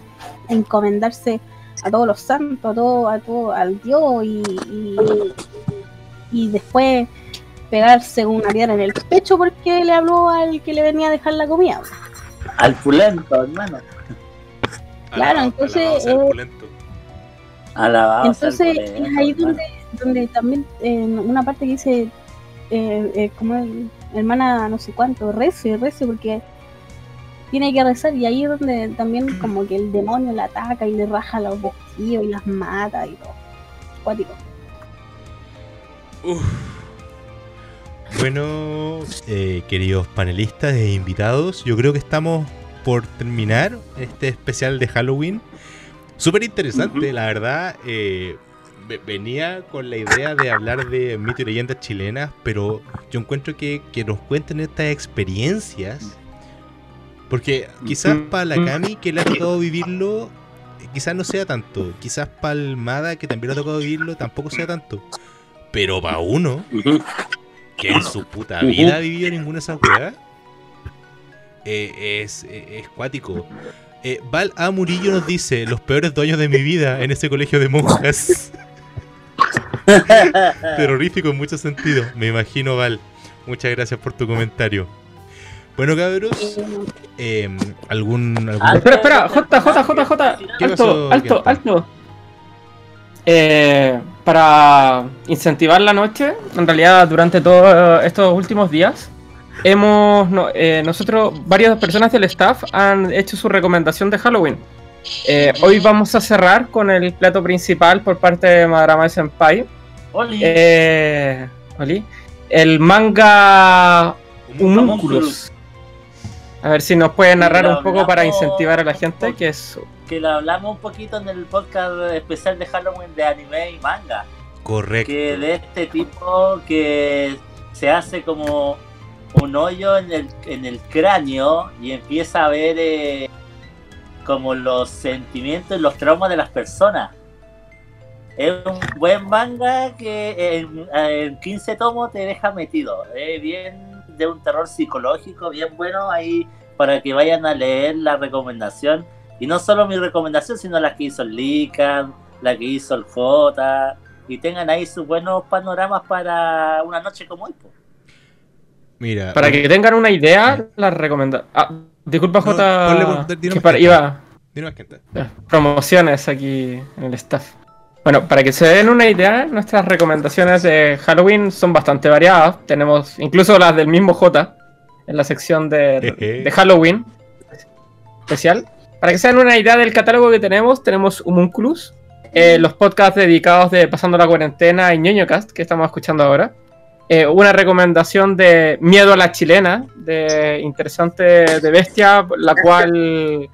encomendarse a todos los santos, a todo, a todo, al Dios y, y, y después pegarse una piedra en el pecho porque le habló al que le venía a dejar la comida. Al fulento, hermano. Claro, entonces, alabado eh, pulento. Alabado Entonces es ahí donde, donde también en una parte que dice eh, eh, como el- hermana no sé cuánto, rece, rece porque tiene que rezar y ahí es donde también como que el demonio la ataca y le raja los vestidos y las mata y todo. Cuático. Uf. Bueno, eh, queridos panelistas e invitados, yo creo que estamos por terminar este especial de Halloween. Súper interesante, la verdad. eh, ve- venía con la idea de hablar de mito y leyendas chilenas, pero yo encuentro que, que nos cuenten estas experiencias. Porque quizás para la Cami, que le ha tocado vivirlo, quizás no sea tanto. Quizás para el Mada, que también le ha tocado vivirlo, tampoco sea tanto. Pero para uno. Que en su puta vida ha vivido ninguna de esas weas, eh, es, eh, es cuático. Eh, Val A. Murillo nos dice: Los peores dueños de mi vida en ese colegio de monjas. Terrorífico en muchos sentidos. Me imagino, Val. Muchas gracias por tu comentario. Bueno, cabros, eh, ¿algún, algún- Ah, Espera, espera, J, J, J, J. ¿Qué Alto, alto, alto. Eh, para incentivar la noche, en realidad durante todos estos últimos días, hemos no- eh, nosotros, varias personas del staff han hecho su recomendación de Halloween. Eh, hoy vamos a cerrar con el plato principal por parte de Madarama Senpai. Oli. Eh, Oli. El manga Humúnculos. A ver si nos puede narrar un poco para incentivar a la gente, que es Que lo hablamos un poquito en el podcast especial de Halloween de anime y manga. Correcto. que de este tipo que se hace como un hoyo en el, en el cráneo y empieza a ver eh, como los sentimientos y los traumas de las personas. Es un buen manga que en, en 15 tomos te deja metido. Es bien de un terror psicológico, bien bueno ahí para que vayan a leer la recomendación. Y no solo mi recomendación, sino la que hizo el Lican, la que hizo el J, y tengan ahí sus buenos panoramas para una noche como hoy. Mira, Para que tengan una idea, la recomiendo. Ah, disculpa, No, J. ponle por- dinos que para- que- iba. Promociones aquí en el staff. Bueno, para que se den una idea, nuestras recomendaciones de Halloween son bastante variadas. Tenemos incluso las del mismo J en la sección de, de Halloween especial. Para que se den una idea del catálogo que tenemos, tenemos Humunculus, eh, los podcasts dedicados de Pasando la Cuarentena y ñoñocast que estamos escuchando ahora. Eh, una recomendación de Miedo a la Chilena, de Interesante de Bestia, la cual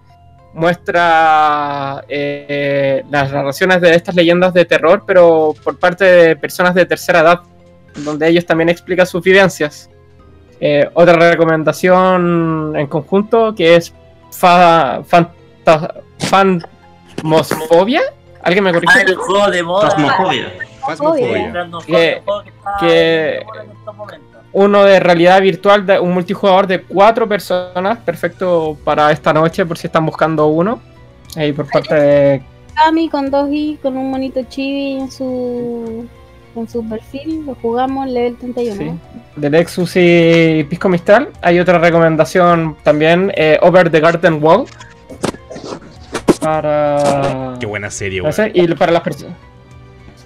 muestra eh, las narraciones de estas leyendas de terror, pero por parte de personas de tercera edad, donde ellos también explican sus vivencias. Eh, otra recomendación en conjunto que es fa, fanta- Fanmosfobia. ¿Alguien me Ah, corrige? el juego de moda. Fasmofobia. Fasmofobia. Juego Que- que. Uno de realidad virtual, de un multijugador de cuatro personas, perfecto para esta noche por si están buscando uno. Ahí por parte de Kami con dos i con un monito chibi en su en su perfil, lo jugamos level 31. Sí. de Lexus y Pisco Mistral. Hay otra recomendación también, eh, Over the Garden Wall. Para... Qué buena serie, sé, y para las personas.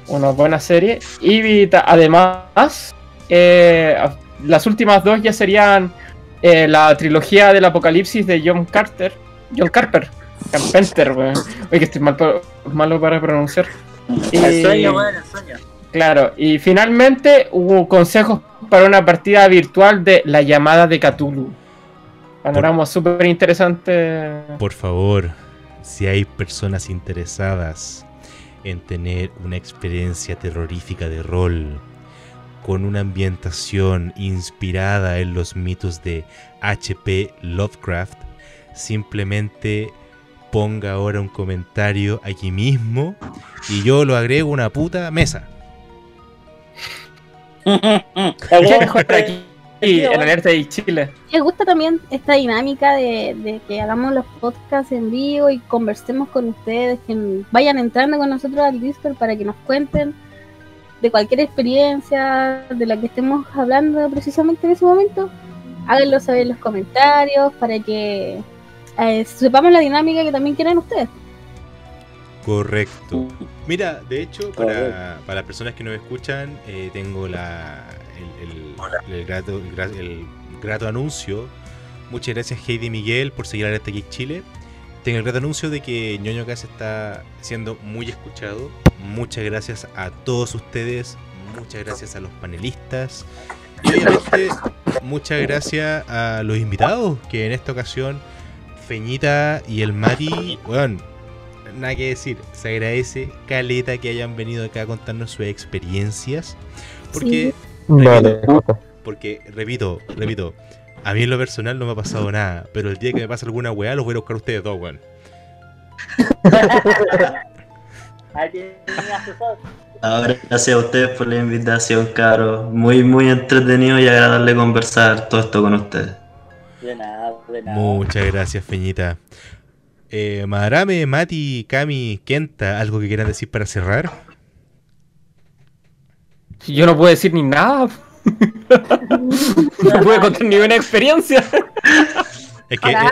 Una buena serie. Y además, eh, las últimas dos ya serían eh, la trilogía del apocalipsis de John Carter. John Carper. Carpenter, weón. Oye, que estoy mal malo para pronunciar. El Y- sueño, weón, el sueño. Claro, y finalmente hubo consejos para una partida virtual de La llamada de Cthulhu. Panorama súper interesante. Por favor, si hay personas interesadas en tener una experiencia terrorífica de rol, con una ambientación inspirada en los mitos de H.P. Lovecraft, simplemente ponga ahora un comentario aquí mismo y yo lo agrego a una puta mesa. Mejor aquí en Alerta de Chile. Me gusta también esta dinámica de, de que hagamos los podcasts en vivo y conversemos con ustedes, que vayan entrando con nosotros al Discord para que nos cuenten de cualquier experiencia de la que estemos hablando precisamente en ese momento. Háganlo saber en los comentarios para que eh, sepamos la dinámica que también quieren ustedes. Correcto. Mira, de hecho, para, para las personas que nos escuchan, eh, tengo la, el, el- el grato, el, anuncio. Muchas gracias Heidi Miguel por seguir a Alerta Geek Chile. Tengo el grato anuncio de que ñoño Cast está siendo muy escuchado. Muchas gracias a todos ustedes. Muchas gracias a los panelistas. Y obviamente, muchas gracias a los invitados que en esta ocasión Feñita y el Mati, weón, nada que decir. Se agradece, Caleta, que hayan venido acá a contarnos sus experiencias. Porque, Vale, Jota. porque, repito, repito, a mí en lo personal no me ha pasado nada. Pero el día que me pase alguna weá, los voy a buscar a ustedes dos, weón. Ahora, gracias a ustedes por la invitación, caro. Muy, muy entretenido y agradable conversar todo esto con ustedes. De nada, de nada. Muchas gracias, Feñita. Eh, Madarame, Mati, Kami, Kenta, ¿algo que quieran decir para cerrar? Yo no puedo decir ni nada. no puedo contar ni una experiencia. Es que, Ah,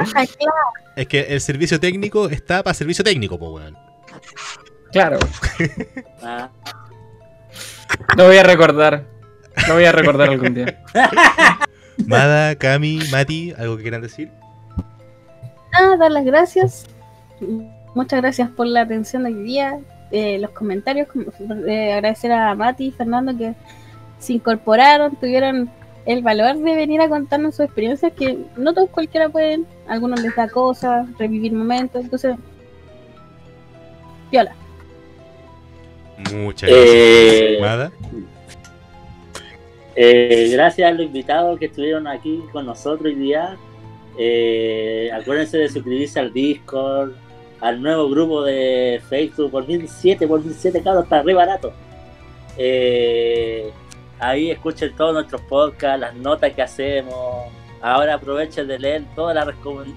es que el servicio técnico está para servicio técnico, po, weón. Claro, Ah, lo voy a recordar. Lo voy a recordar algún día. Mada, Kami, Mati, ¿algo que quieran decir? Nada, dar las gracias. Muchas gracias por la atención de hoy día, eh, los comentarios. eh, agradecer a Mati y Fernando que se incorporaron, tuvieron el valor de venir a contarnos sus experiencias que no todos cualquiera pueden. Algunos les da cosas, revivir momentos. Entonces, viola. Muchas gracias. Eh. Eh, gracias a los invitados que estuvieron aquí con nosotros hoy día. Eh, acuérdense de suscribirse al Discord, al nuevo grupo de Facebook por 1007, por 1007, claro, está re barato. Eh, ahí escuchen todos nuestros podcasts, las notas que hacemos. Ahora aprovechen de leer todas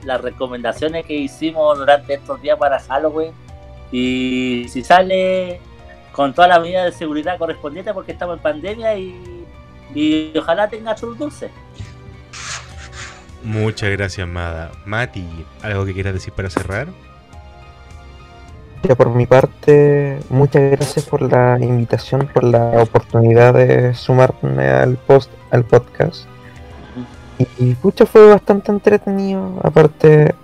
las recomendaciones que hicimos durante estos días para Halloween. Y si sale con todas las medidas de seguridad correspondientes porque estamos en pandemia y, y ojalá tenga sus dulces. Muchas gracias, Mada. Mati, ¿algo que quieras decir para cerrar? Ya por mi parte, muchas gracias por la invitación, por la oportunidad de sumarme al post, al podcast. Y pucha, fue bastante entretenido. Aparte,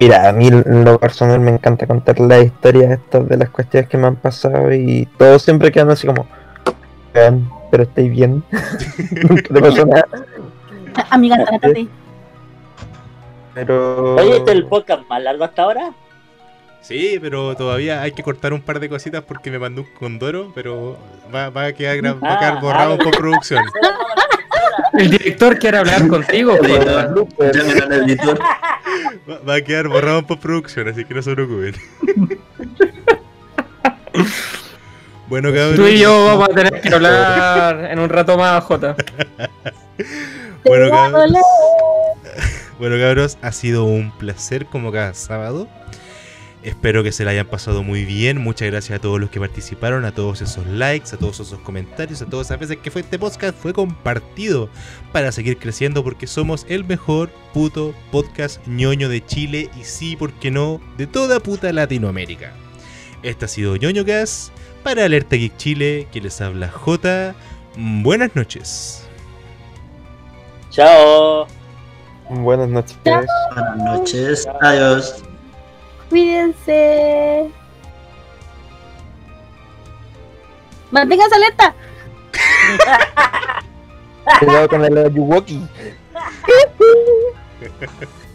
mira, a mí lo personal me encanta contar las historias estas de las cuestiones que me han pasado y todos siempre quedan así como, "Vean, pero estoy bien. Nunca te pasó nada. Amiga, trátate. Pero... Oye, este es el podcast más largo hasta ahora. Sí, pero todavía hay que cortar un par de cositas porque me mandó un condoro, pero va, va a quedar, gra- va a quedar Ah, borrado ah, por producción. El director quiere hablar contigo. al editor. Va, va a quedar borrado por producción, así que no se preocupen. bueno, cabrón. Tú y yo vamos a tener que hablar en un rato más, Jota. Bueno, cabros. Bueno, cabros, ha sido un placer como cada sábado. Espero que se la hayan pasado muy bien. Muchas gracias a todos los que participaron, a todos esos likes, a todos esos comentarios, a todas esas veces que fue este podcast fue compartido para seguir creciendo porque somos el mejor puto podcast ñoño de Chile y sí, ¿por qué no? De toda puta Latinoamérica. Este ha sido ñoño Gas para Alerta Geek Chile, que les habla J. Buenas noches. Chao. Buenas noches. Buenas noches. Adiós. Cuídense. Manténganse alerta. Cuidado con el Ayuwoki.